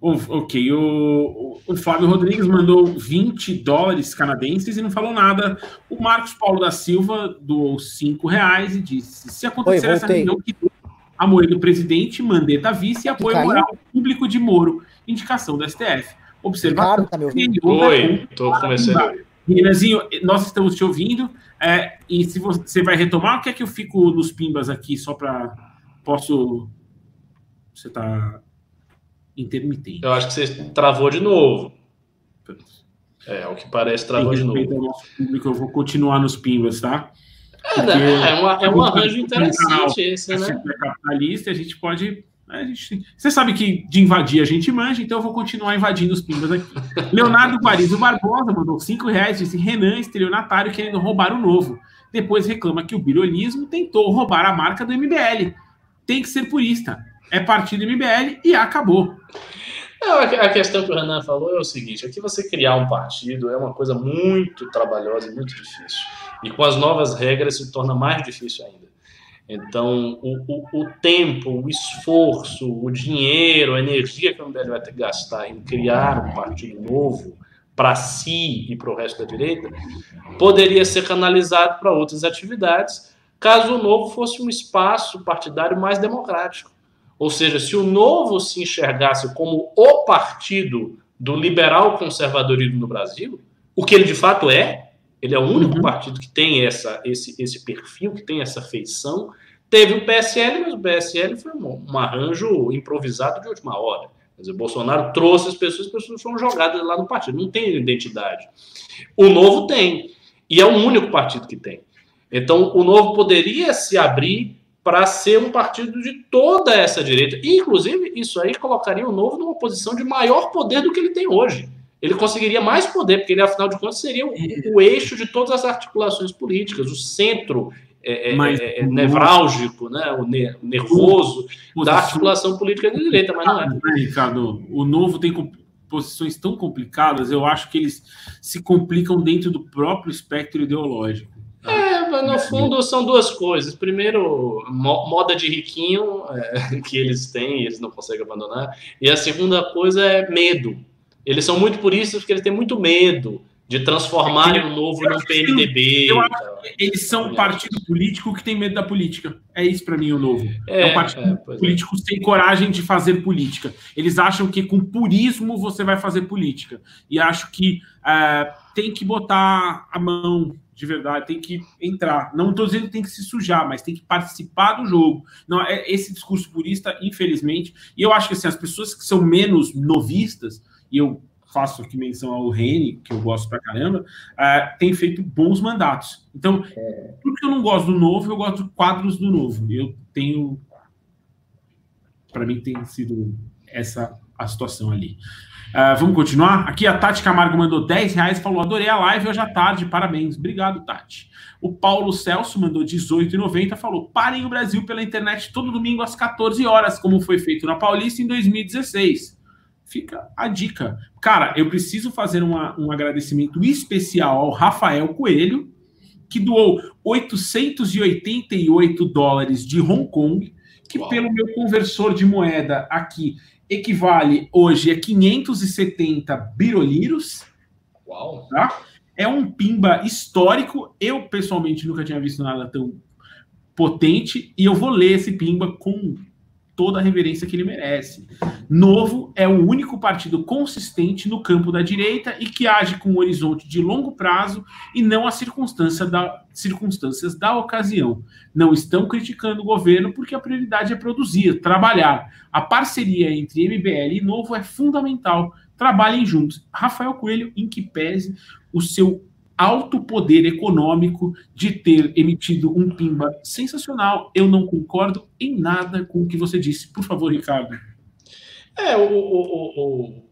O- Ok, o, o, o Fábio Rodrigues mandou 20 dólares canadenses e não falou nada. O Marcos Paulo da Silva doou 5 reais e disse: se acontecer Oi, essa reunião que apoio do presidente, Mandetta vice e apoio moral público de Moro, indicação do STF. Observação. Ricardo, tá? Oi, estou começando. Renanzinho, nós estamos te ouvindo. é, e se você vai retomar, o que é que eu fico nos pimbas aqui, só para. Posso. Você tá intermitente. Eu acho que você travou de novo. É, ao que parece, travou de novo. ao nosso público, eu vou continuar nos pimbas, tá? É, né? é, uma- é um arranjo interessante esse, A né? é capitalista, a gente pode. a gente- você sabe que de invadir a gente manja, então eu vou continuar invadindo os pimbas aqui. [LAUGHS] Leonardo Guarizo Barbosa mandou 5 reais, disse Renan, estelionatário, querendo roubar o novo. Depois reclama que o birolismo tentou roubar a marca do MBL. Tem que ser purista. É partido MBL e acabou. Não, a a questão que o Renan falou é o seguinte: aqui você criar um partido é uma coisa muito trabalhosa e muito difícil. E com as novas regras se torna mais difícil ainda. Então, o, o, o tempo, o esforço, o dinheiro, a energia que o MBL vai ter que gastar em criar um partido novo para si e para o resto da direita, poderia ser canalizado para outras atividades, caso o novo fosse um espaço partidário mais democrático. Ou seja, se o Novo se enxergasse como o partido do liberal conservadorismo no Brasil, o que ele de fato é, ele é o único Uhum. partido que tem essa, esse, esse perfil, que tem essa feição. Teve o PSL, mas o PSL foi um, um arranjo improvisado de última hora. Quer dizer, o Bolsonaro trouxe as pessoas, as pessoas foram jogadas lá no partido. Não tem identidade. O Novo tem. E é o único partido que tem. Então, o Novo poderia se abrir para ser um partido de toda essa direita. E, inclusive, isso aí colocaria o Novo numa posição de maior poder do que ele tem hoje. Ele conseguiria mais poder, porque ele, afinal de contas, seria o, o eixo de todas as articulações políticas, o centro é, é, Mas é, é, o nevrálgico, né, o, ne- o nervoso da Posição- articulação política da direita, mas não é. né, Ricardo? O novo tem posições tão complicadas, eu acho que eles se complicam dentro do próprio espectro ideológico. É, mas no fundo são duas coisas. Primeiro, mo- moda de riquinho é, [LAUGHS] que eles têm, eles não conseguem abandonar. E a segunda coisa é medo. Eles são muito puristas porque eles têm muito medo de transformarem o novo num PMDB. Eu acho tal. Eles são um partido político que tem medo da política. É isso para mim o novo. É, É, um partido é, é. político sem coragem de fazer política. Eles acham que com purismo você vai fazer política. E acho que é, tem que botar a mão de verdade, tem que entrar. Não estou dizendo que tem que se sujar, mas tem que participar do jogo. Não é esse discurso purista, infelizmente. E eu acho que assim, as pessoas que são menos novistas, e eu faço aqui menção ao Rene, que eu gosto pra caramba, uh, tem feito bons mandatos. Então, tudo que eu não gosto do novo, eu gosto de quadros do novo. Eu tenho. Para mim, tem sido essa a situação ali. Uh, vamos continuar? Aqui a Tati Camargo mandou 10 reais falou: adorei a live hoje à tarde, parabéns. Obrigado, Tati. O Paulo Celso mandou 18,90 falou: parem o Brasil pela internet todo domingo às 14 horas, como foi feito na Paulista em 2016. Fica a dica. Cara, eu preciso fazer uma, um agradecimento especial ao Rafael Coelho, que doou 888 dólares de Hong Kong, que Uau. pelo meu conversor de moeda aqui equivale hoje a 570 biroliros. Uau! Tá? É um pimba histórico. Eu, pessoalmente, nunca tinha visto nada tão potente. E eu vou ler esse pimba com toda a reverência que ele merece. Novo é o único partido consistente no campo da direita e que age com um horizonte de longo prazo e não as circunstância da, circunstâncias da ocasião. Não estão criticando o governo porque a prioridade é produzir, trabalhar. A parceria entre MBL e Novo é fundamental. Trabalhem juntos. Rafael Coelho, em que pese o seu alto poder econômico de ter emitido um pimba sensacional. Eu não concordo em nada com o que você disse. Por favor, Ricardo. É, o, o, o,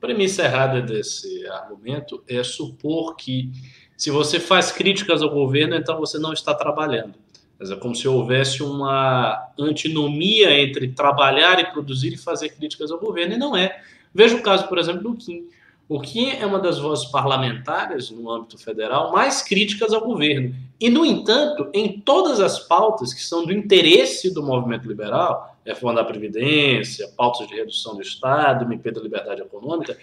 premissa errada desse argumento é supor que se você faz críticas ao governo, então você não está trabalhando. Mas é como se houvesse uma antinomia entre trabalhar e produzir e fazer críticas ao governo, e não é. Veja o caso, por exemplo, do Kim. O Kim é uma das vozes parlamentares no âmbito federal mais críticas ao governo. E, no entanto, em todas as pautas que são do interesse do movimento liberal, reforma da Previdência, pautas de redução do Estado, MP da Liberdade Econômica,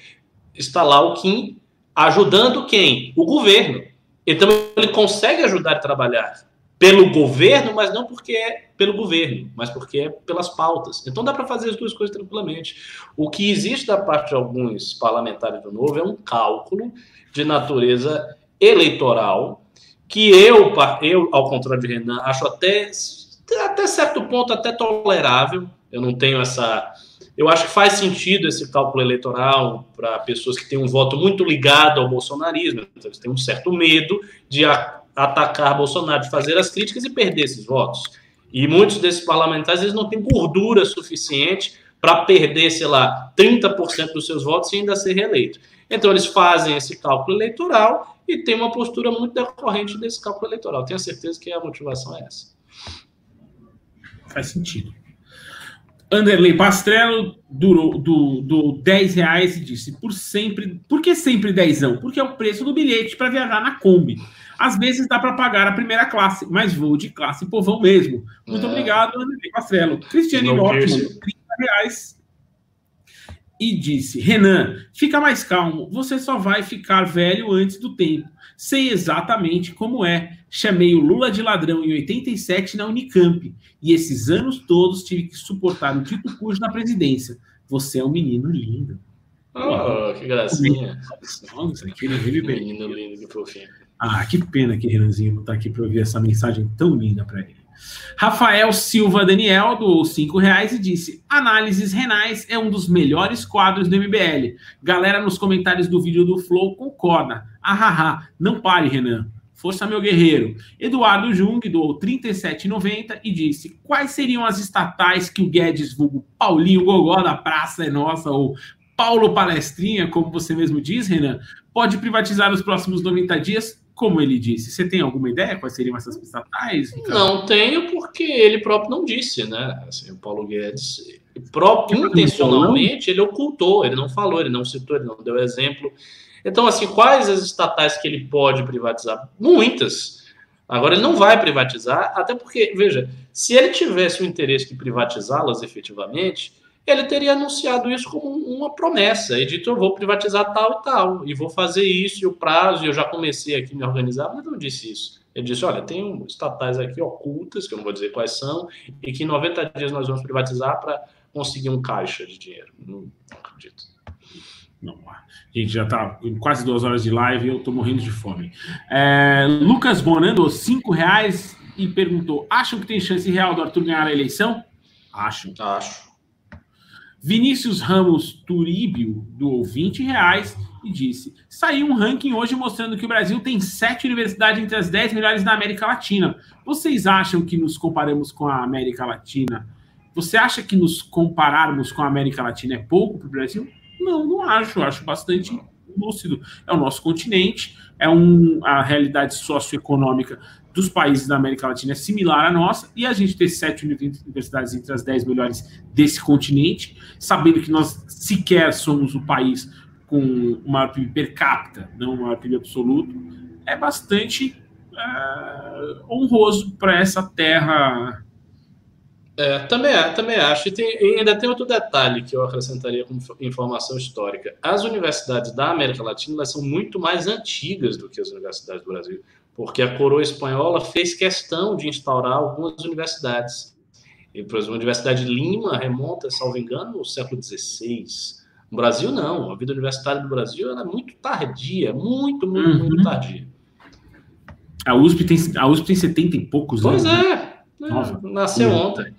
está lá o Kim ajudando quem? O governo. Então, ele consegue ajudar a trabalhar pelo governo, mas não porque é pelo governo, mas porque é pelas pautas. Então dá para fazer as duas coisas tranquilamente. O que existe da parte de alguns parlamentares do Novo é um cálculo de natureza eleitoral que eu, eu ao contrário de Renan, acho até até certo ponto até tolerável. Eu não tenho essa eu acho que faz sentido esse cálculo eleitoral para pessoas que têm um voto muito ligado ao bolsonarismo. Então, eles têm um certo medo de atacar Bolsonaro, de fazer as críticas e perder esses votos. E muitos desses parlamentares eles não têm gordura suficiente para perder, sei lá, 30% dos seus votos e ainda ser reeleito. Então eles fazem esse cálculo eleitoral e tem uma postura muito decorrente desse cálculo eleitoral. Tenho certeza que a motivação é essa. Faz sentido. Anderley Pastrello do, do 10 reais e disse: por sempre. Por que sempre 10? Porque é o preço do bilhete para viajar na Kombi. Às vezes dá para pagar a primeira classe, mas vou de classe povão mesmo. Muito é. obrigado, André Pastrello. Cristiane Ótimo, 30 reais. E disse: Renan, fica mais calmo, você só vai ficar velho antes do tempo. Sei exatamente como é. Chamei o Lula de ladrão em 87 na Unicamp. E esses anos todos tive que suportar o Tito Cujo na presidência. Você é um menino lindo. Oh, que gracinha. Nossa, que menino lindo, que fofinho. Ah, que pena que Renanzinho não está aqui para ouvir essa mensagem tão linda para ele. Rafael Silva Daniel doou cinco reais e disse: Análises renais é um dos melhores quadros do MBL. Galera nos comentários do vídeo do Flow concorda. Ahaha, não pare, Renan. Força, meu guerreiro. Eduardo Jung doou 37,90 e disse: Quais seriam as estatais que o Guedes, vulgo Paulinho Gogó da Praça é Nossa, ou Paulo Palestrinha, como você mesmo diz, Renan, pode privatizar nos próximos 90 dias como ele disse, você tem alguma ideia quais seriam essas estatais? Ricardo? Não tenho, porque ele próprio não disse, né? Assim, o Paulo Guedes, próprio, intencionalmente, ele ocultou, ele não falou, ele não citou, ele não deu exemplo. Então, assim, quais as estatais que ele pode privatizar? Muitas. Agora, ele não vai privatizar, até porque, veja, se ele tivesse o interesse de privatizá-las efetivamente, ele teria anunciado isso como uma promessa. Ele disse, eu vou privatizar tal e tal, e vou fazer isso, e o prazo, e eu já comecei aqui a me organizar, mas não disse isso. Ele disse, olha, tem estatais aqui ocultas, que eu não vou dizer quais são, e que em 90 dias nós vamos privatizar para conseguir um caixa de dinheiro. Não, não acredito. Não, gente, já está quase duas horas de live e eu estou morrendo de fome. É, Lucas Bonando, cinco reais e perguntou: acham que tem chance real do Arthur ganhar a eleição? Acho. Acho. Vinícius Ramos Turíbio doou 20 reais e disse: saiu um ranking hoje mostrando que o Brasil tem sete universidades entre as 10 melhores da América Latina. Vocês acham que nos comparamos com a América Latina Você acha que nos compararmos com a América Latina é pouco para o Brasil? Não, não acho. Acho bastante lúcido. É o nosso continente, é um, a realidade socioeconômica dos países da América Latina é similar à nossa, e a gente ter sete universidades entre as dez melhores desse continente, sabendo que nós sequer somos o país com o maior PIB per capita, não o maior PIB absoluto, é bastante é, honroso para essa terra. É, também, também acho. E, tem, e ainda tem outro detalhe que eu acrescentaria como informação histórica. As universidades da América Latina são muito mais antigas do que as universidades do Brasil porque a coroa espanhola fez questão de instaurar algumas universidades. E, por exemplo, a Universidade de Lima remonta, salvo engano, no século XVI. No Brasil, não. A vida universitária do Brasil é muito tardia, muito, muito, uhum. muito tardia. A USP, tem, a USP tem 70 e poucos pois anos. Pois é. Né? é nasceu ontem.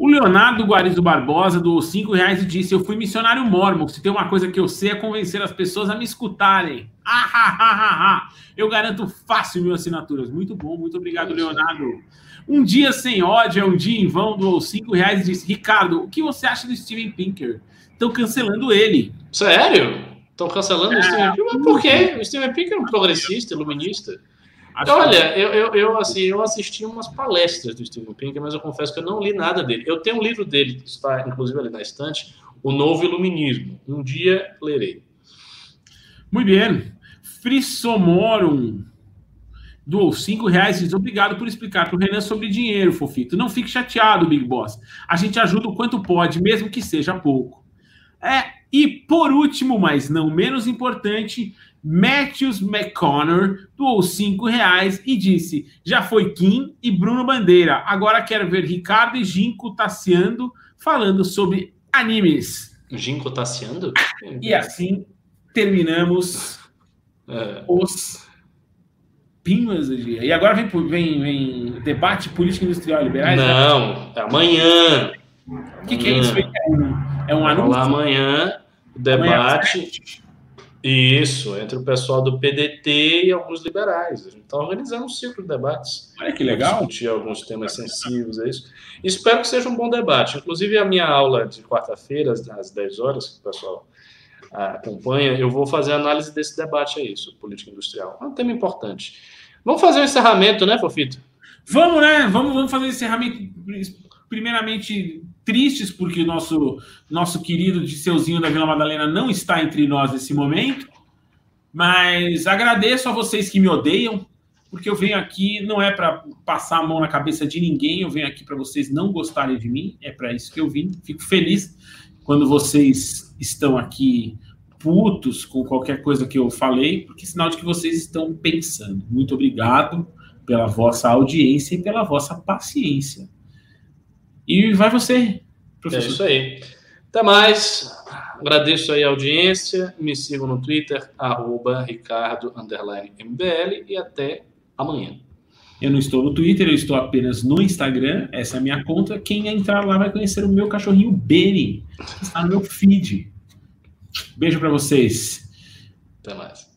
O Leonardo Guarizo Barbosa doou 5 reais e disse: Eu fui missionário mormon. Se tem uma coisa que eu sei é convencer as pessoas a me escutarem. Ah, ah, ah, ah, Eu garanto fácil mil assinaturas. Muito bom, muito obrigado, Leonardo. Um dia sem ódio é um dia em vão, doou 5 reais e disse: Ricardo, o que você acha do Steven Pinker? Estão cancelando ele. Sério? Estão cancelando é, o Steven Pinker? Por quê? O Steven Pinker é um progressista, iluminista. Acho Olha, eu, eu, eu, assim, eu assisti umas palestras do Steven Pinker, mas eu confesso que eu não li nada dele. Eu tenho um livro dele, que está inclusive ali na estante, O Novo Iluminismo. Um dia lerei. Muito bem. Frissomorum doou 5 reais e diz obrigado por explicar para o Renan sobre dinheiro, Fofito. Não fique chateado, Big Boss. A gente ajuda o quanto pode, mesmo que seja pouco. É, e por último, mas não menos importante, Matthews McConnor doou cinco reais e disse: já foi Kim e Bruno Bandeira. Agora quero ver Ricardo e Ginko taciando falando sobre animes. Ginko taciando? E assim terminamos é. os pinhos do dia. E agora vem, vem, vem debate político industrial liberais? Não, é amanhã. O que, que, é isso? É um, é um anúncio? Amanhã, o debate. Amanhã, isso, entre o pessoal do PDT e alguns liberais. A gente está organizando um ciclo de debates. Olha que legal. Discutir alguns temas sensíveis, é isso. Espero que seja um bom debate. Inclusive, a minha aula de quarta-feira, às 10 horas, que o pessoal ah, acompanha, eu vou fazer análise desse debate aí, sobre política industrial. É um tema importante. Vamos fazer um encerramento, né, Fofito? Vamos, né? Vamos, vamos fazer um encerramento primeiramente tristes porque o nosso, nosso querido Disseuzinho da Vila Madalena não está entre nós nesse momento. Mas agradeço a vocês que me odeiam, porque eu venho aqui não é para passar a mão na cabeça de ninguém, eu venho aqui para vocês não gostarem de mim, é para isso que eu vim. Fico feliz quando vocês estão aqui putos com qualquer coisa que eu falei, porque é sinal de que vocês estão pensando. Muito obrigado pela vossa audiência e pela vossa paciência. E vai você, professor. É isso aí. Até mais. Agradeço aí a audiência. Me sigam no Twitter, arroba Ricardo MBL e até amanhã. Eu não estou no Twitter, eu estou apenas no Instagram. Essa é a minha conta. Quem entrar lá vai conhecer o meu cachorrinho Benny, que está no meu feed. Beijo para vocês. Até mais.